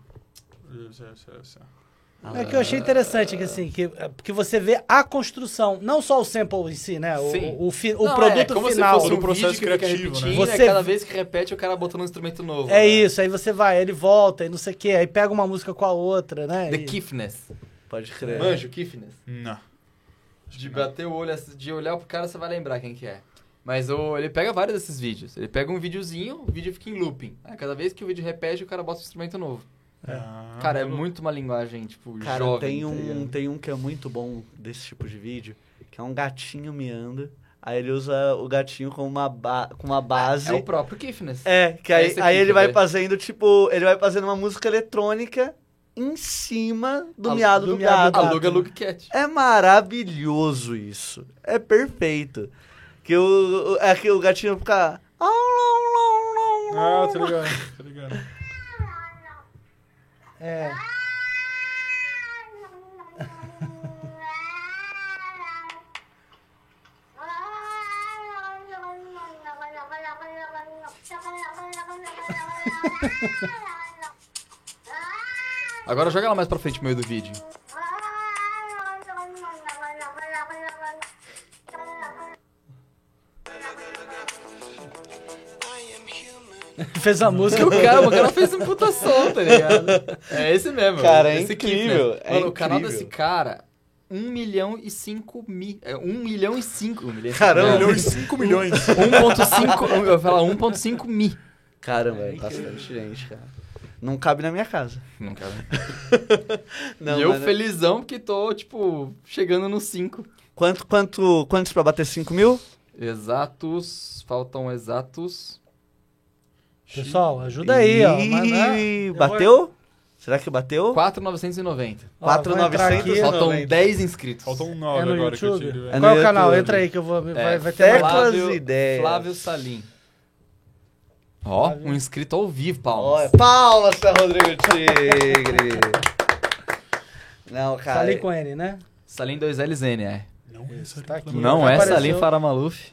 É que eu achei interessante, que assim, que, que você vê a construção, não só o sample em si, né? O, Sim. o, fi- o Não, produto é, como final. se fosse O um processo vídeo que fica criativo, né? Você- e cada vez que repete o cara botando um instrumento novo. É né? isso, aí você vai, ele volta e não sei o que, aí pega uma música com a outra, né? The E- Kiffness. Pode crer. Manjo, Kiffness. Não. De bater o olho, de olhar pro cara, você vai lembrar quem que é. Mas o, ele pega vários desses vídeos. Ele pega um videozinho, o vídeo fica em looping. Aí cada vez que o vídeo repete, o cara bota um instrumento novo. Ah, cara, é muito uma linguagem, tipo, Cara, jovem. tem tá um, tem um que é muito bom desse tipo de vídeo, que é um gatinho miando. Aí ele usa o gatinho como uma, ba com uma base. É o próprio Kiffness. É, que aí, aqui aí ele vai fazendo, tipo, ele vai fazendo uma música eletrônica em cima do miado do do, miado gato. gato. Aluga Lug Cat. É maravilhoso isso. É perfeito. Que o, o- é que o gatinho fica. Ah, tá ligado, tá ligado. É. (laughs) Agora joga ela mais pra frente no meio do vídeo. Fez a música. O cara, o cara fez um puta som, tá ligado? É esse mesmo. Cara, é esse incrível, Kiffness. é Mano, o canal desse cara 1 milhão e 5 mil. É, 1 milhão e 5. Caramba. 1 milhão e 5 milhões. 1.5. Eu ia falar 1.5 mi. Caramba, é bastante gente, cara. Não cabe na minha casa. Não, cara. (laughs) Não, e eu mas- felizão porque tô, tipo, chegando nos 5. Quanto, quanto, quantos pra bater 5 mil? Exatos. Faltam exatos. Pessoal, ajuda aí, ó. Mas, né, bateu? Será que bateu? 4,990. ó, vou entrar 4,900. aqui. Faltam 90. 10 inscritos. Faltam 9 É no agora que eu YouTube? tive. É Qual é o canal? YouTube. Entra aí que eu vou. Vai, É, vai ter Teclas. Flávio- ideias. Flávio Salim. Ó, Flávio. um inscrito ao vivo, palmas. palmas pra Rodrigo Tigre. Não, cara. Salim com N, né? Salim 2LZN, é. Não é Tá aqui. Não é. Salim Faramaluf.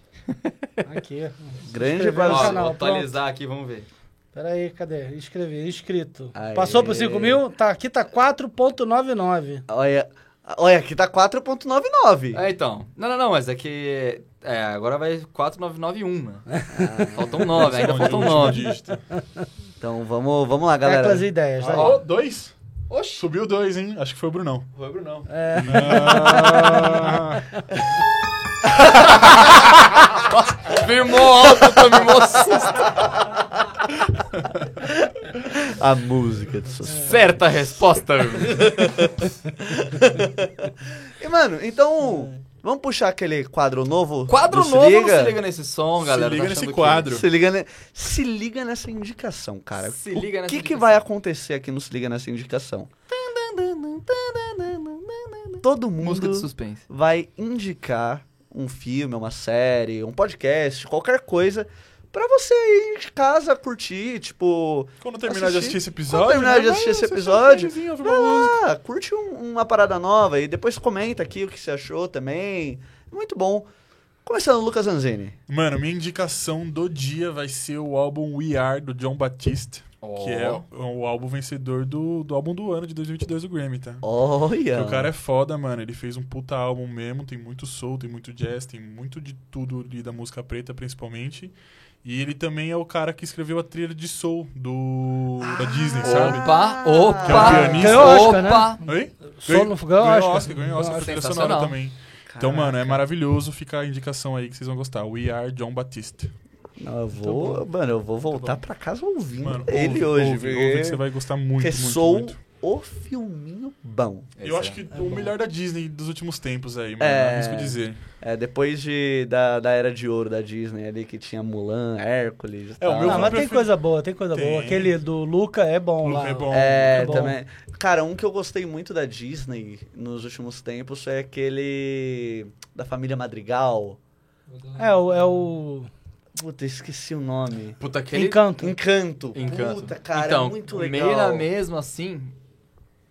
Aqui. Grande canal, vou atualizar aqui, vamos ver. Pera aí, cadê? Inscrever, inscrito. Aê. Passou por 5 mil? Tá, aqui tá 4.99. Olha, olha, aqui tá 4.99. É, então. Não, não, não, mas é que. É, agora vai 4,991, né? Faltam 9, ainda faltam o último 9. dígito. Então vamos, vamos lá, galera. Teclas e ideias, tá? Ó, dois? Oxi. Subiu dois, hein? Acho que foi o Brunão. Foi, Brunão. É. Ah, (laughs) (laughs) Firmou alto, mó susto. A música de sucesso. Certa resposta. E, mano, então, vamos puxar aquele quadro novo? Quadro novo, Se liga? se liga nesse som, galera. liga Tá nesse achando que- quadro. Se liga, ne- se liga nessa indicação, cara. Se o liga nessa que, que indicação. vai acontecer aqui no Se Liga nessa indicação? Todo Música de mundo suspense. vai indicar um filme, uma série, um podcast, qualquer coisa pra você ir de casa curtir, tipo, Quando terminar de assistir esse episódio. Quando terminar de né, assistir esse assistir episódio, um vai lá, curte um- uma parada nova e depois comenta aqui o que você achou também. Muito bom. Começando, Lucas Anzini. Mano, minha indicação do dia vai ser o álbum We Are, do John Batiste. Que é o, o álbum vencedor do, do álbum do ano de 2022 do Grammy, tá? Olha. Porque o cara é foda, mano. Ele fez um puta álbum mesmo. Tem muito soul, tem muito jazz, tem muito de tudo ali da música preta, principalmente. E ele também é o cara que escreveu a trilha de soul do da Disney, sabe? Opa, Que é um opa, pianista. Ganhou Oscar, né? opa. Oi? Só no ganhou ganhou Oscar. Oscar, ganhou Oscar sonora Sensacional. também. Então, mano, é maravilhoso. Fica a indicação aí que vocês vão gostar. We Are John Batiste. Não, eu vou, mano, eu vou voltar pra casa ouvindo Mano, ele ouve, hoje, ouve, porque, ouve que você vai gostar muito, muito, sou muito. o filminho bom. Eu acho que o melhor da Disney dos últimos tempos aí, mano. É. Arrisco dizer. É, depois de, da, da era de ouro da Disney ali, que tinha Mulan, Hércules e É, o tal. meu Não, mas tem coisa boa, tem coisa Tem. boa. Aquele do Luca é bom Luca lá. é bom. É, É bom. também. Cara, um que eu gostei muito da Disney nos últimos tempos foi aquele da família Madrigal. É, o, é o Puta, esqueci o nome. Puta, aquele... Encanto. Encanto. Encanto. Puta, cara, então, é muito legal. meio na mesma, assim,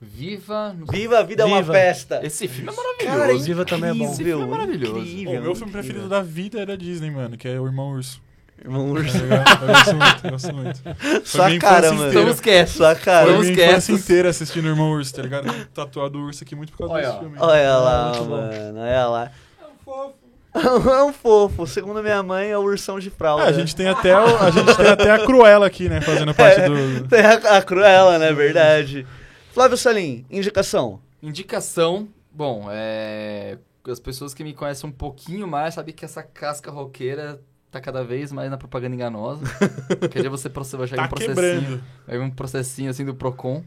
Viva... no- Viva a vida é uma Viva. festa. Esse filme é Cara, maravilhoso. Viva também é bom. Esse filme é maravilhoso. incrível, o meu filme incrível. preferido da vida é da Disney, mano, que é o Irmão Urso. Irmão Urso. Eu gosto muito, eu gosto muito. (laughs) Sua minha cara, mano. Estamos quietos. Sua cara. Foi Vamos minha infância inteira assistindo Irmão Urso, tá ligado? Eu Tatuado o urso aqui muito por causa Olha, desse filme. Olha lá, muito bom. mano. Olha lá. É um fofo. (laughs) É um fofo. Segundo minha mãe, é o ursão de fralda. É, a gente tem até o- a gente tem até a Cruella aqui, né, fazendo (laughs) parte É. do Tem a, a Cruella, né? Verdade. Flávio Salim, indicação. Indicação, bom, é... As pessoas que me conhecem um pouquinho mais sabem que essa casca roqueira tá cada vez mais na propaganda enganosa. (laughs) Quer dizer, você vai chegar tá um processinho. quebrando. Vai vir um processinho assim do Procon.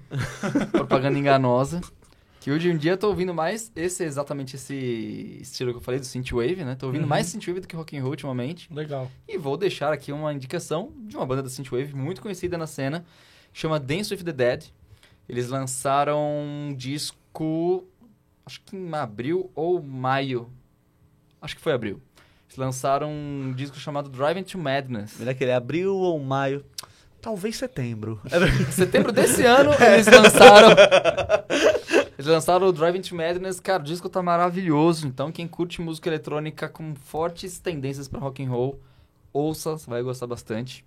propaganda enganosa. Que hoje em dia eu tô ouvindo mais esse exatamente esse estilo que eu falei do synthwave, né? Tô ouvindo Uhum. mais synthwave do que rock and roll ultimamente. Legal. E vou deixar aqui uma indicação de uma banda da synthwave muito conhecida na cena, chama Dance with the Dead. Eles lançaram um disco, acho que em abril ou maio. Acho que foi abril. Eles lançaram um disco chamado Driving to Madness. Será que ele é abril ou maio? Talvez setembro. Em (laughs) setembro desse ano, eles lançaram. (laughs) Eles lançaram o Driving to Madness. Cara, o disco tá maravilhoso. Então, quem curte música eletrônica com fortes tendências pra rock and roll, ouça, você vai gostar bastante.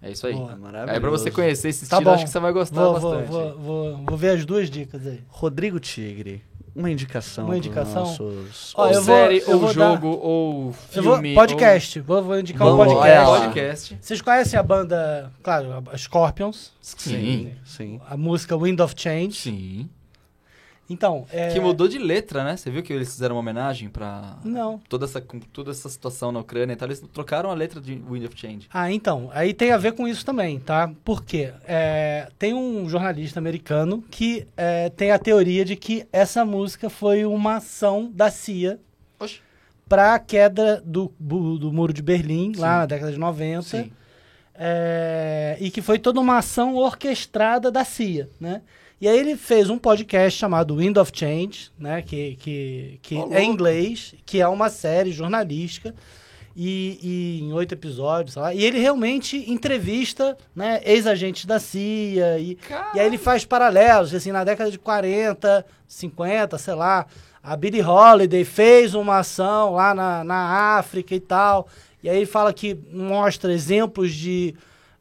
É isso aí. Boa. Maravilhoso. Aí pra você conhecer esse Tá estilo, bom. acho que você vai gostar Vou, bastante. vou, vou, vou ver as duas dicas aí. Rodrigo Tigre, uma indicação. Uma indicação? Nossos... Ó, ou eu vou- série, ou jogo, ou Eu vou, filme. podcast. Vou, vou indicar um Vamos, podcast. Ou... lá. podcast. Vocês conhecem a banda, claro, a Scorpions, Sim. Sim. a música Wind of Change. Sim. Então, é... Que mudou de letra, né? Você viu que eles fizeram uma homenagem pra Não. toda essa, toda essa situação na Ucrânia e tal. Eles trocaram a letra de Wind of Change. Ah, então, aí tem a ver com isso também, tá? Por quê? É, tem um jornalista americano que é, tem a teoria de que essa música foi uma ação da CIA para a queda do, do muro de Berlim, Sim. lá na década de 90. Sim. É, e que foi toda uma ação orquestrada da CIA, né? E aí ele fez um podcast chamado Wind of Change, né? Que, que, que é em inglês, que é uma série jornalística e, e em oito episódios, sei lá. E ele realmente entrevista, né? Ex-agentes da CIA e, e aí ele faz paralelos, assim, na década de 40, 50, sei lá, a Billie Holiday fez uma ação lá na, na África e tal. E aí ele fala que mostra exemplos de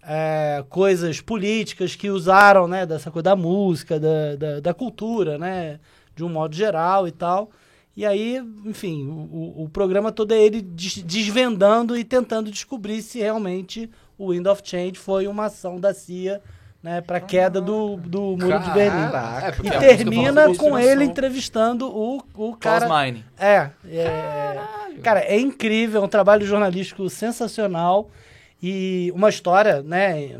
é, coisas políticas que usaram, né, dessa coisa da música, da, da, da cultura, né, de um modo geral e tal. E aí, enfim, o, o- programa todo é ele des- desvendando e tentando descobrir se realmente o Wind of Change foi uma ação da CIA, né, para queda do, do muro de Berlim. É, E música termina com ele inspiração. entrevistando o, o cara. Meine. É, é. Cara, é incrível, é um trabalho jornalístico sensacional e uma história, né?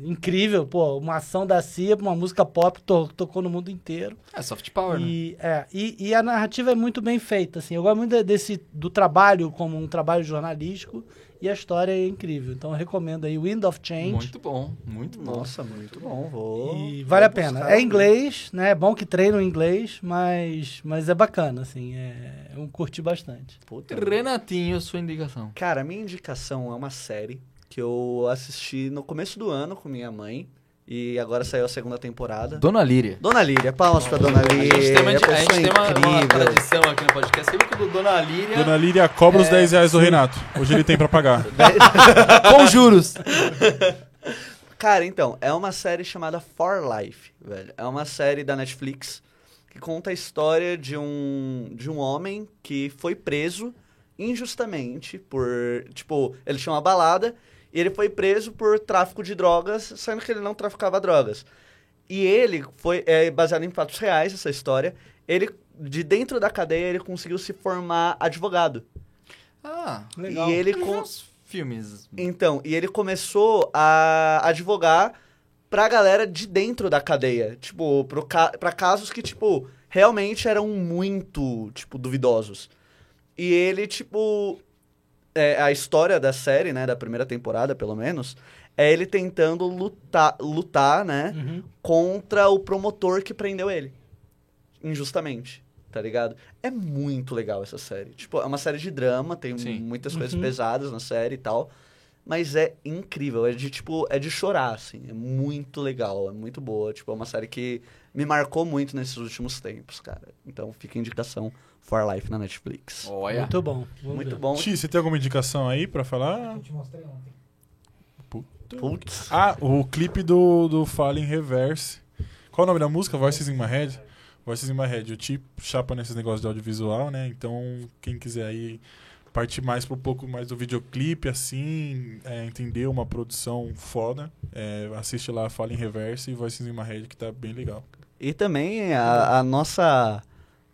Incrível, pô, uma ação da CIA, uma música pop to- tocou no mundo inteiro. É soft power, né? E, é, e, e a narrativa é muito bem feita, assim. Eu gosto muito desse, do trabalho como um trabalho jornalístico e a história é incrível. Então eu recomendo aí Wind of Change. Muito bom, muito bom. Nossa, muito bom. Vou. E vale a pena. buscar É inglês, né? É bom que treina o inglês, mas, mas é bacana, assim. É, eu curti bastante. Puta. Renatinho, sua indicação. Cara, minha indicação é uma série que eu assisti no começo do ano com minha mãe. E agora saiu a segunda temporada. Dona Líria. Dona Líria, palmas pra Dona A Líria. gente tem uma, a gente tem uma, uma tradição aqui no podcast. Sempre que o Dona Líria Dona Líria cobra os 10 reais do Renato. Hoje ele tem pra pagar. (laughs) com juros. (laughs) Cara, então, é uma série chamada For Life, velho. É uma série da Netflix que conta a história de um, de um homem que foi preso injustamente por. Tipo, ele tinha uma balada ele foi preso por tráfico de drogas, sendo que ele não traficava drogas. E ele foi. É baseado em fatos reais essa história. Ele, de dentro da cadeia, ele conseguiu se formar advogado. Ah, Legal. E ele com, filmes. então, e ele começou a advogar pra galera de dentro da cadeia. Tipo, pro ca pra casos que, tipo, realmente eram muito, tipo, duvidosos. E ele, tipo. É, a história da série, né, da primeira temporada, pelo menos, é ele tentando lutar, lutar, né, Uhum. contra o promotor que prendeu ele. Injustamente. Tá ligado? É muito legal essa série. Tipo, é uma série de drama, tem Sim. muitas coisas Uhum. pesadas na série e tal. Mas é incrível, é de tipo, é de chorar, assim. É muito legal, é muito boa. Tipo, é uma série que me marcou muito nesses últimos tempos, cara. Então fica a indicação For Life na Netflix. Olha. Muito bom. Muito bom. Ti, você tem alguma indicação aí pra falar? Eu te mostrei ontem. Putz. Ah, o clipe do, do Fallen Reverse. Qual o nome da música? Voices in My Head. Voices in My Head. O Ti chapa nesses negócios de audiovisual, né? Então, quem quiser aí partir mais para um pouco mais do videoclipe, assim, é, entender uma produção foda, é, assiste lá Fallen Reverse e Voices in My Head, que tá bem legal. E também a, a nossa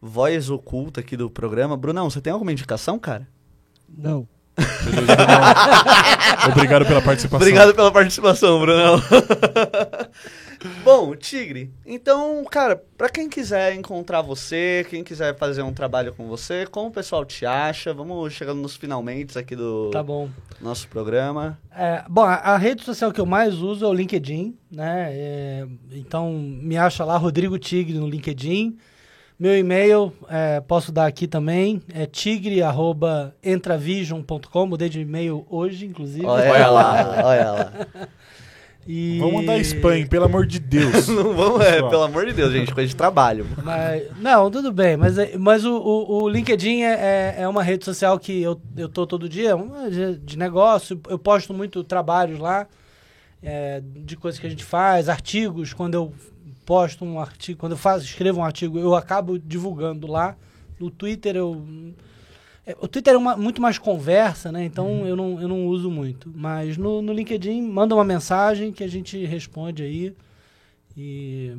voz oculta aqui do programa. Brunão, você tem alguma indicação, cara? Não. Beleza, (laughs) Brunão? Obrigado pela participação. Obrigado pela participação, Brunão. (laughs) Bom, Tigre, então, cara, pra quem quiser encontrar você, quem quiser fazer um trabalho com você, como o pessoal te acha? Vamos chegando nos finalmente aqui do Tá bom. nosso programa. É, bom, a, a rede social que eu mais uso é o LinkedIn, né? É, então, me acha lá, Rodrigo Tigre, no LinkedIn. Meu e-mail, é, posso dar aqui também, é tigre.entravision.com. Mudei de e-mail hoje, inclusive. Olha lá, olha lá. (laughs) E- (laughs) Vamos mandar spam, pelo amor de Deus. (laughs) Não vamos, é, pelo amor de Deus, gente, coisa de trabalho. Mas, não, tudo bem, mas, é- mas o, o, o LinkedIn é, é, é uma rede social que eu, eu tô todo dia, uma de negócio, eu posto muito trabalhos lá, é, de coisas que a gente faz, artigos, quando eu posto um artigo, quando eu faço, escrevo um artigo, eu acabo divulgando lá. No Twitter eu. é, O Twitter é uma- muito mais conversa, né? Então eu, não, eu não uso muito. Mas no, no LinkedIn, manda uma mensagem que a gente responde aí. E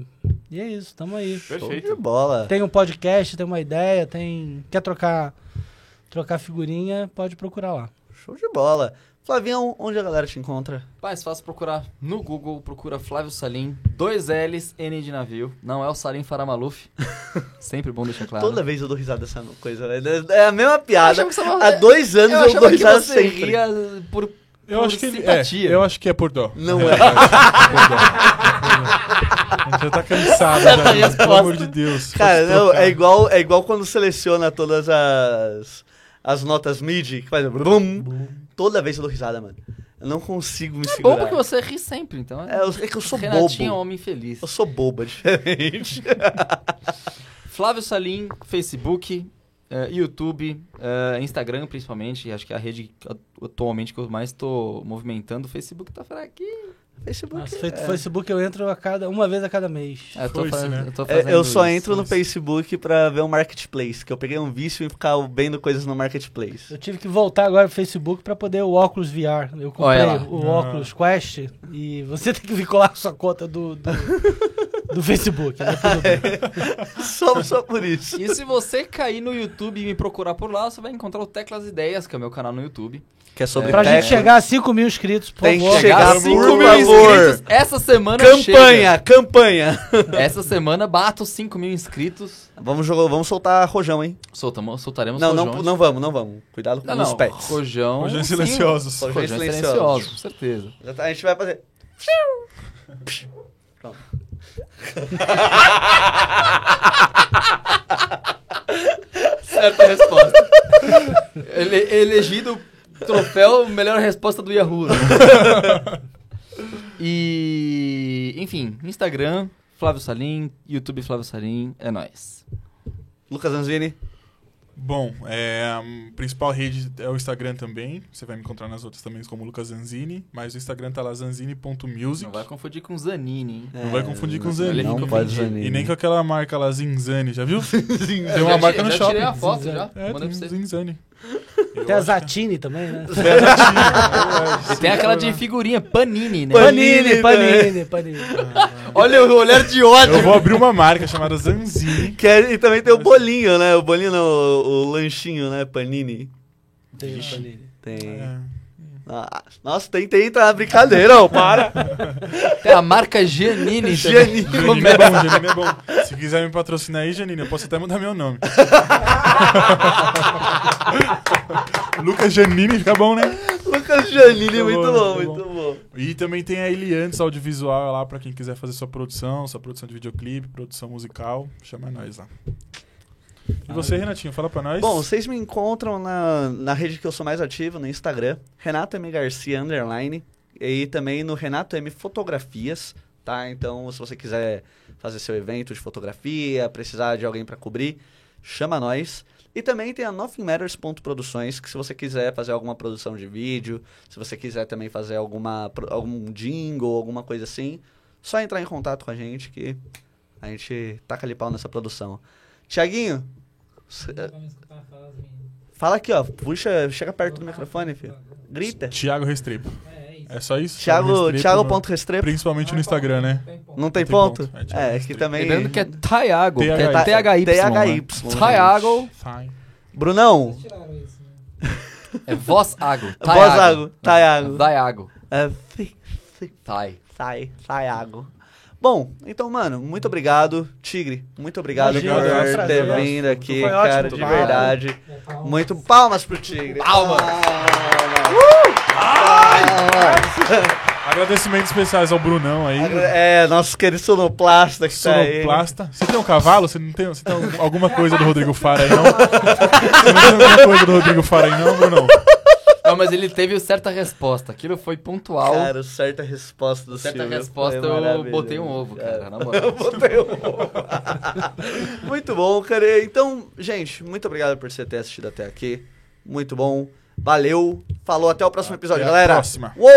E é isso, tamo aí. Show de Perfeito. bola. Tem um podcast, tem uma ideia, tem. Quer trocar, trocar figurinha, pode procurar lá. Show de bola. Flavião, onde a galera te encontra? Mais fácil procurar no Google, procura Flávio Salim, dois L's, N de navio. Não é o Salim Faramaluf. (laughs) Sempre bom deixar claro. Toda vez eu dou risada dessa coisa, né? É a mesma piada. Há dois anos Eu eu, dou achava que risada você sempre. ria por, Eu por acho que ele- simpatia. é, eu acho que é por dó. Não Na é. (laughs) A gente já tá cansado já, Essa gente, pelo resposta. amor de Deus. Cara, não, trocar. é igual, é igual quando seleciona todas as, as notas MIDI, que faz brum. Toda vez eu dou risada, mano. Eu não consigo me É bom segurar. porque você ri sempre, então. É, eu- é que eu sou Renatinho é um bobo. homem feliz. Eu sou bobo, é diferente. (laughs) Flávio Salim, Facebook, eh, YouTube, eh, Instagram principalmente. Acho que é a rede atualmente que eu mais tô movimentando. O Facebook tá fraquinho. Facebook. Nossa, feito é. Facebook eu entro a cada, uma vez a cada mês. É, eu, tô fazendo, né? eu tô É, fazendo eu só isso. entro no Facebook pra ver o Marketplace, que eu peguei um vício em ficar vendo coisas no Marketplace. Eu tive que voltar agora pro Facebook pra poder o óculos VR. Eu comprei o Ah. óculos Quest e você (laughs) tem que vincular com sua conta do, do, (laughs) do Facebook. Né? Tudo bem. (laughs) Só, só por isso. E se você cair no YouTube e me procurar por lá, você vai encontrar o Teclas Ideias, que é o meu canal no YouTube. Que é sobre Pra gente chegar a 5 mil inscritos, por Tem que favor. chegar Chegar a por 5 favor. mil inscritos. Essa semana Campanha, campanha. chega. (laughs) Essa semana bato 5 mil inscritos. Vamos, jogar, vamos soltar rojão, hein? Soltamos, soltaremos Não, não, rojões. não vamos, não vamos. Cuidado com Não, os não. pets. Rojão. Silenciosos. Rojões Rojões silenciosos. silenciosos, com certeza. A gente vai fazer. Pronto. Certa resposta. Ele, elegido troféu melhor resposta do Yahoo. né? e, enfim, Instagram, Flávio Salim, YouTube Flávio Salim, é nóis. Lucas Anzini. Bom, é, a principal rede é o Instagram também. Você vai me encontrar nas outras também como Lucas Zanzini. Mas o Instagram tá lá zanzini.music. Não vai confundir com Zanini, hein? Não vai confundir com não, Zanini. Não pode. Zanini. E nem com aquela marca lá, Zinzani, já viu? Tem (laughs) Tem uma marca no já shopping. tirei a foto já. É, tem você. Zinzani. Tem a Zatini também, né? (laughs) E tem aquela de figurinha, Panini, né? Panini, Panini, Panini, Panini. (laughs) Olha o olhar de ódio. Eu vou abrir uma marca chamada Zanzini. (laughs) Que é- e também tem o bolinho, né? O bolinho, não, o, o lanchinho, né? Panini. Tem o Panini. Tem. É. Ah, nossa, tentei entrar na brincadeira, ó, para. (laughs) Tem a marca Giannini. (laughs) Giannini. Janine é bom, Janine é bom. Se quiser me patrocinar aí, Janine, eu posso até mudar meu nome. (laughs) Lucas Janine, fica bom, né? Lucas Janine, Tá muito bom, bom, muito bom. E também tem a Eliantes Audiovisual lá pra quem quiser fazer sua produção, sua produção de videoclipe, produção musical. Chama nós lá. E você, Renatinho, fala pra nós. Bom, vocês me encontram na, na rede que eu sou mais ativo, no Instagram, Renato M. Garcia, underline, e também no Renato M. Fotografias, tá? Então, se você quiser fazer seu evento de fotografia, precisar de alguém para cobrir, chama nós. E também tem a Nothing Matters ponto Produções, que se você quiser fazer alguma produção de vídeo, se você quiser também fazer alguma, algum jingle, alguma coisa assim, só entrar em contato com a gente que a gente taca ali pau nessa produção. Tiaguinho, Fala aqui, ó. Puxa, chega perto do microfone, filho. Grita. Thiago Restrepo. É, é isso. É só isso? Thiago, Restrepo, Thiago no- ponto Restrepo. Principalmente no Instagram, né? Tem ponto. Não tem ponto? É, Thiago É, que também... Lembrando que é Thiago, é THY. THY. THY. né? Thiago. Brunão, né? é voz água. Voz água, Thiago. Thiago. é, Thay. sai, Thiago. Bom, então, mano, muito obrigado. Tigre, muito obrigado Imagina, por foi um ter vindo aqui, Foi ótimo, cara, de muito verdade. É, palmas. Muito palmas pro Tigre. Palmas. (laughs) Agradecimentos especiais ao Brunão aí. É, nosso querido sonoplasta que tá aí. Sonoplasta. Você tem um cavalo? Você não tem, você tem alguma coisa do Rodrigo Fara aí, não? (laughs) Você não tem alguma coisa do Rodrigo Fara aí, não, Brunão? Não, mas ele teve certa resposta. Aquilo foi pontual. Cara, certa resposta do certa Silvio. resposta (laughs) eu botei um ovo, cara. É. Na moral. Botei um ovo. muito bom, cara. Então, gente, muito obrigado por você ter assistido até aqui. Muito bom. Valeu. Falou, até o próximo episódio, Até a galera. próxima. Uou!